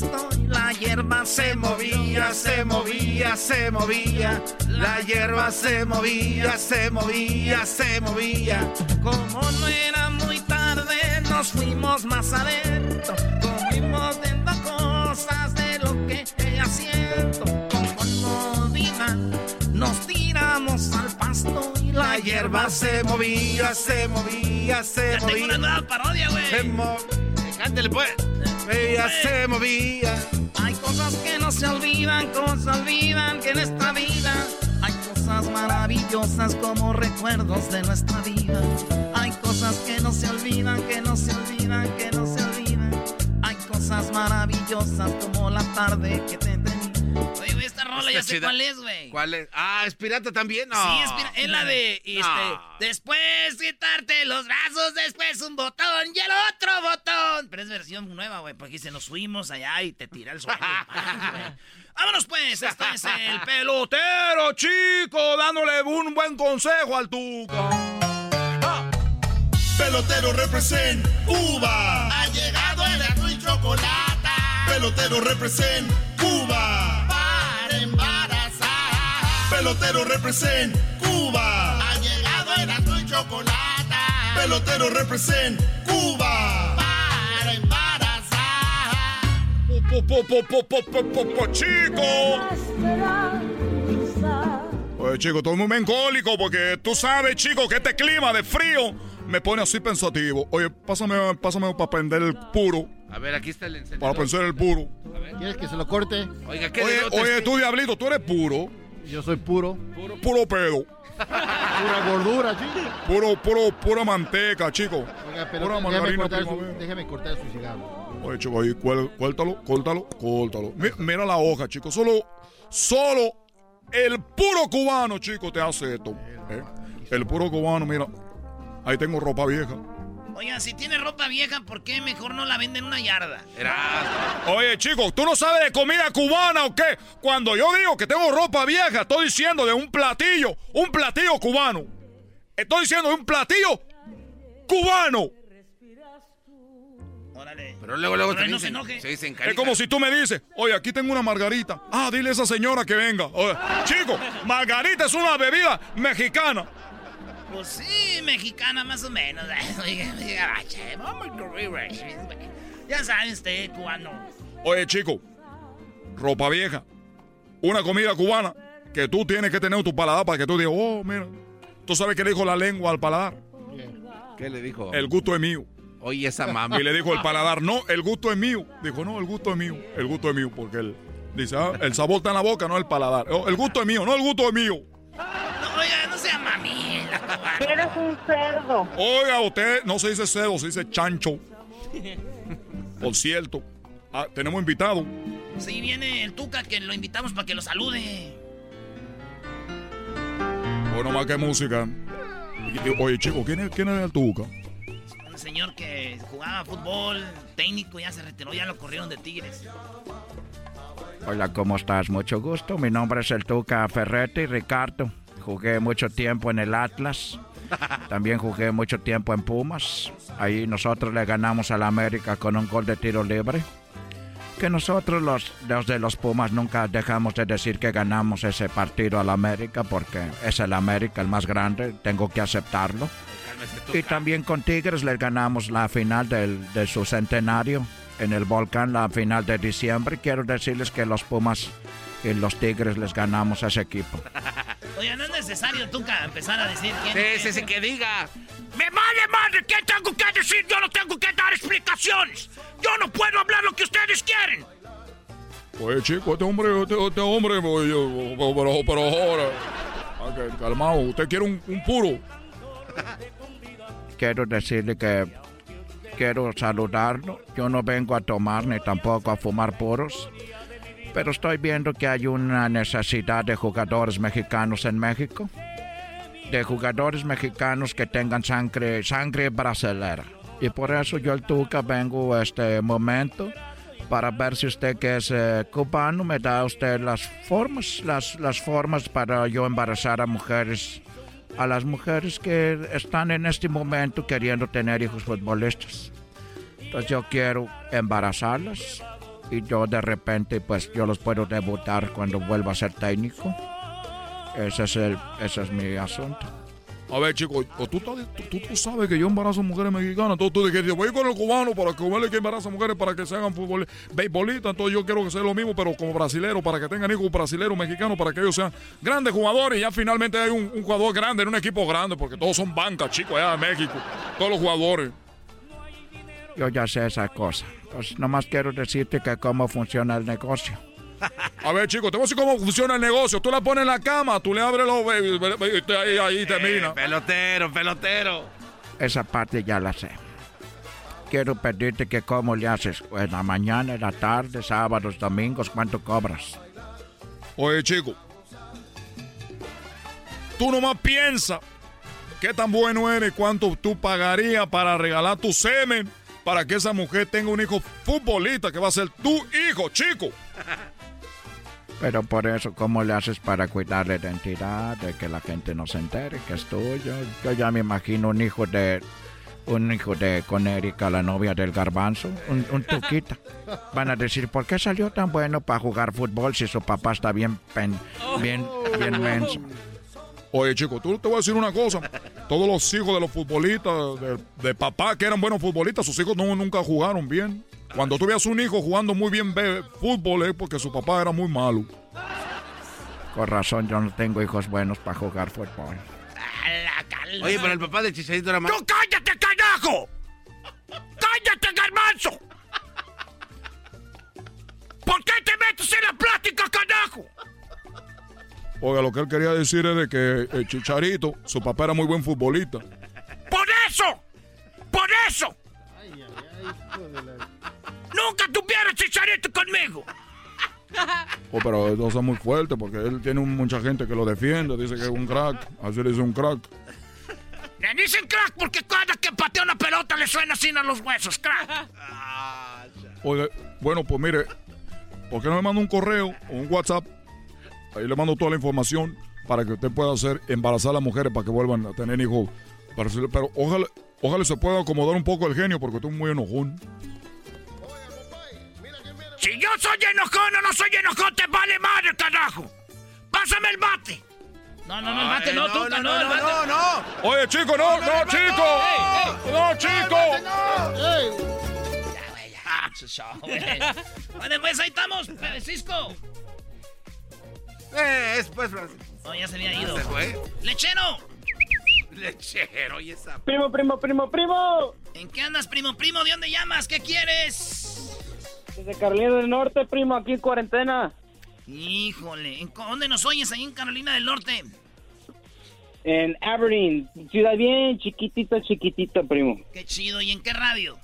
pasto y la hierba se movía, se movía, se movía. La hierba se movía, se movía, se movía. Como no era muy tarde, nos fuimos más adentro. Comimos viendo cosas de lo que ella siento. Nos tiramos al pasto y la hierba se movía, se movía, se Ya tengo movía. una nueva parodia, güey. Se mo- Cántale pues. Ella se movía. Hay cosas que no se olvidan, como se olvidan que en esta vida hay cosas maravillosas como recuerdos de nuestra vida. Hay cosas que no se olvidan, que no se olvidan, que no se olvidan. Hay cosas maravillosas como la tarde que te tenía. Oye, güey, esta rola ya sé cuál es, güey. ¿Cuál es? Ah, ¿es pirata también? No. Sí, es, pira- es la de, este, No. después quitarte los brazos, después un botón y el otro botón. Pero es versión nueva, güey, porque se nos fuimos allá y te tira el suelo. Vámonos pues, esto es el pelotero, chico, dándole un buen consejo al Tuca. Pelotero represent Cuba. Ha llegado el azul y chocolate. Pelotero represent Pelotero represent Cuba. Ha llegado el azul y chocolate. Pelotero represent Cuba. Para embarazar. Po, po, po, po, po, po, po, po, chico. Oye, chico, estoy muy melancólico porque tú sabes, chico, que este clima de frío me pone así pensativo. Oye, pásame, pásame para prender el puro. A ver, aquí está el encendedor. Para pensar el puro. ¿Quieres que se lo corte? Oiga, ¿qué Oye, oye, tú, diablito, tú eres puro. Yo soy puro. Puro pedo. Pura gordura, chico. Puro, puro, pura manteca, chico. Oiga, pero Pura déjeme margarina cortar, su, déjeme cortar su cigarro. Oye, chico, ahí, cuél- cuéltalo, córtalo, córtalo. Mi- mira la hoja, chico. Solo, solo el puro cubano, chico, te hace esto. ¿eh? El puro cubano, mira. Ahí tengo ropa vieja. Oiga, si tiene ropa vieja, ¿por qué mejor no la venden en una yarda? Oye, chico, ¿tú no sabes de comida cubana o qué? Cuando yo digo que tengo ropa vieja, estoy diciendo de un platillo, un platillo cubano. Estoy diciendo de un platillo cubano. Órale. Pero luego, luego Pero también no se enoje. se dicen Es como si tú me dices, oye, aquí tengo una margarita. Ah, dile a esa señora que venga. Oye, chico, margarita es una bebida mexicana. Pues sí, mexicana más o menos. ya sabe usted, cubano. Oye, chico, ropa vieja, una comida cubana que tú tienes que tener en tu paladar para que tú digas, oh, mira, tú sabes qué le dijo la lengua al paladar. ¿Qué le dijo? El gusto es mío. Oye, esa mamá. Y le dijo el paladar, no, el gusto es mío. Dijo, no, el gusto es mío, el gusto es mío, porque él dice, ah, el sabor está en la boca, no el paladar. Oh, el gusto es mío, no el gusto es mío. No, oiga, no sea mami. Eres un cerdo. Oiga, usted no se dice cedo, se dice chancho. Por cierto, ah, tenemos invitado. Sí, viene el Tuca que lo invitamos para que lo salude. Bueno, más que música. Oye, chico, ¿quién es, quién es el Tuca? Un señor que jugaba fútbol, técnico, ya se retiró, ya lo corrieron de Tigres. Hola, ¿cómo estás? Mucho gusto. Mi nombre es el Tuca Ferretti, Ricardo. Jugué mucho tiempo en el Atlas. También jugué mucho tiempo en Pumas. Ahí nosotros le ganamos a la América con un gol de tiro libre. Que nosotros los, los de los Pumas nunca dejamos de decir que ganamos ese partido a la América porque es el América el más grande, tengo que aceptarlo. Y también con Tigres les ganamos la final del, de su centenario en el Volcán, la final de diciembre. Quiero decirles que los Pumas y los Tigres les ganamos a ese equipo. Oye, no es necesario, Tuca, empezar a decir quién Sí, sí, sí, que diga. ¡Me vale madre! ¿Qué tengo que decir? Yo no tengo que dar explicaciones. Yo no puedo hablar lo que ustedes quieren. Oye, chico, este hombre, este, este hombre, oye, pero, pero ahora. Ok, calmado, usted quiere un, un puro. Quiero decirle que quiero saludarlo. Yo no vengo a tomar ni tampoco a fumar puros. Pero estoy viendo que hay una necesidad de jugadores mexicanos en México. De jugadores mexicanos que tengan sangre, sangre brasilera. Y por eso yo el Tuca vengo a este momento para ver si usted que es eh, cubano me da usted las formas, las, las formas para yo embarazar a mujeres, a las mujeres que están en este momento queriendo tener hijos futbolistas. Entonces yo quiero embarazarlas y yo de repente pues yo los puedo debutar cuando vuelva a ser técnico. Ese es, el, ese es mi asunto. A ver, chico, tú, tú, tú- sabes que yo embarazo mujeres mexicanas. Entonces tú dijiste, voy con el cubano para que huele que embaraza mujeres para que se hagan beisbolistas. Entonces yo quiero que sea lo mismo, pero como brasilero, para que tengan hijos brasileros, mexicanos, para que ellos sean grandes jugadores. Y ya finalmente hay un, un jugador grande en un equipo grande, porque todos son bancas, chicos, allá de México. Todos los jugadores. Yo ya sé esa cosa. Pues nomás quiero decirte que cómo funciona el negocio. A ver, chicos, te voy a decir cómo funciona el negocio. Tú la pones en la cama, tú le abres los... y ahí, ahí termina. pelotero, pelotero. Esa parte ya la sé. Quiero pedirte que cómo le haces. En la mañana, en la tarde, sábados, domingos, ¿cuánto cobras? Oye, chico. Tú nomás piensa qué tan bueno eres, cuánto tú pagarías para regalar tu semen para que esa mujer tenga un hijo futbolista que va a ser tu hijo, chico. Pero por eso, ¿cómo le haces para cuidar la identidad, de que la gente no se entere que es tuyo? Yo ya me imagino un hijo de... Un hijo de con la novia del garbanzo, un, un tuquita. Van a decir, ¿por qué salió tan bueno para jugar fútbol si su papá está bien, pen- bien, bien menso? Oye, chico, tú te voy a decir una cosa. Todos los hijos de los futbolistas, de, de papá que eran buenos futbolistas, sus hijos no, nunca jugaron bien. Cuando tú veas un hijo jugando muy bien fútbol es porque su papá era muy malo. Con razón, yo no tengo hijos buenos para jugar fútbol. Oye, pero el papá de Chicharito era más... ¡Tú cállate, carajo! ¡Cállate, garbanzo! ¿Por qué te metes en la plática, carajo? Oiga, lo que él quería decir es de que el Chicharito, su papá era muy buen futbolista. ¡Por eso! ¡Por eso! ¡Nunca tuvieras chicharito conmigo! Oh, pero eso es muy fuerte porque él tiene un- mucha gente que lo defiende, dice que es un crack, así le dice un crack. Le dicen crack porque cada que patea una pelota le suena así a los huesos, crack. Oiga, bueno, pues mire, ¿por qué no me manda un correo o un WhatsApp? Ahí le mando toda la información para que usted pueda hacer embarazar a las mujeres para que vuelvan a tener hijos. Pero, ojalá, ojalá se pueda acomodar un poco el genio porque tú es muy enojón. Si yo soy enojón o no soy enojón, te vale madre, carajo. Pásame el bate. No, no, no, el bate no, tú, no, no, el bate. no, no. Oye, chico, no, no, chico. No, chico. Vale, pues ahí estamos, Cisco. Eh, es pues, Francisco. No, ya se había ido. Se fue. ¡Lechero! Lechero, y esa. Primo, primo, primo, primo. ¿En qué andas, primo, primo? ¿De dónde llamas? ¿Qué quieres? Desde Carolina del Norte, primo, aquí en cuarentena. Híjole, ¿en co- ¿dónde nos oyes ahí en Carolina del Norte? En Aberdeen, ciudad bien chiquitito, chiquitito, primo. Qué chido, ¿y en qué radio?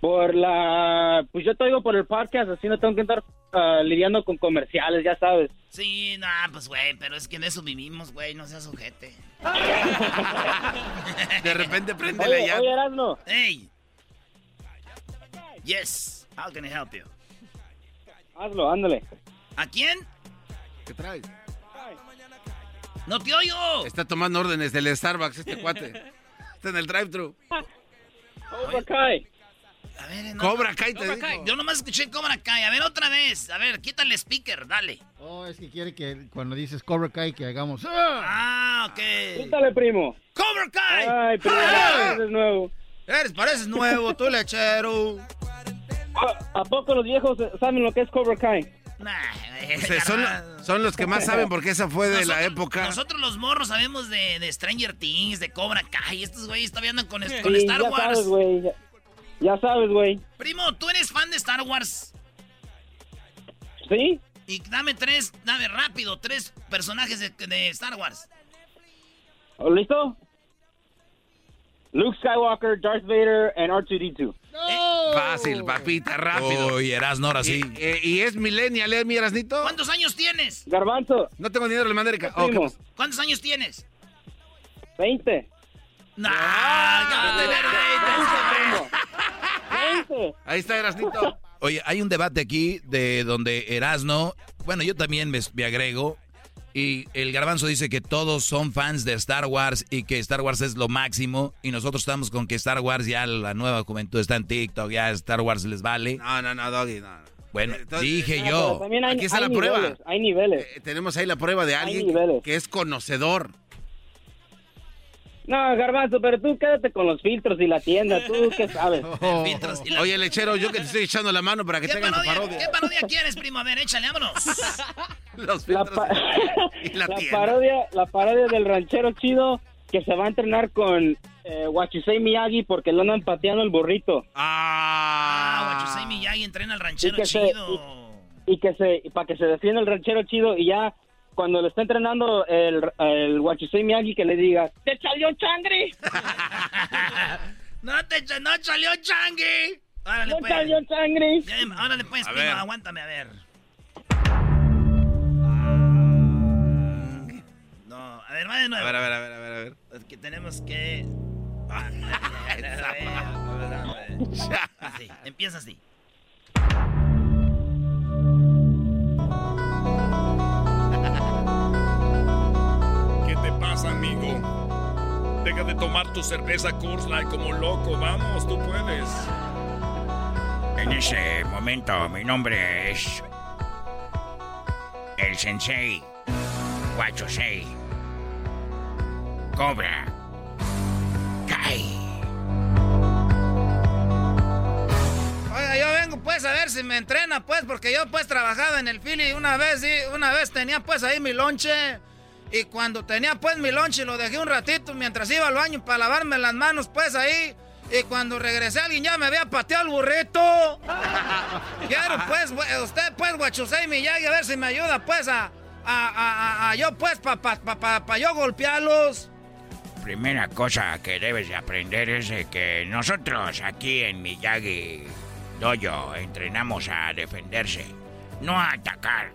Por la... Pues yo te oigo por el podcast, así no tengo que estar ah, lidiando con comerciales, ya sabes. Sí, nah, pues güey, pero es que de eso vivimos, güey, no seas ojete. De repente prende la oye, Erasmo. Hey. Yes, how can I help you? Hazlo, ándale. ¿A quién? ¿Qué traes? ¡No te oigo! Está tomando órdenes del Starbucks este cuate. Está en el drive-thru. Cobra Kai. A ver, no, Cobra no, Kai, te Cobra digo. Kai. Yo nomás escuché Cobra Kai. A ver, otra vez. A ver, quítale el speaker, dale. Oh, es que quiere que cuando dices Cobra Kai que hagamos. ¡Ah! Ah, ok. Quítale, primo. ¡Cobra Kai! Ay, primo, ¡Ah! eres nuevo. Eres, pareces nuevo, tú lechero. ¿A poco los viejos saben lo que es Cobra Kai? Nah, O sea, son, son los que más saben porque esa fue de la época. Nosotros los morros sabemos de, de Stranger Things, de Cobra Kai. Estos güeyes todavía andan con, con Star ya Wars. sabes. Ya, sabes, güey. Primo, ¿tú eres fan de Star Wars? ¿Sí? Y dame tres, dame rápido, tres personajes de, de Star Wars. ¿Listo? Luke Skywalker, Darth Vader, and R2D2. Fácil, papita, rápido. Uy, Erasno, ahora sí. Y, eh, y es millennial, ¿eh, mi Erasnito? ¿Cuántos años tienes? Garbanzo. No tengo dinero, le mandé Erika. Oh, ¿qué Primo. pasa? ¿Cuántos años tienes? 20. Nah, tener veinte, hombre. 20. Ahí está Erasnito. Oye, hay un debate aquí de donde Erasno, bueno, yo también me, me agrego, y el garbanzo dice que todos son fans de Star Wars y que Star Wars es lo máximo, y nosotros estamos con que Star Wars ya la nueva juventud está en TikTok, ya Star Wars les vale. No, no, no, Doggy, no. Bueno, Entonces, dije pero yo. hay, Aquí está la prueba. Hay niveles. Eh, tenemos ahí la prueba de alguien que es conocedor. No, Garbanzo, pero tú quédate con los filtros y la tienda. ¿Tú qué sabes? La- Oye, lechero, yo que te estoy echando la mano para que ¿Qué te hagan tu parodia, parodia. ¿Qué parodia quieres, primo? A ver, échale, vámonos. Los La, filtros pa- y la, la tienda. parodia, la parodia del ranchero chido que se va a entrenar con eh, Wachisei Miyagi porque lo andan pateando el burrito. Ah, Ah, Wachusei Miyagi entrena al ranchero Y que se- chido. y que se para que se defienda el ranchero chido y ya cuando le está entrenando el, el Wachisei Miyagi que le diga ¡Te salió changre! No te no salió changui. Órale, ¡No pues. salió changre! Órale, pues, A primo, ver. aguántame, a ver. No, a ver, va de A nuevo. ver, a ver, a ver, a ver, a ver. Es que tenemos que... Así, empieza así. ¿Qué te pasa, amigo? Deja de tomar tu cerveza Coors Light como loco. Vamos, tú puedes. En ese momento, mi nombre es. El Sensei. Wachosei. Cobra. Kai. Oiga, yo vengo pues a ver si me entrena pues, porque yo pues trabajaba en el Philly una vez, sí, una vez tenía pues ahí mi lonche. Y cuando tenía pues mi lonche lo dejé un ratito mientras iba al baño para lavarme las manos pues ahí. Y cuando regresé alguien ya me había pateado el burrito. Quiero pues, usted pues, Guachusei Miyagi, a ver si me ayuda pues a, a, a, a- a yo pues, para pa, pa, pa- pa yo golpearlos. Primera cosa que debes de aprender es que nosotros aquí en Miyagi Dojo entrenamos a defenderse, no a atacar.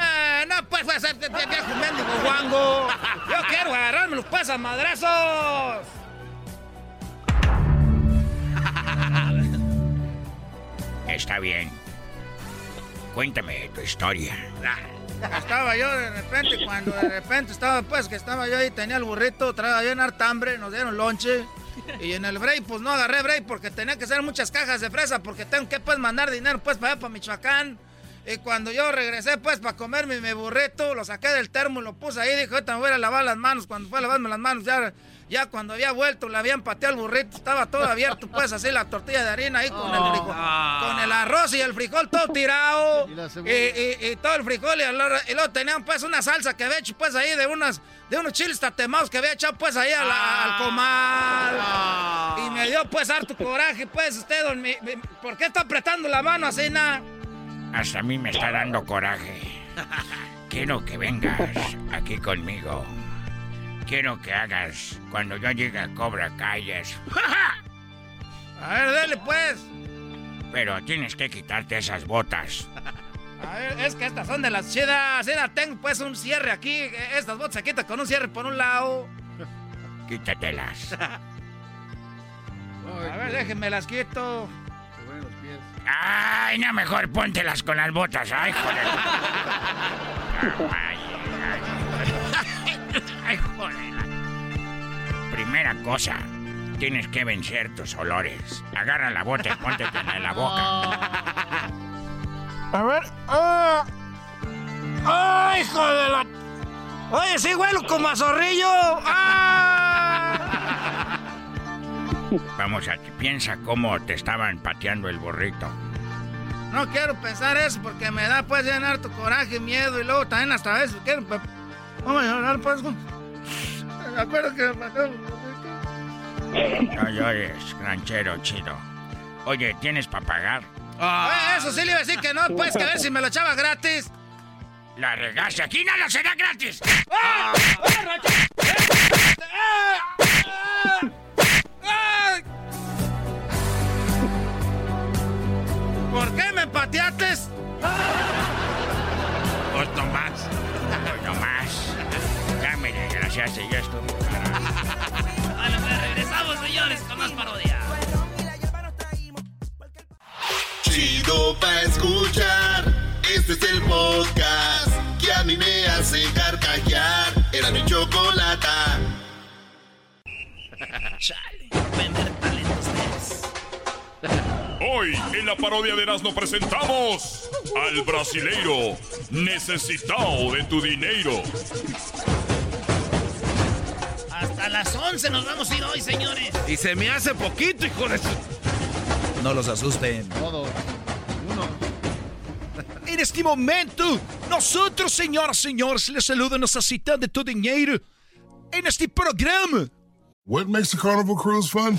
Eh, no pues, puede ser viejo mendigo guango. Yo quiero agarrarme los pues a madrazos. Está bien. Cuéntame tu historia. Estaba yo de repente, cuando de repente estaba, pues, que estaba yo ahí, tenía el burrito, traía yo en harta hambre, nos dieron lonche. Y en el break, pues, no agarré break porque tenía que hacer muchas cajas de fresa porque tengo que, pues, mandar dinero, pues, para allá, para Michoacán. Y cuando yo regresé, pues, para comerme mi burrito, lo saqué del termo y lo puse ahí. Dije, ahorita me voy a lavar las manos. Cuando fue a lavarme las manos, ya, ya cuando había vuelto, le habían pateado el burrito. Estaba todo abierto, pues, así la tortilla de harina ahí con, el, Oh. frijol, con el arroz y el frijol todo tirado. Y la y, cebolla. y- y todo el frijol. Y, luego, y luego tenían, pues, una salsa que había hecho, pues, ahí de unas... De unos chiles tatemados que había echado pues ahí a la- al comal. Y me dio pues harto coraje, pues usted, don, mi- mi- ¿por qué está apretando la mano así, na? Hasta a mí me está dando coraje. Quiero que vengas aquí conmigo. Quiero que hagas cuando yo llegue a Cobra Calles. A ver, dele pues. Pero tienes que quitarte esas botas. A ver, es que estas son de las chidas. Mira, tengo pues un cierre aquí. Estas botas se quitan con un cierre por un lado. Quítatelas. A ver, déjenme las quito. Ay, no, mejor póntelas con las botas. Ay, joder. Ay, ay. Ay, joder. Primera cosa, tienes que vencer tus olores. Agarra la bota y póntete en la boca. A ver. ¡Ah! ¡Ay, hijo de la! Oye, sí huelo como a zorrillo. ¡Ah! Vamos a piensa cómo te estaban pateando el burrito. No quiero pensar eso porque me da pues llenar tu coraje, miedo y luego también hasta a veces quiero... pe- Vamos a llorar pues. Me acuerdo que me mataron. No llores, ranchero chido. Oye, ¿tienes para pagar? Oye, eso sí le iba a decir que no, pues que a ver si me lo echaba gratis. La regaste. Aquí nada será gratis. ¡Ah! ¡Ah! ¡Ah! Pateaste? Pues no más. Pues no más. Ya me desgraciaste y esto. Bueno, pues regresamos, señores, con más parodia. Chido pa' escuchar. Este es el podcast que a mí me hace carcajear. Era mi chocolata. Chale, vender talentos Hoy en la parodia de Erasmo presentamos al brasileiro necesitado de tu dinero. Hasta las 11 nos vamos a ir hoy, señores. Y se me hace poquito, hijo de. No los asusten. Todo. Uno. En este momento, nosotros, señoras y señores, les saluda cita de tu dinero en este programa. What makes a carnival cruise fun?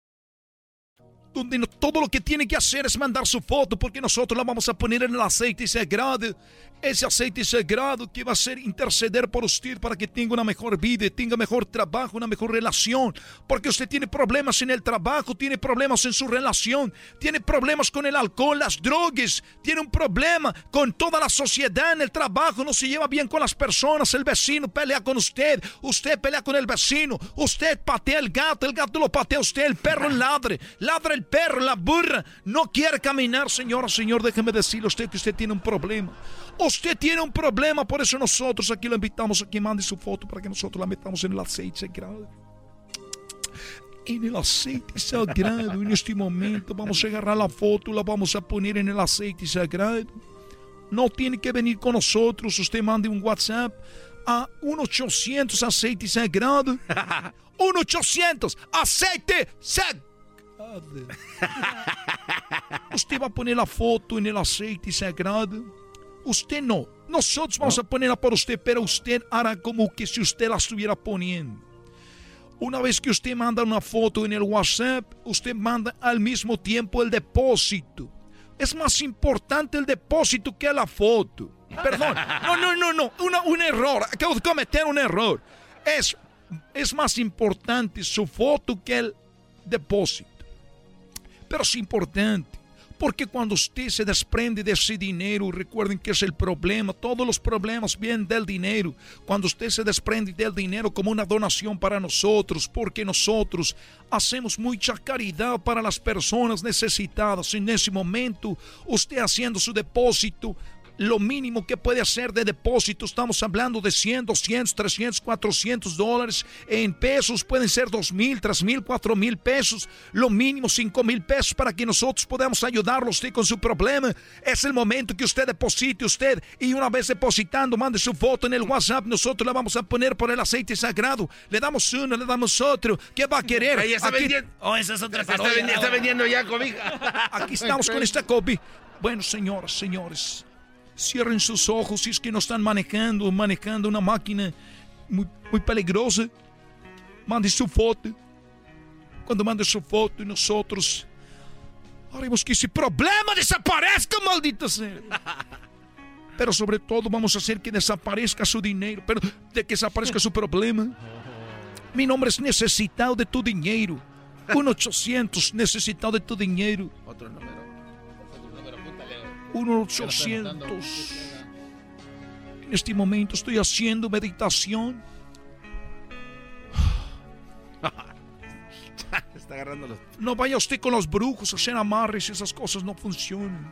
Donde todo lo que tiene que hacer es mandar su foto porque nosotros la vamos a poner en el aceite sagrado. Ese aceite sagrado que va a ser interceder por usted para que tenga una mejor vida, tenga mejor trabajo, una mejor relación. Porque usted tiene problemas en el trabajo, tiene problemas en su relación, tiene problemas con el alcohol, las drogas, tiene un problema con toda la sociedad en el trabajo, no se lleva bien con las personas, el vecino pelea con usted, usted pelea con el vecino, usted patea el gato, el gato lo patea usted, el perro ladre, ladra el perro, la burra, no quiere caminar, señora, señor, déjeme decirle a usted que usted tiene un problema. Usted tiene un problema, por eso nosotros aquí lo invitamos a que mande su foto para que nosotros la metamos en el aceite sagrado. En el aceite sagrado, en este momento, vamos a agarrar la foto, la vamos a poner en el aceite sagrado. No tiene que venir con nosotros, usted mande un WhatsApp a 1-800 aceite sagrado. 1-800 aceite sagrado. Usted va a poner la foto en el aceite sagrado. Usted no, Nosotros vamos a ponerla para usted, pero usted hará como que si usted la estuviera poniendo. Una vez que usted manda una foto en el WhatsApp, usted manda al mismo tiempo el depósito. Es más importante el depósito que la foto. Perdón, no, no, no, no, un error. Acabo de cometer un error. Es, es más importante su foto que el depósito. Pero es importante. Porque cuando usted se desprende de ese dinero, recuerden que es el problema, todos los problemas vienen del dinero. Cuando usted se desprende del dinero como una donación para nosotros, porque nosotros hacemos mucha caridad para las personas necesitadas. En ese momento, usted haciendo su depósito, lo mínimo que puede hacer de depósito, estamos hablando de 100, 200, 300, 400 dólares. En pesos pueden ser 2 mil, 3 mil, 4 mil pesos. Lo mínimo 5 mil pesos para que nosotros podamos ayudarlo usted con su problema. Es el momento que usted deposite usted y una vez depositando, mande su foto en el WhatsApp. Nosotros la vamos a poner por el aceite sagrado. Le damos uno, le damos otro. ¿Qué va a querer? Ahí está vendiendo. Oh, esa es otra está, está vendiendo ya cobija. Aquí estamos con esta copia. Bueno, señoras, señores. Cierren sus ojos si es que no están manejando, manejando una máquina muy, muy peligrosa. Mande su foto. Cuando mande su foto y nosotros haremos que ese problema desaparezca, maldita sea. Pero sobre todo vamos a hacer que desaparezca su dinero, pero de que desaparezca su problema. Mi nombre es necesitado de tu dinero. 1-800 necesitado de tu dinero. Otro número. 1-800. En este momento estoy haciendo meditación. Está agarrando los... No vaya usted con los brujos a hacer amarres, esas cosas no funcionan.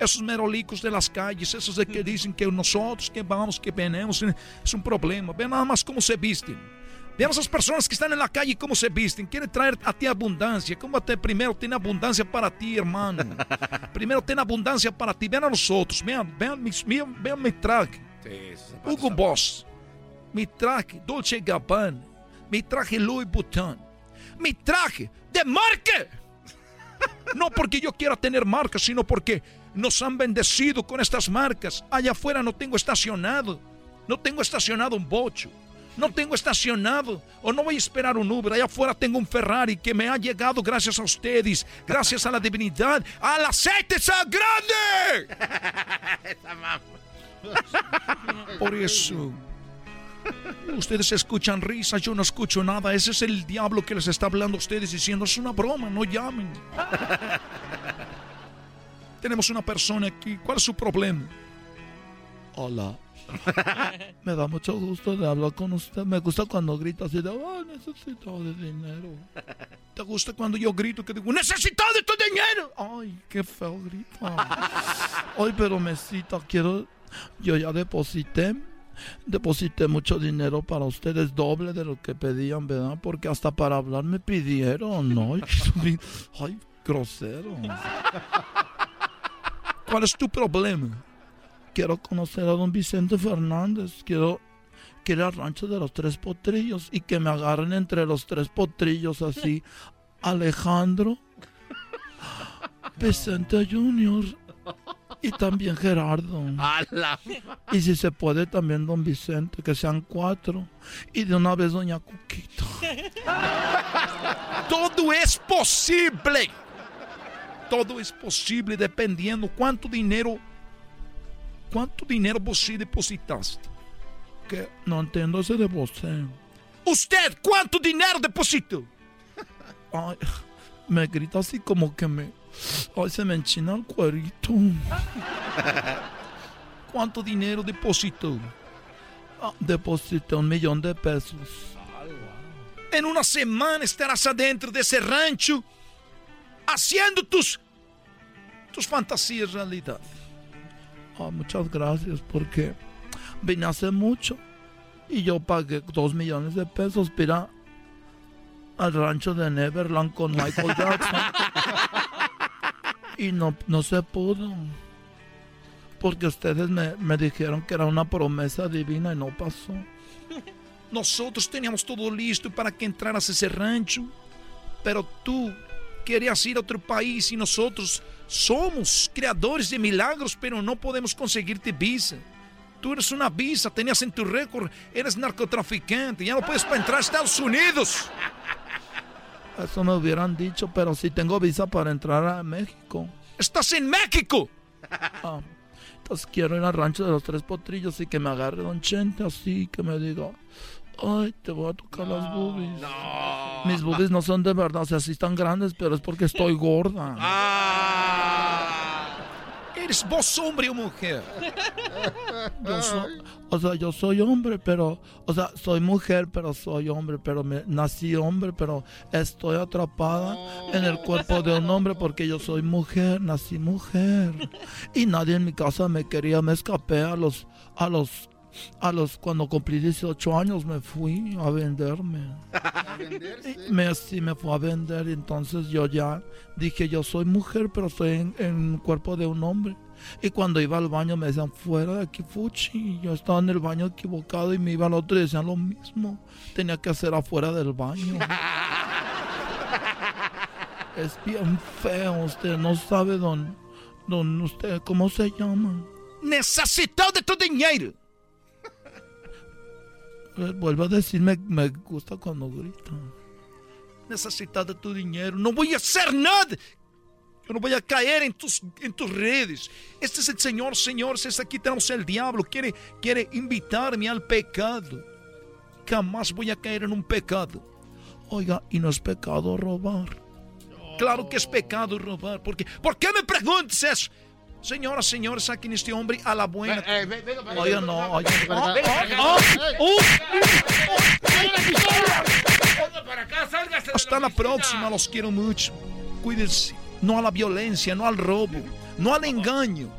Esos merolicos de las calles, esos de que dicen que nosotros que vamos, que venimos, es un problema. Ve nada más cómo se visten. Vean esas personas que están en la calle cómo se visten. Quieren traer a ti abundancia. ¿Cómo te primero tiene abundancia para ti, hermano? primero tiene abundancia para ti. Vean a nosotros. Vean, vean, vean, vean mi traje. Hugo Boss. Mi traje Dolce Gabbana. Mi traje Louis Vuitton. Mi traje de marca. no porque yo quiera tener marcas, sino porque nos han bendecido con estas marcas. Allá afuera no tengo estacionado. No tengo estacionado un bocho no tengo estacionado o no voy a esperar un Uber. Allá afuera tengo un Ferrari que me ha llegado gracias a ustedes, gracias a la divinidad, al aceite grande. Por eso. Ustedes escuchan risas, yo no escucho nada. Ese es el diablo que les está hablando a ustedes diciendo, es una broma, no llamen. Tenemos una persona aquí. ¿Cuál es su problema? Hola. Me da mucho gusto de hablar con usted. Me gusta cuando grita así de, oh, necesito de dinero. ¿Te gusta cuando yo grito que digo, necesito de tu dinero? Ay, qué feo grito. Ay, pero mesita, quiero, yo ya deposité. Deposité mucho dinero para ustedes, doble de lo que pedían, ¿verdad? Porque hasta para hablar me pidieron, ¿no? Ay, grosero. ¿Cuál es tu problema? Quiero conocer a don Vicente Fernández, quiero, ir al rancho de los tres potrillos y que me agarren entre los tres potrillos así. Alejandro, Vicente Junior y también Gerardo. Y si se puede también don Vicente, que sean cuatro. Y de una vez doña Cuquita. Todo es posible. Todo es posible dependiendo cuánto dinero ¿Cuánto dinero vos depositaste? Que no entiendo ese de você. ¿Usted cuánto dinero depositó? Ay, me grita así como que me... Ay, se me enchina el cuerito. ¿Cuánto dinero depositó? Ah, deposité un millón de pesos. En una semana estarás adentro de ese rancho haciendo tus, tus fantasías realidad. Oh, muchas gracias porque vine hace mucho y yo pagué dos millones de pesos para al rancho de Neverland con Michael Jackson. y no, no se pudo. Porque ustedes me, me dijeron que era una promesa divina y no pasó. Nosotros teníamos todo listo para que entraras a ese rancho. Pero tú querías ir a otro país y nosotros somos creadores de milagros, pero no podemos conseguirte visa. tú eres una visa, tenías en tu récord, eres narcotraficante, ya no puedes entrar a Estados Unidos. Eso me hubieran dicho, pero sí tengo visa para entrar a México. ¡Estás en México! Ah, entonces quiero ir al rancho de los tres potrillos y que me agarre Don Chente así, que me diga, ay, te voy a tocar las boobies. Mis boobies no son de verdad, o sea, sí están grandes, pero es porque estoy gorda. ¿Eres vos hombre o mujer? Yo o sea, yo soy hombre, pero, o sea, soy mujer, pero soy hombre, pero me, nací hombre, pero estoy atrapada en el cuerpo de un hombre porque yo soy mujer, nací mujer. Y nadie en mi casa me quería, me escapé a los, a los, a los, cuando cumplí 18 años me fui a venderme. Y Me, sí, me fue a vender entonces yo ya dije, yo soy mujer, pero estoy en, en el cuerpo de un hombre. Y cuando iba al baño me decían, fuera de aquí, Fuchi. Y yo estaba en el baño equivocado y me iba al otro y decían lo mismo. Tenía que hacer afuera del baño. es bien feo, usted no sabe don, don usted, ¿cómo se llama? Necesito de tu dinero. Eh, Vuelvo a decirme, me gusta cuando gritan. Necesito de tu dinero. No voy a hacer nada. Yo no voy a caer en tus, en tus redes. Este es el Señor, señores. Es aquí tenemos el diablo. Quiere, quiere invitarme al pecado. Jamás voy a caer en un pecado. Oiga, y no es pecado robar. Claro que es pecado robar. Porque, ¿Por qué me preguntas eso? Señoras, señores, saquen este hombre a la buena. Oiga, no, oiga. Oh, Oh, oh, Hasta la próxima, los quiero mucho. Cuídense. No a la violencia, no al robo, no al engaño.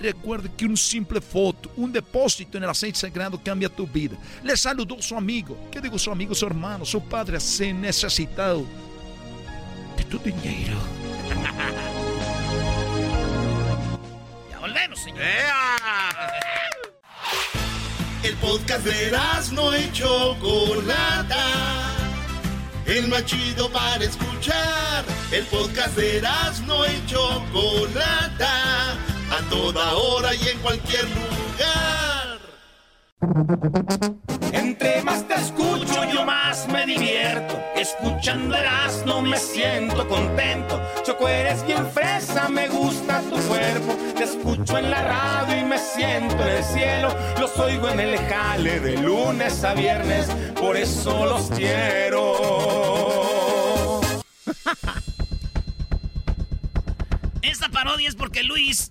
Recuerde que un simple foto, un depósito en el aceite sagrado cambia tu vida. Le saludó su amigo. ¿Qué digo su amigo, su hermano, su padre se necesitado de tu dinero. Volvemos. El podcast de no y Chocolata. El más chido para escuchar. El podcast de no y Chocolata. A toda hora y en cualquier lugar. Entre más te escucho, yo más me divierto. Escuchando no me siento contento. Choco, eres bien fresa, me gusta tu cuerpo. Te escucho en la radio y me siento en el cielo. Los oigo en el jale de lunes a viernes, por eso los quiero. Esta parodia es porque Luis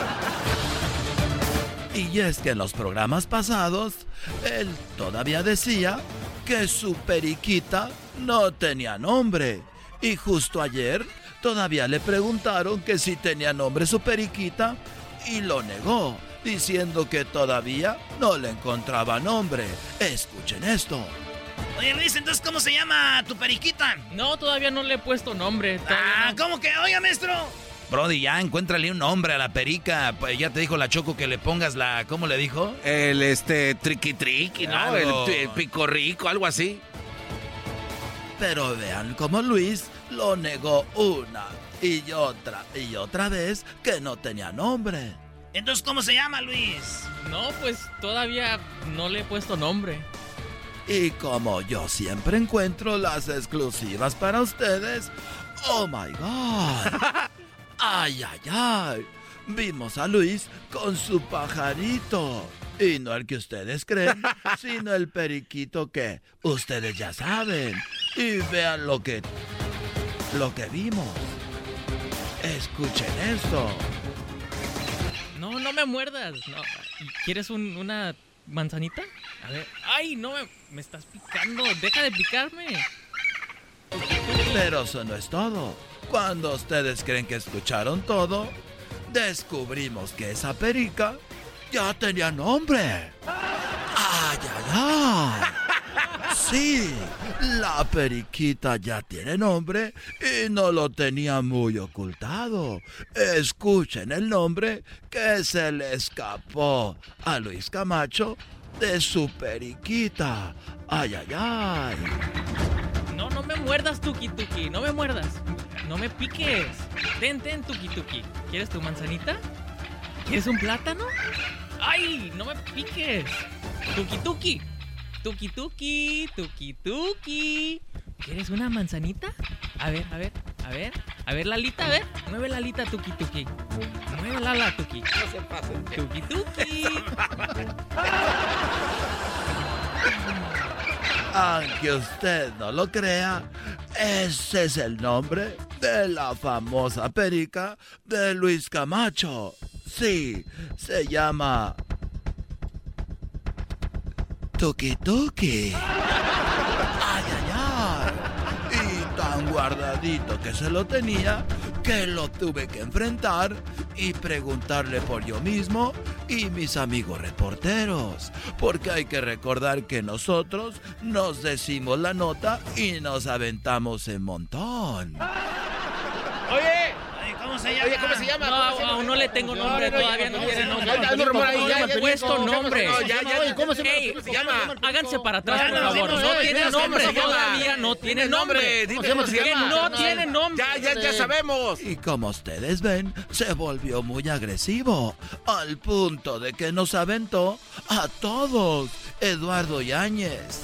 Y es que en los programas pasados, él todavía decía que su periquita no tenía nombre. Y justo ayer todavía le preguntaron que si tenía nombre su periquita y lo negó, diciendo que todavía no le encontraba nombre. Escuchen esto. Oye, Luis, entonces, ¿cómo se llama tu periquita? No, todavía no le he puesto nombre. Ah, ¿cómo que? Oiga, maestro. Brody, ya encuéntrale un nombre a la perica. Pues ya te dijo la Choco que le pongas la. ¿Cómo le dijo? El este triqui triqui, ¿no? El, el pico rico, algo así. Pero vean cómo Luis lo negó una y otra y otra vez que no tenía nombre. Entonces, ¿cómo se llama, Luis? No, pues todavía no le he puesto nombre. Y como yo siempre encuentro las exclusivas para ustedes, oh my god. Ay, ay, ay. Vimos a Luis con su pajarito. Y no el que ustedes creen, sino el periquito que ustedes ya saben. Y vean lo que lo que vimos. Escuchen esto. No, no me muerdas. No. ¿Quieres un- una manzanita? A ver. ¡Ay, no me, me estás picando! ¡Deja de picarme! Pero eso no es todo. Cuando ustedes creen que escucharon todo, descubrimos que esa perica ya tenía nombre. ¡Ay, ay, ay! Sí, la periquita ya tiene nombre y no lo tenía muy ocultado. Escuchen el nombre que se le escapó a Luis Camacho de su periquita. ¡Ay, ay, ay! No, no me muerdas, Tuki Tuki. No me muerdas. No me piques. Ten, ten, Tuki Tuki. ¿Quieres tu manzanita? ¿Quieres un plátano? ¡Ay! No me piques. Tuki Tuki. Tuki Tuki. Tuki Tuki. ¿Quieres una manzanita? A ver, a ver, a ver. A ver, la alita, a ver. Mueve la alita, Tuki Tuki. Mueve la ala, Tuki. No se pasen. Tuki Tuki. Aunque usted no lo crea, ese es el nombre de la famosa perica de Luis Camacho. Sí, se llama Tuki Tuki. Ay, ay, ay. Y tan guardadito que se lo tenía que lo tuve que enfrentar y preguntarle por yo mismo y mis amigos reporteros. Porque hay que recordar que nosotros nos decimos la nota y nos aventamos en montón. Oye, ¿cómo se llama? Oye, ¿cómo se llama? No, ¿Cómo se llama? aún no le tengo nombre, No, no, no, todavía no no, tiene no, nombre. ya, no, rumor ahí, ya, puesto ¿cómo se llama? nombre. Ya, ya, ¿cómo se llama? Háganse para atrás, por no, favor. no, eh, tiene nombre, todavía no tiene nombre, no tiene nombre. Ya, ya, ya sabemos. Y como ustedes ven, se volvió muy agresivo, al punto de que nos aventó a todos. Eduardo Yáñez,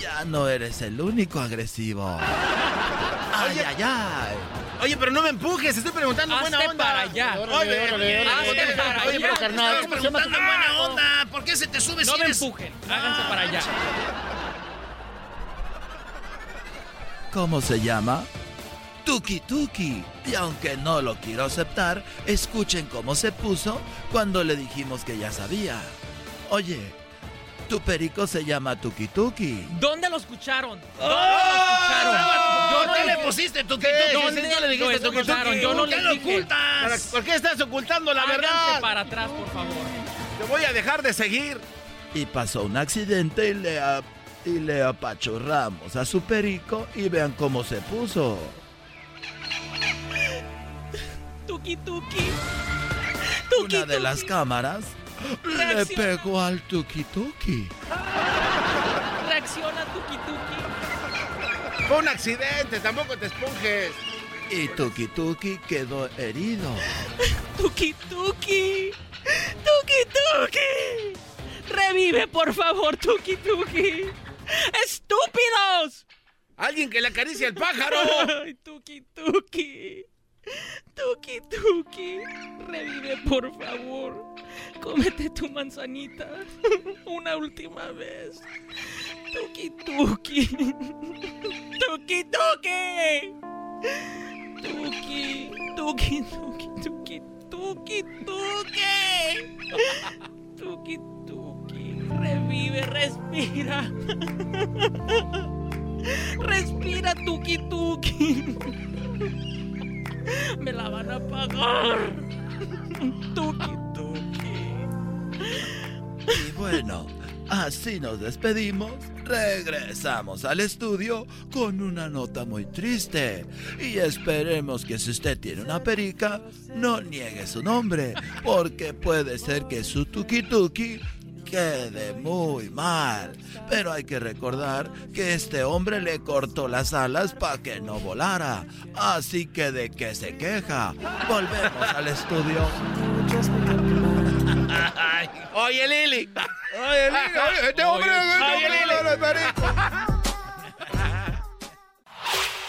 ya no eres el único agresivo. Ay, Oye, ay, ay. Oye, pero no me empujes, estoy preguntando Hazte buena onda. para allá. Oye, oye, hazte para allá. pero carnal, Estamos ¿cómo se llama tu- preguntando buena onda. ¿Por qué se te sube No si me eres- empujen, háganse para allá. ¿Cómo se llama? Tuki Tuki. Y aunque no lo quiero aceptar, escuchen cómo se puso cuando le dijimos que ya sabía. Oye, tu perico se llama Tuki Tuki. ¿Dónde lo escucharon? ¿Dónde ¡Oh! lo escucharon? Yo no ¿Qué le pusiste tú? ¿Qué? ¿Dónde ¿Dónde le dijiste? Yo no ¿Por qué le lo dije. ocultas? ¿Por qué estás ocultando la Háganse verdad? para atrás, por favor. Te voy a dejar de seguir. Y pasó un accidente y le, y le apachurramos a su perico y vean cómo se puso. Tuki Tuki. Una de las cámaras le pegó al Tuki Tuki. Reacciona, Tuki Tuki. Fue un accidente, tampoco te esponjes. Y Tuki Tuki quedó herido. Tuki Tuki. Tuki Tuki. Revive, por favor, Tuki Tuki. ¡Estúpidos! Alguien que le acaricie al pájaro. Ay, Tuki Tuki. Tuki Tuki. Revive, por favor. Cómete tu manzanita. Una última vez. Tuki Tuki. Tuki Tuki. Tuki. Tuki Tuki Tuki. Tuki Tuki. Tuki Tuki. Revive, respira. Respira, Tuki Tuki. Me la van a pagar. Tuki Y bueno, así nos despedimos. Regresamos al estudio con una nota muy triste. Y esperemos que si usted tiene una perica, no niegue su nombre. Porque puede ser que su tuki tuki quede muy mal. Pero hay que recordar que este hombre le cortó las alas para que no volara. Así que de qué se queja. Volvemos al estudio. Oye, Lili. Oye, Lili, oye, este hombre- este Oye, hombre Lili.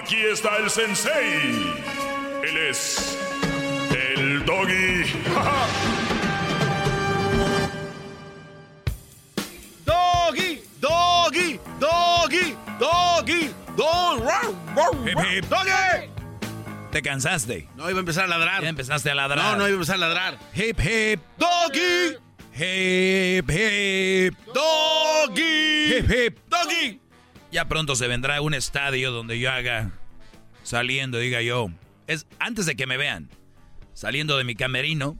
Aquí está el sensei. Él es el doggy. Doggy, doggy, doggy, doggy, doggy, doggy. ¿Te cansaste? No, iba a empezar a ladrar. Ya empezaste a ladrar. No, no iba a empezar a ladrar. Hip, hip. Doggy. Hip, hip. Doggy. Hip, hip. Doggy. Ya pronto se vendrá un estadio donde yo haga saliendo, diga yo. Es antes de que me vean. Saliendo de mi camerino.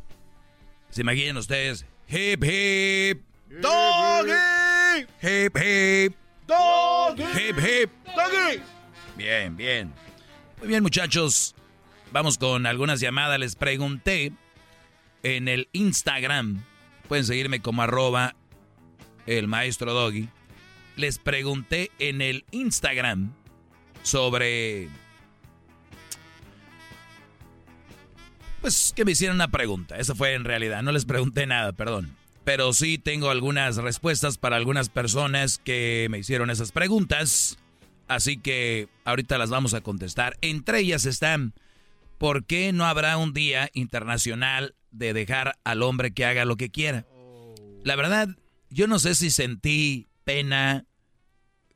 Se imaginen ustedes. Hip, hip. Doggy. Hip, hip. Doggy. Hip, hip. Doggy. Bien, bien. Muy bien, muchachos. Vamos con algunas llamadas. Les pregunté en el Instagram. Pueden seguirme como arroba el maestro Doggy. Les pregunté en el Instagram sobre... Pues que me hicieran una pregunta. Eso fue en realidad. No les pregunté nada, perdón. Pero sí tengo algunas respuestas para algunas personas que me hicieron esas preguntas. Así que ahorita las vamos a contestar. Entre ellas están, ¿por qué no habrá un día internacional de dejar al hombre que haga lo que quiera? La verdad, yo no sé si sentí pena,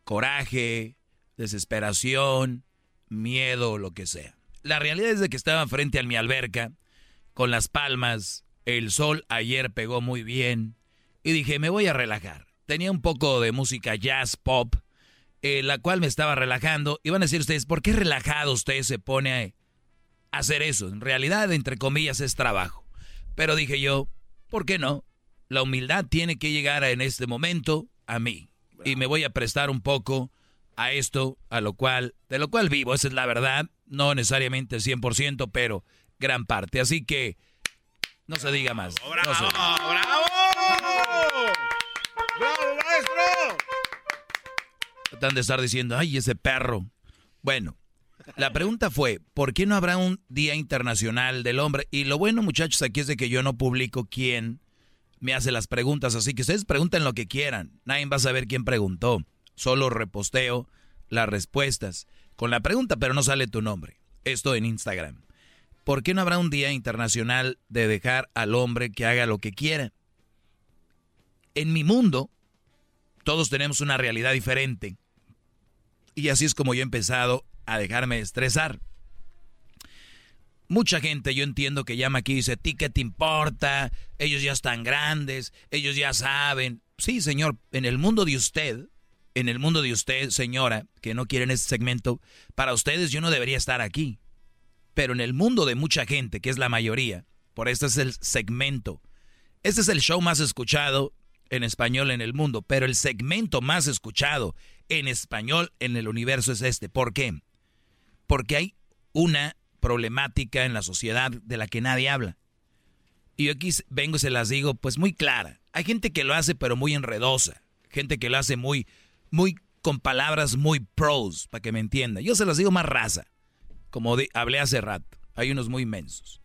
coraje, desesperación, miedo lo que sea. La realidad es de que estaba frente a mi alberca, con las palmas, el sol ayer pegó muy bien, y dije, me voy a relajar. Tenía un poco de música jazz, pop, eh, la cual me estaba relajando. Y van a decir ustedes, ¿por qué relajado usted se pone a hacer eso? En realidad, entre comillas, es trabajo. Pero dije yo, ¿por qué no? La humildad tiene que llegar en este momento a mí. Y me voy a prestar un poco a esto, a lo cual, de lo cual vivo, esa es la verdad. No necesariamente 100%, pero gran parte. Así que, no se diga más. ¡Bravo! No se- ¡Bravo! ¡Bravo, maestro! Tratan de estar diciendo, ay, ese perro. Bueno, la pregunta fue, ¿por qué no habrá un Día Internacional del Hombre? Y lo bueno, muchachos, aquí es de que yo no publico quién me hace las preguntas, así que ustedes pregunten lo que quieran. Nadie va a saber quién preguntó. Solo reposteo las respuestas con la pregunta, pero no sale tu nombre. Esto en Instagram. ¿Por qué no habrá un Día Internacional de dejar al hombre que haga lo que quiera? En mi mundo, todos tenemos una realidad diferente. Y así es como yo he empezado a dejarme estresar. Mucha gente, yo entiendo que llama aquí y dice, ¿ti qué te importa? Ellos ya están grandes, ellos ya saben. Sí, señor, en el mundo de usted, en el mundo de usted, señora, que no quieren este segmento, para ustedes yo no debería estar aquí. Pero en el mundo de mucha gente, que es la mayoría, por este es el segmento. Este es el show más escuchado en español en el mundo, pero el segmento más escuchado en español en el universo es este. ¿Por qué? Porque hay una problemática en la sociedad de la que nadie habla. Y yo aquí vengo y se las digo pues muy clara. Hay gente que lo hace pero muy enredosa. Gente que lo hace muy, muy con palabras muy pros, para que me entienda. Yo se las digo más raza, como de- hablé hace rato. Hay unos muy inmensos.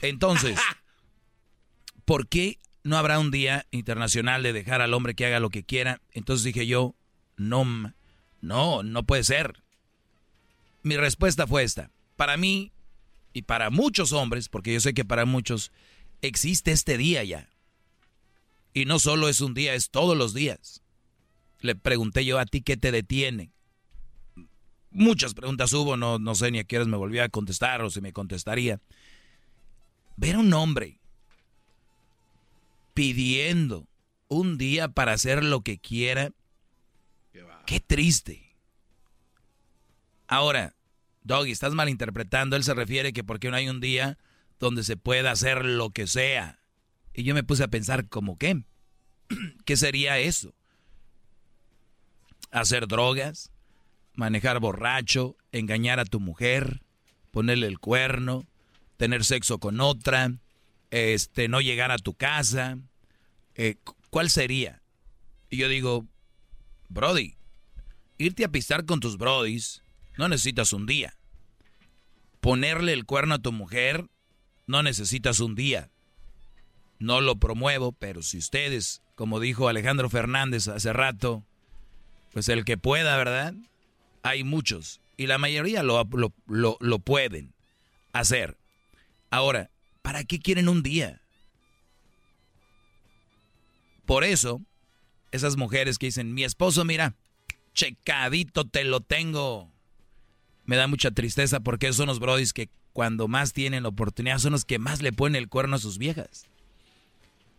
Entonces, ¿por qué no habrá un día internacional de dejar al hombre que haga lo que quiera? Entonces dije yo, no, no, no puede ser. Mi respuesta fue esta. Para mí y para muchos hombres, porque yo sé que para muchos existe este día ya. Y no solo es un día, es todos los días. Le pregunté yo a ti qué te detiene. Muchas preguntas hubo, no, no sé ni a qué horas me volvía a contestar o si me contestaría. Ver a un hombre pidiendo un día para hacer lo que quiera, qué triste. Ahora, Doggy, estás malinterpretando. Él se refiere que porque no hay un día donde se pueda hacer lo que sea. Y yo me puse a pensar, ¿cómo qué? ¿Qué sería eso? ¿Hacer drogas? ¿Manejar borracho? ¿Engañar a tu mujer? ¿Ponerle el cuerno? ¿Tener sexo con otra? Este, ¿No llegar a tu casa? Eh, cu- ¿Cuál sería? Y yo digo, Brody, irte a pistar con tus brodis no necesitas un día. Ponerle el cuerno a tu mujer no necesitas un día. No lo promuevo, pero si ustedes, como dijo Alejandro Fernández hace rato, pues el que pueda, ¿verdad? Hay muchos. Y la mayoría lo, lo, lo, pueden hacer. Ahora, ¿para qué quieren un día? Por eso, esas mujeres que dicen, mi esposo, mira, checadito te lo tengo. Me da mucha tristeza porque son los brodis que cuando más tienen la oportunidad son los que más le ponen el cuerno a sus viejas.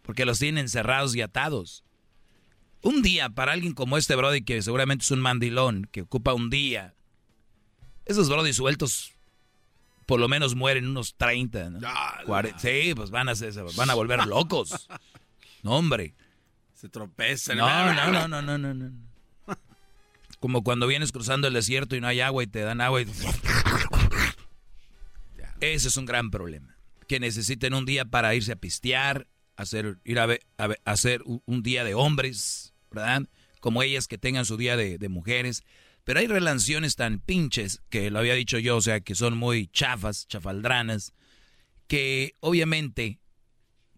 Porque los tienen encerrados y atados. Un día para alguien como este brody que seguramente es un mandilón, que ocupa un día. Esos brodis sueltos por lo menos mueren unos 30, ¿no? sí, pues van a, ser, van a volver locos. No, hombre. Se tropezan. No, no, no, no, no, no, no. Como cuando vienes cruzando el desierto y no hay agua y te dan agua y... Ese es un gran problema. Que necesiten un día para irse a pistear, hacer, ir a, hacer un día de hombres, ¿verdad? Como ellas que tengan su día de, de mujeres. Pero hay relaciones tan pinches, que lo había dicho yo, o sea, que son muy chafas, chafaldranas, que obviamente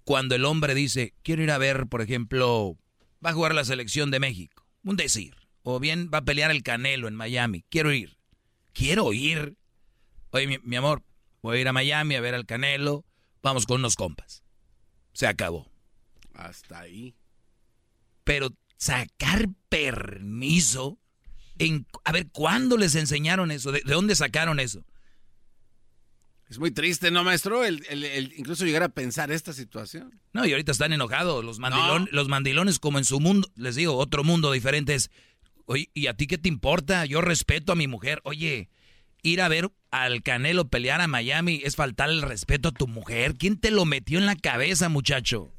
cuando el hombre dice, quiero ir a ver, por ejemplo, va a jugar la selección de México, un decir, o bien va a pelear el Canelo en Miami, quiero ir, quiero ir. Oye, mi, amor, voy a ir a Miami a ver al Canelo, vamos con unos compas. Se acabó. Hasta ahí. Pero sacar permiso, en, a ver, ¿cuándo les enseñaron eso? ¿De, dónde sacaron eso? Es muy triste, ¿no, maestro? El, incluso llegar a pensar esta situación. No, y ahorita están enojados. Los, los mandilones, como en su mundo, les digo, otro mundo diferente es. Oye, ¿y a ti qué te importa? Yo respeto a mi mujer. Oye, ir a ver al Canelo pelear a Miami es faltar el respeto a tu mujer. ¿Quién te lo metió en la cabeza, muchacho?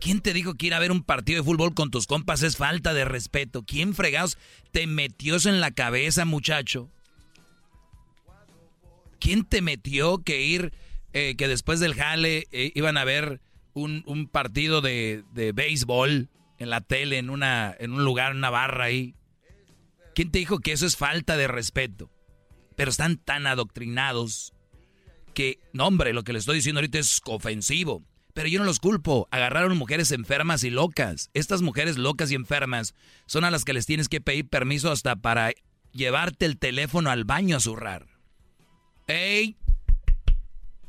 ¿Quién te dijo que ir a ver un partido de fútbol con tus compas es falta de respeto? ¿Quién fregados te metió eso en la cabeza, muchacho? ¿Quién te metió que ir, eh, que después del jale eh, iban a ver un, partido de, de, béisbol en la tele, en, una, en un lugar, en una barra ahí? ¿Quién te dijo que eso es falta de respeto? Pero están tan adoctrinados que, no hombre, lo que les estoy diciendo ahorita es ofensivo. Pero yo no los culpo. Agarraron mujeres enfermas y locas. Estas mujeres locas y enfermas son a las que les tienes que pedir permiso hasta para llevarte el teléfono al baño a zurrar. ¡Ey!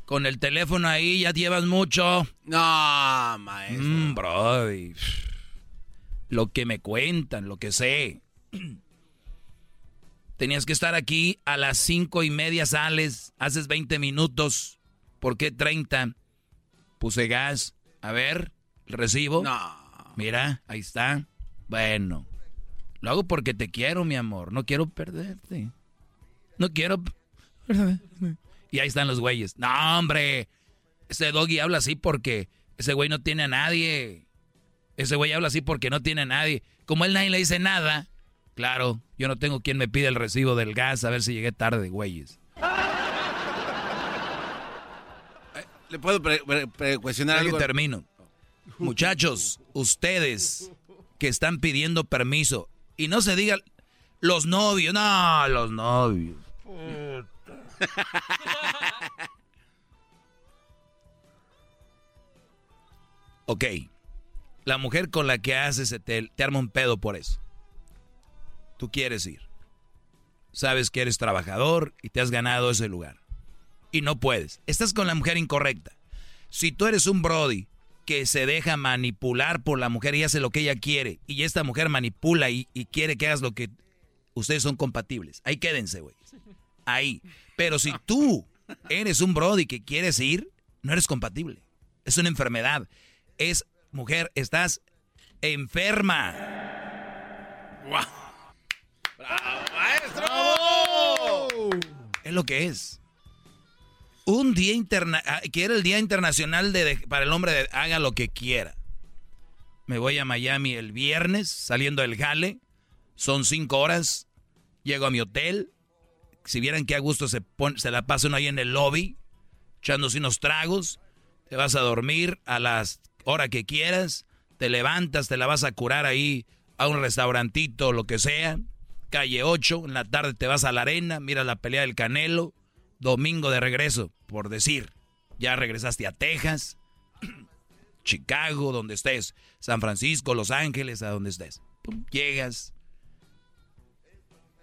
Con el teléfono ahí ya llevas mucho. No, maestro. Mm, bro. Lo que me cuentan, lo que sé. Tenías que estar aquí a las cinco y media sales, haces 20 minutos. ¿Por qué 30? Puse gas. A ver, recibo. No. Mira, ahí está. Bueno. Lo hago porque te quiero, mi amor. No quiero perderte. No quiero y ahí están los güeyes. No, hombre. Ese doggy habla así porque ese güey no tiene a nadie. Ese güey habla así porque no tiene a nadie. Como él nadie le dice nada, claro, yo no tengo quien me pida el recibo del gas a ver si llegué tarde, güeyes. ¿Le puedo cuestionar algo? termino. Muchachos, ustedes que están pidiendo permiso y no se digan los novios, no, los novios. ok. La mujer con la que haces te, te arma un pedo por eso. Tú quieres ir. Sabes que eres trabajador y te has ganado ese lugar. Y no puedes. Estás con la mujer incorrecta. Si tú eres un Brody que se deja manipular por la mujer y hace lo que ella quiere, y esta mujer manipula y, y quiere que hagas lo que ustedes son compatibles, ahí quédense, güey ahí. Pero si tú eres un Brody que quieres ir, no eres compatible. Es una enfermedad. Es, mujer, estás enferma. ¡Bravo, maestro! Es lo que es. Un día interna ah, que el Día Internacional de, para el hombre de haga lo que quiera. Me voy a Miami el viernes, saliendo del jale. Son cinco horas. Llego a mi hotel si vieran qué a gusto se, se la pasa uno ahí en el lobby, echándose unos tragos, te vas a dormir a las hora que quieras, te levantas, te la vas a curar ahí a un restaurantito, lo que sea, calle 8, en la tarde te vas a la arena, miras la pelea del Canelo, domingo de regreso, por decir. Ya regresaste a Texas, Chicago, donde estés, San Francisco, Los Ángeles, a donde estés. Pum, llegas.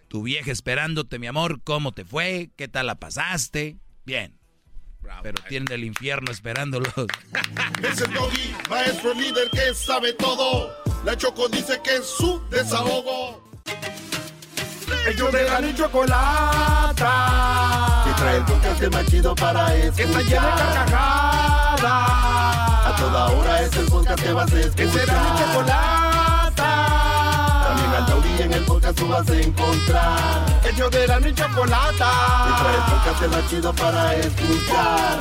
Tu vieja esperándote, mi amor, ¿cómo te fue? ¿Qué tal la pasaste? Bien. Pero tienen el infierno esperándolos. Es el doggy, maestro líder que sabe todo. La Choco dice que es su desahogo. Ellos de la ni chocolata. Que trae el podcast más chido para escuchar. Que está llena de carcajadas. A toda hora es el podcast que vas a escuchar. Que será mi chocolata. También al taurí en el podcast tú vas a encontrar. Ellos de la ni chocolata. Que trae el podcast más chido para escuchar.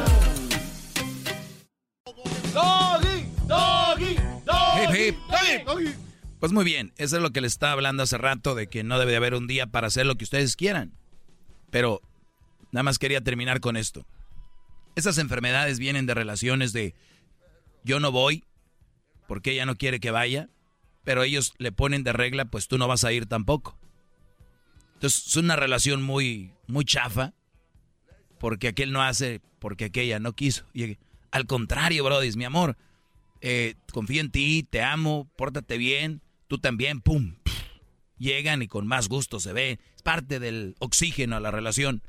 Doggy, doggy, Hip, hip. Pues muy bien, eso es lo que les estaba hablando hace rato, de que no debe de haber un día para hacer lo que ustedes quieran. Pero nada más quería terminar con esto. Esas enfermedades vienen de relaciones de yo no voy porque ella no quiere que vaya, pero ellos le ponen de regla, pues tú no vas a ir tampoco. Entonces es una relación muy, muy chafa, porque aquel no hace, porque aquella no quiso. Y al contrario, Brody, mi amor, eh, confío en ti, te amo, pórtate bien, tú también, pum. llegan y con más gusto se ve. Es parte del oxígeno a la relación.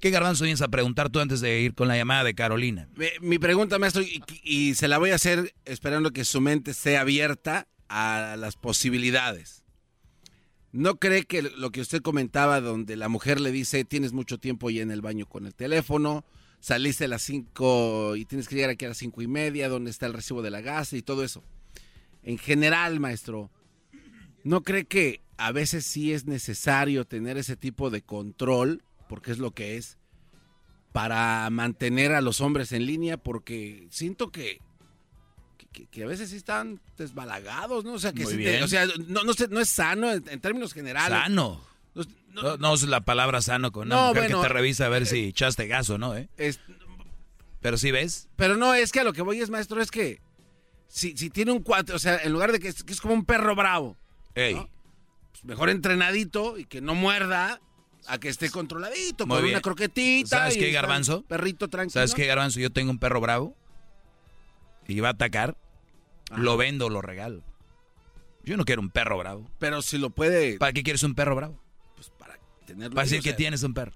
¿Qué garbanzo vienes a preguntar tú antes de ir con la llamada de Carolina? Mi, pregunta, maestro, y, y se la voy a hacer esperando que su mente esté abierta a las posibilidades. ¿No cree que lo que usted comentaba, donde la mujer le dice, tienes mucho tiempo ya en el baño con el teléfono, saliste a las 5 y tienes que llegar aquí a las cinco y media, donde está el recibo de la gas y todo eso? En general, maestro, ¿no cree que a veces sí es necesario tener ese tipo de control, porque es lo que es, para mantener a los hombres en línea? Porque siento que que, que a veces sí están desbalagados, ¿no? O sea, que sí te- o sea, no, no, sé, no es sano en, en términos generales. Sano. No, no es la palabra sano con una No, mujer bueno, que te revisa a ver si echaste gaso, ¿no? ¿Eh? Es- Pero sí ves. Pero no, es que a lo que voy es, maestro, es que si, si tiene un cuatro, o sea, en lugar de que es, que es como un perro bravo, Ey. ¿no? Pues mejor entrenadito y que no muerda a que esté controladito, Muy con bien. una croquetita. ¿Sabes y qué, Garbanzo? Perrito tranquilo. ¿Sabes qué, Garbanzo? Yo tengo un perro bravo y va a atacar. Lo vendo, lo regalo. Yo no quiero un perro bravo. Pero si lo puede ¿Para qué quieres un perro bravo? tenerlo. Para ahí, decir o que sea, tienes un perro.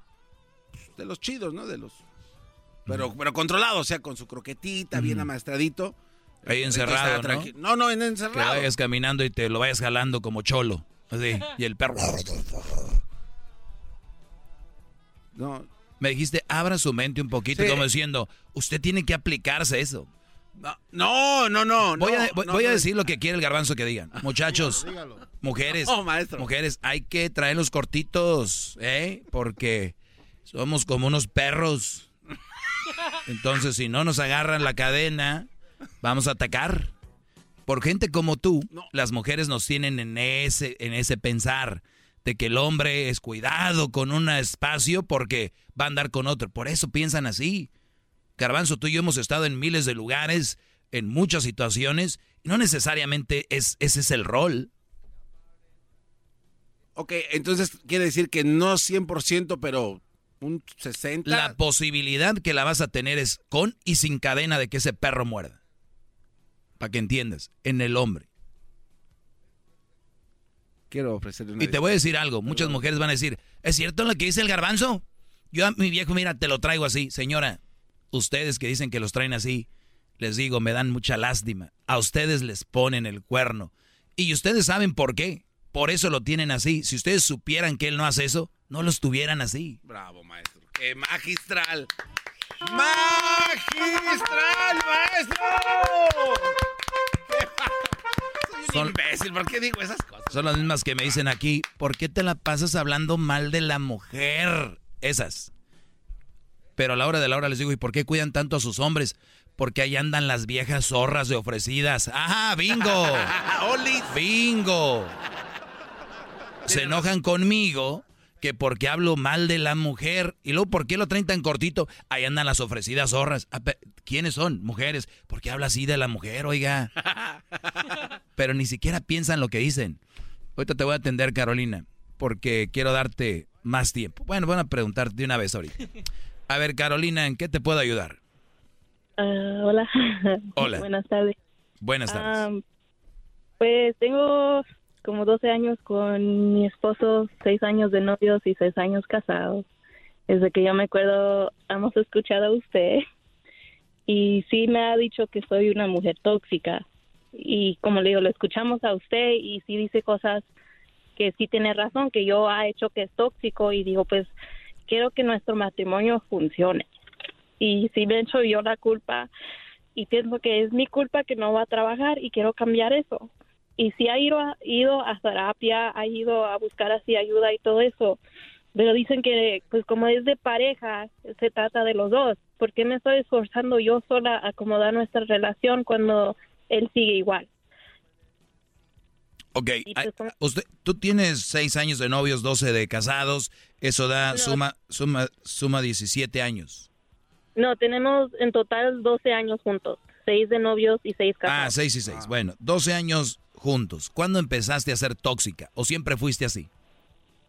De los chidos, ¿no? De los. Pero, pero controlado, o sea, con su croquetita, bien Ujú. Ahí encerrado, ¿no? No, no, en Que encerrado. vayas caminando y te lo vayas jalando como cholo. Así. Y el perro. No. Me dijiste, abra su mente un poquito, Sí. como diciendo, usted tiene que aplicarse eso. No, no, no. Voy, no, a, voy- no, voy a decir lo que quiere el garbanzo que digan. Muchachos, mujeres, maestro. mujeres, hay que traerlos cortitos, ¿eh? Porque somos como unos perros. Entonces, si no nos agarran la cadena, vamos a atacar. Por gente como tú, las mujeres nos tienen en ese, en ese pensar de que el hombre es cuidado con un espacio porque va a andar con otro. Por eso piensan así. Garbanzo, tú y yo hemos estado en miles de lugares, en muchas situaciones, y no necesariamente es, ese es el rol. Ok, entonces quiere decir que no 100%, pero un 60%. La posibilidad que la vas a tener es con y sin cadena de que ese perro muerda. Para que entiendas, en el hombre. Quiero ofrecerle una Y te voy a decir algo, muchas mujeres van a decir, ¿es cierto lo que dice el garbanzo? Yo a mi viejo, mira, te lo traigo así. Señora, ustedes que dicen que los traen así, les digo, me dan mucha lástima. A ustedes les ponen el cuerno. Y ustedes saben por qué. Por eso lo tienen así. Si ustedes supieran que él no hace eso, no los tuvieran así. Bravo, maestro. ¡Qué magistral! ¡Magistral, maestro! Soy un imbécil, ¿por qué digo esas cosas? Son las mismas que me dicen aquí, ¿por qué te la pasas hablando mal de la mujer? Esas. Pero a la hora de la hora les digo, ¿y por qué cuidan tanto a sus hombres? Porque ahí andan las viejas zorras de ofrecidas. ¡Ajá, bingo! ¡Bingo! Se enojan conmigo que porque hablo mal de la mujer. Y luego, ¿por qué lo traen tan cortito? Ahí andan las ofrecidas zorras. Ah, ¿Quiénes son? Mujeres. ¿Por qué habla así de la mujer, oiga? Pero ni siquiera piensan lo que dicen. Ahorita te voy a atender, Carolina, porque quiero darte más tiempo. Bueno, voy a preguntarte de una vez ahorita. A ver, Carolina, ¿en qué te puedo ayudar? Ah, hola. Hola. Buenas tardes. Buenas tardes. Am, pues tengo como 12 años con mi esposo, 6 años de novios y 6 años casados. Desde que yo me acuerdo, hemos escuchado a usted y sí me ha dicho que soy una mujer tóxica. Y como le digo, lo escuchamos a usted y sí dice cosas que sí tiene razón, que yo ha hecho que es tóxico y digo, pues quiero que nuestro matrimonio funcione. Y sí me he hecho yo la culpa y pienso que es mi culpa que no va a trabajar y quiero cambiar eso. Y sí ha ido a, ido a terapia, ha ido a buscar así ayuda y todo eso. Pero dicen que, pues como es de pareja, se trata de los dos. ¿Por qué me estoy esforzando yo sola a acomodar nuestra relación cuando él sigue igual? Ok, ay, usted, tú tienes 6 años de novios, 12 de casados, eso da No. suma, suma, suma 17 años. No, tenemos en total 12 años juntos. 6 de novios y 6 Ah, casados. 6 y 6. Bueno, 12 años juntos. ¿Cuándo empezaste a ser tóxica? ¿O siempre fuiste así?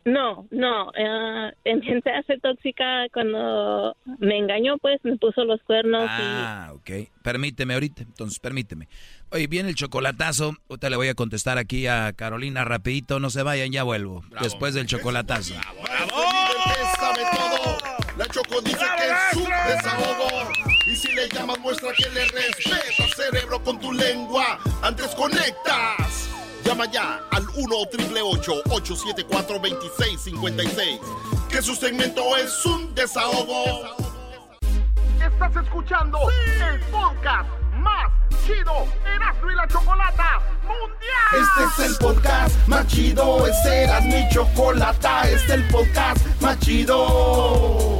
No, no. eh, empecé a ser tóxica cuando me engañó, pues me puso los cuernos Ah, ok. Permíteme ahorita, entonces permíteme. Oye, viene el chocolatazo. Ahorita le voy a contestar aquí a Carolina rapidito. No se vayan, ya vuelvo. Después del chocolatazo. sabe todo. La Choco dice que es su desahogo. Y si le llamas, muestra que le respeta, cerebro, con tu lengua. Antes conectas. Llama ya al 1-888-874-2656. Que su segmento es un desahogo. Estás escuchando el podcast más chido Erasmo y la Chocolata Mundial. Este es el podcast más chido. Este era mi chocolata. Este es el podcast más chido.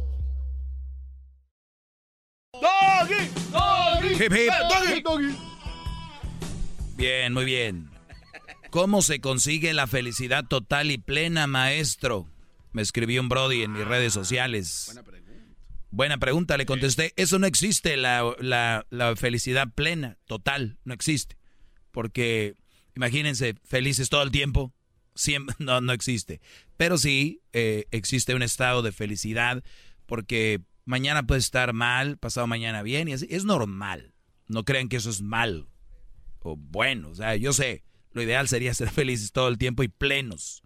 Doggy, doggy, Hip, hip. doggy, doggy. Bien, muy bien. ¿Cómo se consigue la felicidad total y plena, maestro? Me escribió un Brody en mis redes sociales. Buena pregunta. Buena pregunta, le contesté. Eso no existe, la, la- la felicidad plena, total, no existe. Porque, imagínense, felices todo el tiempo. Siempre, no, no existe. Pero sí eh, existe un estado de felicidad porque mañana puede estar mal, pasado mañana bien, y así. Es normal. No crean que eso es mal o bueno. O sea, yo sé, lo ideal sería ser felices todo el tiempo y plenos.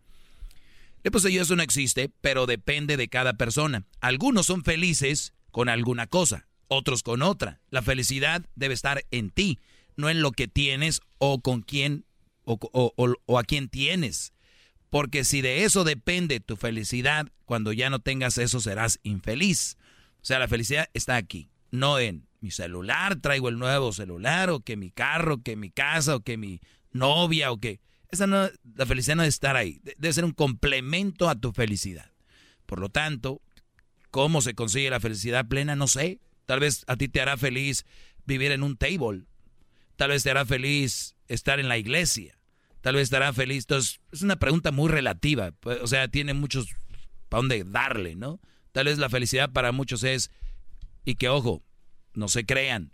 Y pues yo eso no existe, pero depende de cada persona. Algunos son felices con alguna cosa, otros con otra. La felicidad debe estar en ti, no en lo que tienes o con quién o- o a quién tienes. Porque si de eso depende tu felicidad, cuando ya no tengas eso serás infeliz. O sea, la felicidad está aquí, no en mi celular, traigo el nuevo celular, o que mi carro, que mi casa, o que mi novia, o que... Esa no, la felicidad no debe estar ahí, de- debe ser un complemento a tu felicidad. Por lo tanto, ¿cómo se consigue la felicidad plena? No sé. Tal vez a ti te hará feliz vivir en un table. Tal vez te hará feliz estar en la iglesia. Tal vez te hará feliz. Entonces, es una pregunta muy relativa. Pues, O sea, tiene muchos para dónde darle, ¿no? Tal vez la felicidad para muchos es, y que ojo, no se crean,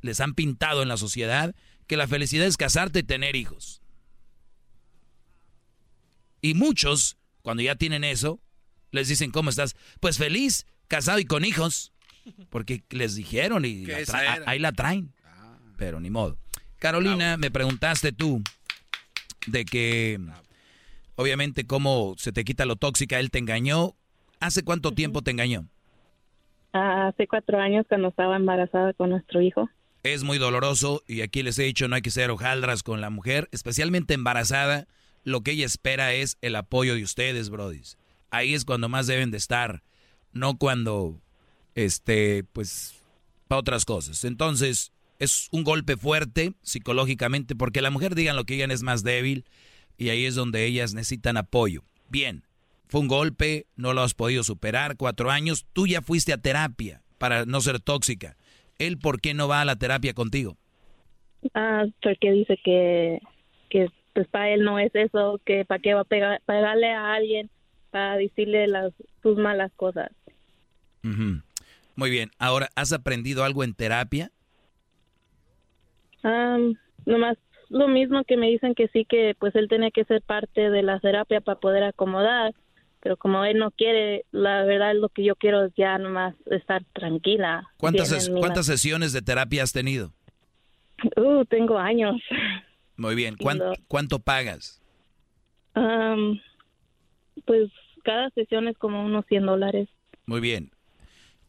les han pintado en la sociedad que la felicidad es casarte y tener hijos. Y muchos, cuando ya tienen eso, les dicen, ¿cómo estás? Pues feliz, casado y con hijos. Porque les dijeron y la tra-. Ah. ahí la traen. Pero ni modo. Carolina, me preguntaste tú de que, obviamente, cómo se te quita lo tóxica, él te engañó. ¿Hace cuánto tiempo te engañó? Hace cuatro años cuando estaba embarazada con nuestro hijo. Es muy doloroso y aquí les he dicho no hay que ser hojaldras con la mujer, especialmente embarazada. Lo que ella espera es el apoyo de ustedes, brodis. Ahí es cuando más deben de estar, no cuando, este, pues, para otras cosas. Entonces, es un golpe fuerte psicológicamente porque la mujer, digan lo que digan, es más débil y ahí es donde ellas necesitan apoyo. Bien, fue un golpe, no lo has podido superar, cuatro años, tú ya fuiste a terapia para no ser tóxica. ¿Él por qué no va a la terapia contigo? Ah, porque dice que, que pues para él no es eso, que para qué va a pegar, pegarle a alguien para decirle las sus malas cosas. Ujú. Muy bien. Ahora, ¿has aprendido algo en terapia? Ah, nomás lo mismo que me dicen que sí, que pues él tiene que ser parte de la terapia para poder acomodar, pero como él no quiere, la verdad lo que yo quiero es ya nomás estar tranquila. ¿Cuántas, ¿cuántas sesiones de terapia has tenido? Uh, tengo años. Muy bien. ¿Cuán- No. ¿Cuánto pagas? Am, pues cada sesión es como unos 100 dólares. Muy bien.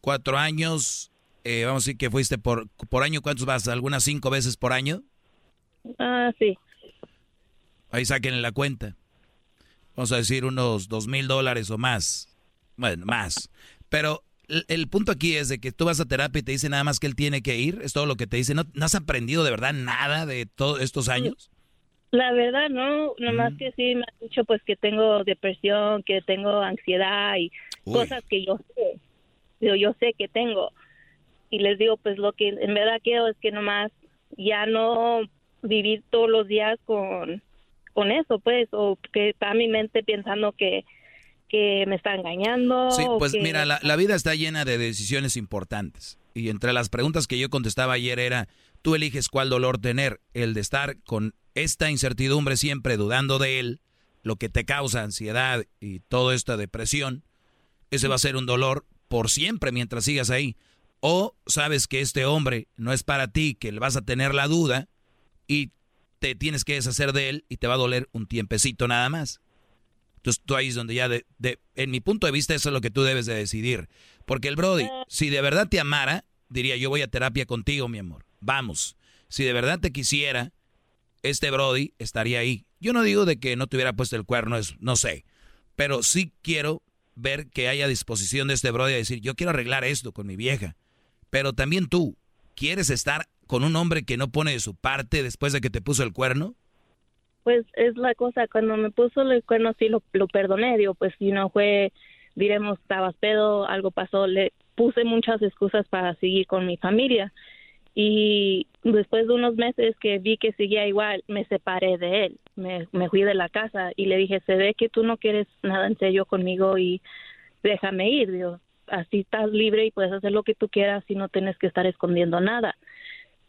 Cuatro años, eh, vamos a decir que fuiste por, por año, ¿cuántos vas? ¿Algunas cinco veces por año? Ah, sí. Ahí saquen la cuenta. Vamos a decir unos dos mil dólares o más. Bueno, más. Pero el, el punto aquí es de que tú vas a terapia y te dice nada más que él tiene que ir. Es todo lo que te dice. ¿No, no has aprendido de verdad nada de todos estos años? La verdad, no, Mm. nomás que sí me han dicho pues que tengo depresión, que tengo ansiedad y Uy. cosas que yo sé, yo, yo sé que tengo. Y les digo, pues lo que en verdad quiero es que nomás ya no vivir todos los días con, con eso, pues, o que está mi mente pensando que, que me está engañando. Sí, pues que- mira, la, la vida está llena de decisiones importantes. Y entre las preguntas que yo contestaba ayer era, tú eliges cuál dolor tener, el de estar con esta incertidumbre siempre dudando de él, lo que te causa ansiedad y toda esta depresión, ese va a ser un dolor por siempre mientras sigas ahí. O sabes que este hombre no es para ti, que le vas a tener la duda y te tienes que deshacer de él y te va a doler un tiempecito nada más. Entonces tú ahí es donde ya, de, de- en mi punto de vista, eso es lo que tú debes de decidir. Porque el Brody, si de verdad te amara, diría, yo voy a terapia contigo, mi amor. Vamos. Si de verdad te quisiera, este Brody estaría ahí. Yo no digo de que no te hubiera puesto el cuerno, es, no sé. Pero sí quiero ver que haya disposición de este Brody a decir, yo quiero arreglar esto con mi vieja. Pero también tú, ¿quieres estar con un hombre que no pone de su parte después de que te puso el cuerno? Pues es la cosa, cuando me puso el cuerno sí lo, perdoné, digo, pues si no fue, diremos, estabas pedo, algo pasó, le puse muchas excusas para seguir con mi familia. Y después de unos meses que vi que seguía igual, me separé de él, me, me fui de la casa y le dije, se ve que tú no quieres nada en serio conmigo y déjame ir, digo, así estás libre y puedes hacer lo que tú quieras y no tienes que estar escondiendo nada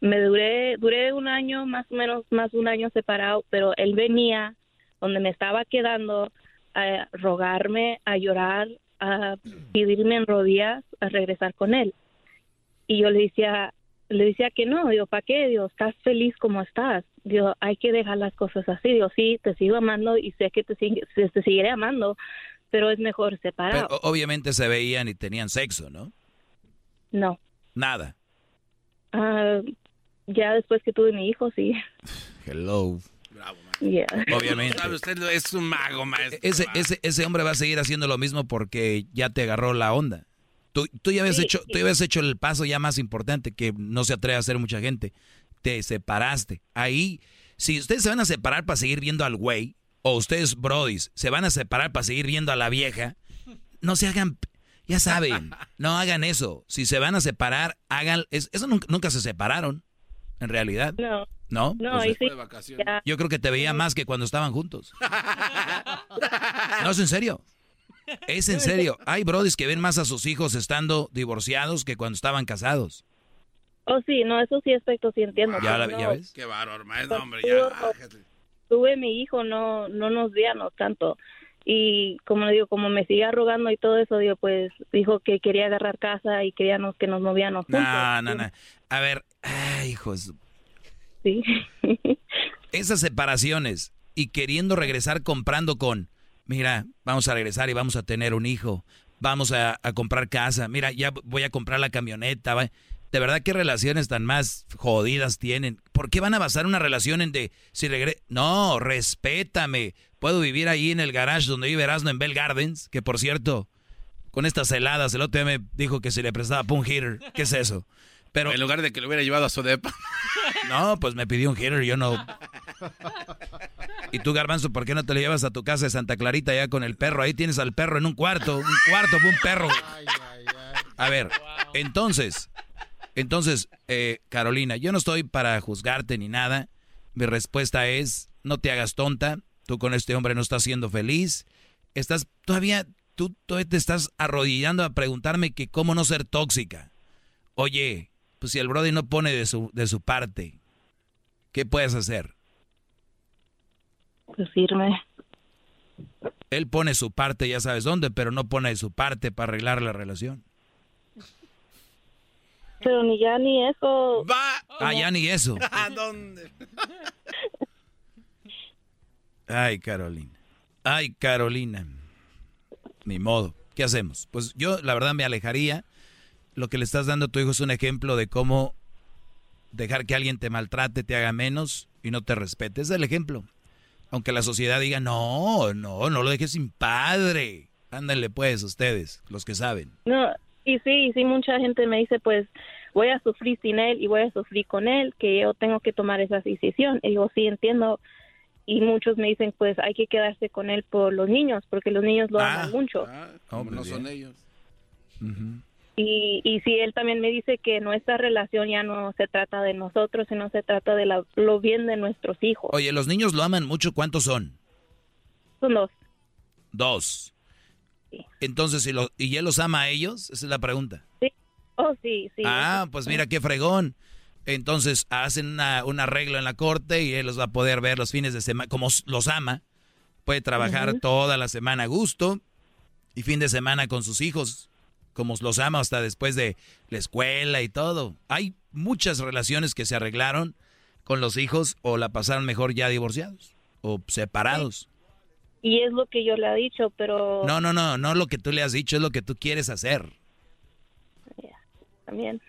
me duré duré un año más o menos más de un año separado pero él venía donde me estaba quedando a rogarme a llorar a pedirme en rodillas a regresar con él. Y yo le decía le decía que no digo para qué digo estás feliz como estás digo hay que dejar las cosas así digo sí te sigo amando y sé que te te, te seguiré amando pero es mejor separado Pero obviamente se veían y tenían sexo, ¿no? no. Nada. Ah, ya después que tuve mi hijo sí Hello. Yeah. Obviamente. Sabe, usted es un mago, maestro. Ese, ese, ese hombre va a seguir haciendo lo mismo porque ya te agarró la onda. Tú, tú ya habías hecho, tú ya habías hecho el paso ya más importante que no se atreve a hacer mucha gente. Te separaste. Ahí, si ustedes se van a separar para seguir viendo al güey, o ustedes, brodis, se van a separar para seguir viendo a la vieja, no se hagan, ya saben, no hagan eso. Si se van a separar, hagan, es- eso nunca, nunca se separaron, en realidad. No. ¿No? No, Pues, sí. yo creo que te veía más que cuando estaban juntos. No, es en serio. Es en serio. Hay brodis que ven más a sus hijos estando divorciados que cuando estaban casados. Oh, sí, no, eso sí aspecto sí entiendo. ¿Ya, la- no, ya ves? Qué bárbaro, maestro, hombre, ya. Tuve mi hijo, no no nos veíamos tanto. Y como le digo, como me sigue rogando y todo eso, digo, pues dijo que quería agarrar casa y queríamos que nos movíamos juntos. No, no, no. A ver, ay, hijos. Sí. Esas separaciones y queriendo regresar comprando con, mira, vamos a regresar y vamos a tener un hijo, vamos a, a comprar casa, mira, ya voy a comprar la camioneta. va- De verdad, ¿qué relaciones tan más jodidas tienen? ¿Por qué van a basar una relación en de si regre No, respétame. Puedo vivir ahí en el garage donde vive Erasmo en Bell Gardens, que por cierto, con estas heladas, el otro día me dijo que se le prestaba para un heater. ¿Qué es eso? Pero En lugar de que lo hubiera llevado a su depa. no, pues me pidió un heater, yo no. Y tú, Garbanzo, ¿por qué no te lo llevas a tu casa de Santa Clarita ya con el perro? Ahí tienes al perro en un cuarto, un cuarto, un perro. A ver, entonces, Entonces, eh, Carolina, yo no estoy para juzgarte ni nada. Mi respuesta es, no te hagas tonta. Tú con este hombre no estás siendo feliz. Estás todavía, tú todavía te estás arrodillando a preguntarme que cómo no ser tóxica. Oye, pues si el Brody no pone de su, de su parte, ¿qué puedes hacer? Pues irme. Él pone su parte, ya sabes dónde, pero no pone de su parte para arreglar la relación. Pero ni ya ni eso. Va. Ah, ya ni eso. ¿A dónde? Ay, Carolina. Ay, Carolina. Ni modo. ¿Qué hacemos? Pues yo, la verdad, me alejaría. Lo que le estás dando a tu hijo es un ejemplo de cómo dejar que alguien te maltrate, te haga menos y no te respete. Es el ejemplo. Aunque la sociedad diga, no, no, no lo dejes sin padre. Ándale pues, ustedes, los que saben. No, y sí, y sí, mucha gente me dice, pues voy a sufrir sin él y voy a sufrir con él, que yo tengo que tomar esa decisión. Y digo, sí, entiendo. Y muchos me dicen, pues hay que quedarse con él por los niños, porque los niños lo aman mucho. Como no son ellos. Y, y sí, él también me dice que nuestra relación ya no se trata de nosotros, sino se trata de la- lo bien de nuestros hijos. Oye, los niños lo aman mucho. ¿Cuántos son? Son dos. Dos. Entonces, si lo, ¿y él los ama a ellos? Esa es la pregunta. Oh, sí, sí. Ah, pues mira qué fregón. Entonces hacen una- un arreglo en la corte y él los va a poder ver los fines de semana, como los ama. Puede trabajar toda la semana a gusto y fin de semana con sus hijos, como los ama hasta después de la escuela y todo. Hay muchas relaciones que se arreglaron con los hijos o la pasaron mejor ya divorciados o separados. Y es lo que yo le he dicho, pero No, no, no, no lo que tú le has dicho, es lo que tú quieres hacer. también.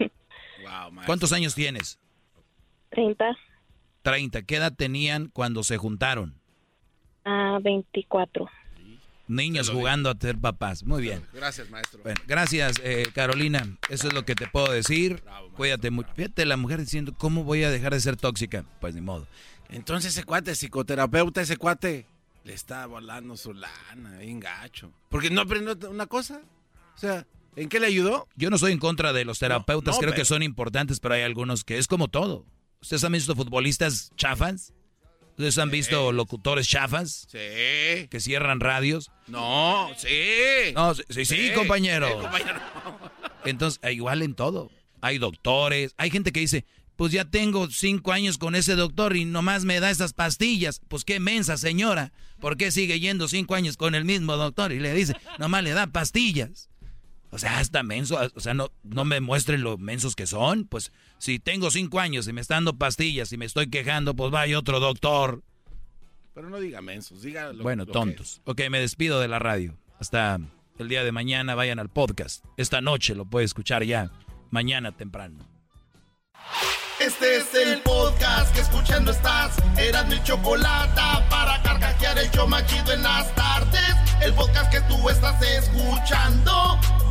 ¿Cuántos años tienes? 30 30. ¿Qué edad tenían cuando se juntaron? a 24. Niños jugando a ser papás. Muy bien. Gracias, maestro. Bueno, gracias, eh, Carolina. Eso es lo que te puedo decir. Cuídate mucho. Fíjate la mujer diciendo, ¿cómo voy a dejar de ser tóxica? Pues ni modo. Entonces ese cuate, psicoterapeuta, ese cuate, le está volando su lana, bien gacho. Porque no aprendió una cosa. O sea, ¿en qué le ayudó? Yo no soy en contra de los terapeutas, no, creo pero- que son importantes, pero hay algunos que es como todo. ¿Ustedes han visto futbolistas chafas? ¿Ustedes han visto locutores chafas? Sí. Que cierran radios. No, sí. No, sí, sí, sí, compañero. Sí, compañero. Entonces, eh, igual en todo. Hay doctores, hay gente que dice, pues ya tengo cinco años con ese doctor y nomás me da esas pastillas. Pues qué mensa señora, ¿por qué sigue yendo cinco años con el mismo doctor? Y le dice, nomás le da pastillas. O sea, hasta menso, o sea, no, no me muestren lo mensos que son. Pues si tengo cinco años y me están dando pastillas y me estoy quejando, pues vaya otro doctor. Pero no diga mensos, diga lo Bueno, lo tontos. Ok, me despido de la radio. Hasta el día de mañana vayan al podcast. Esta noche lo puede escuchar ya. Mañana temprano. Este es el podcast que escuchando estás. Eran mi chocolate para carcajear el en las tardes. El podcast que tú estás escuchando.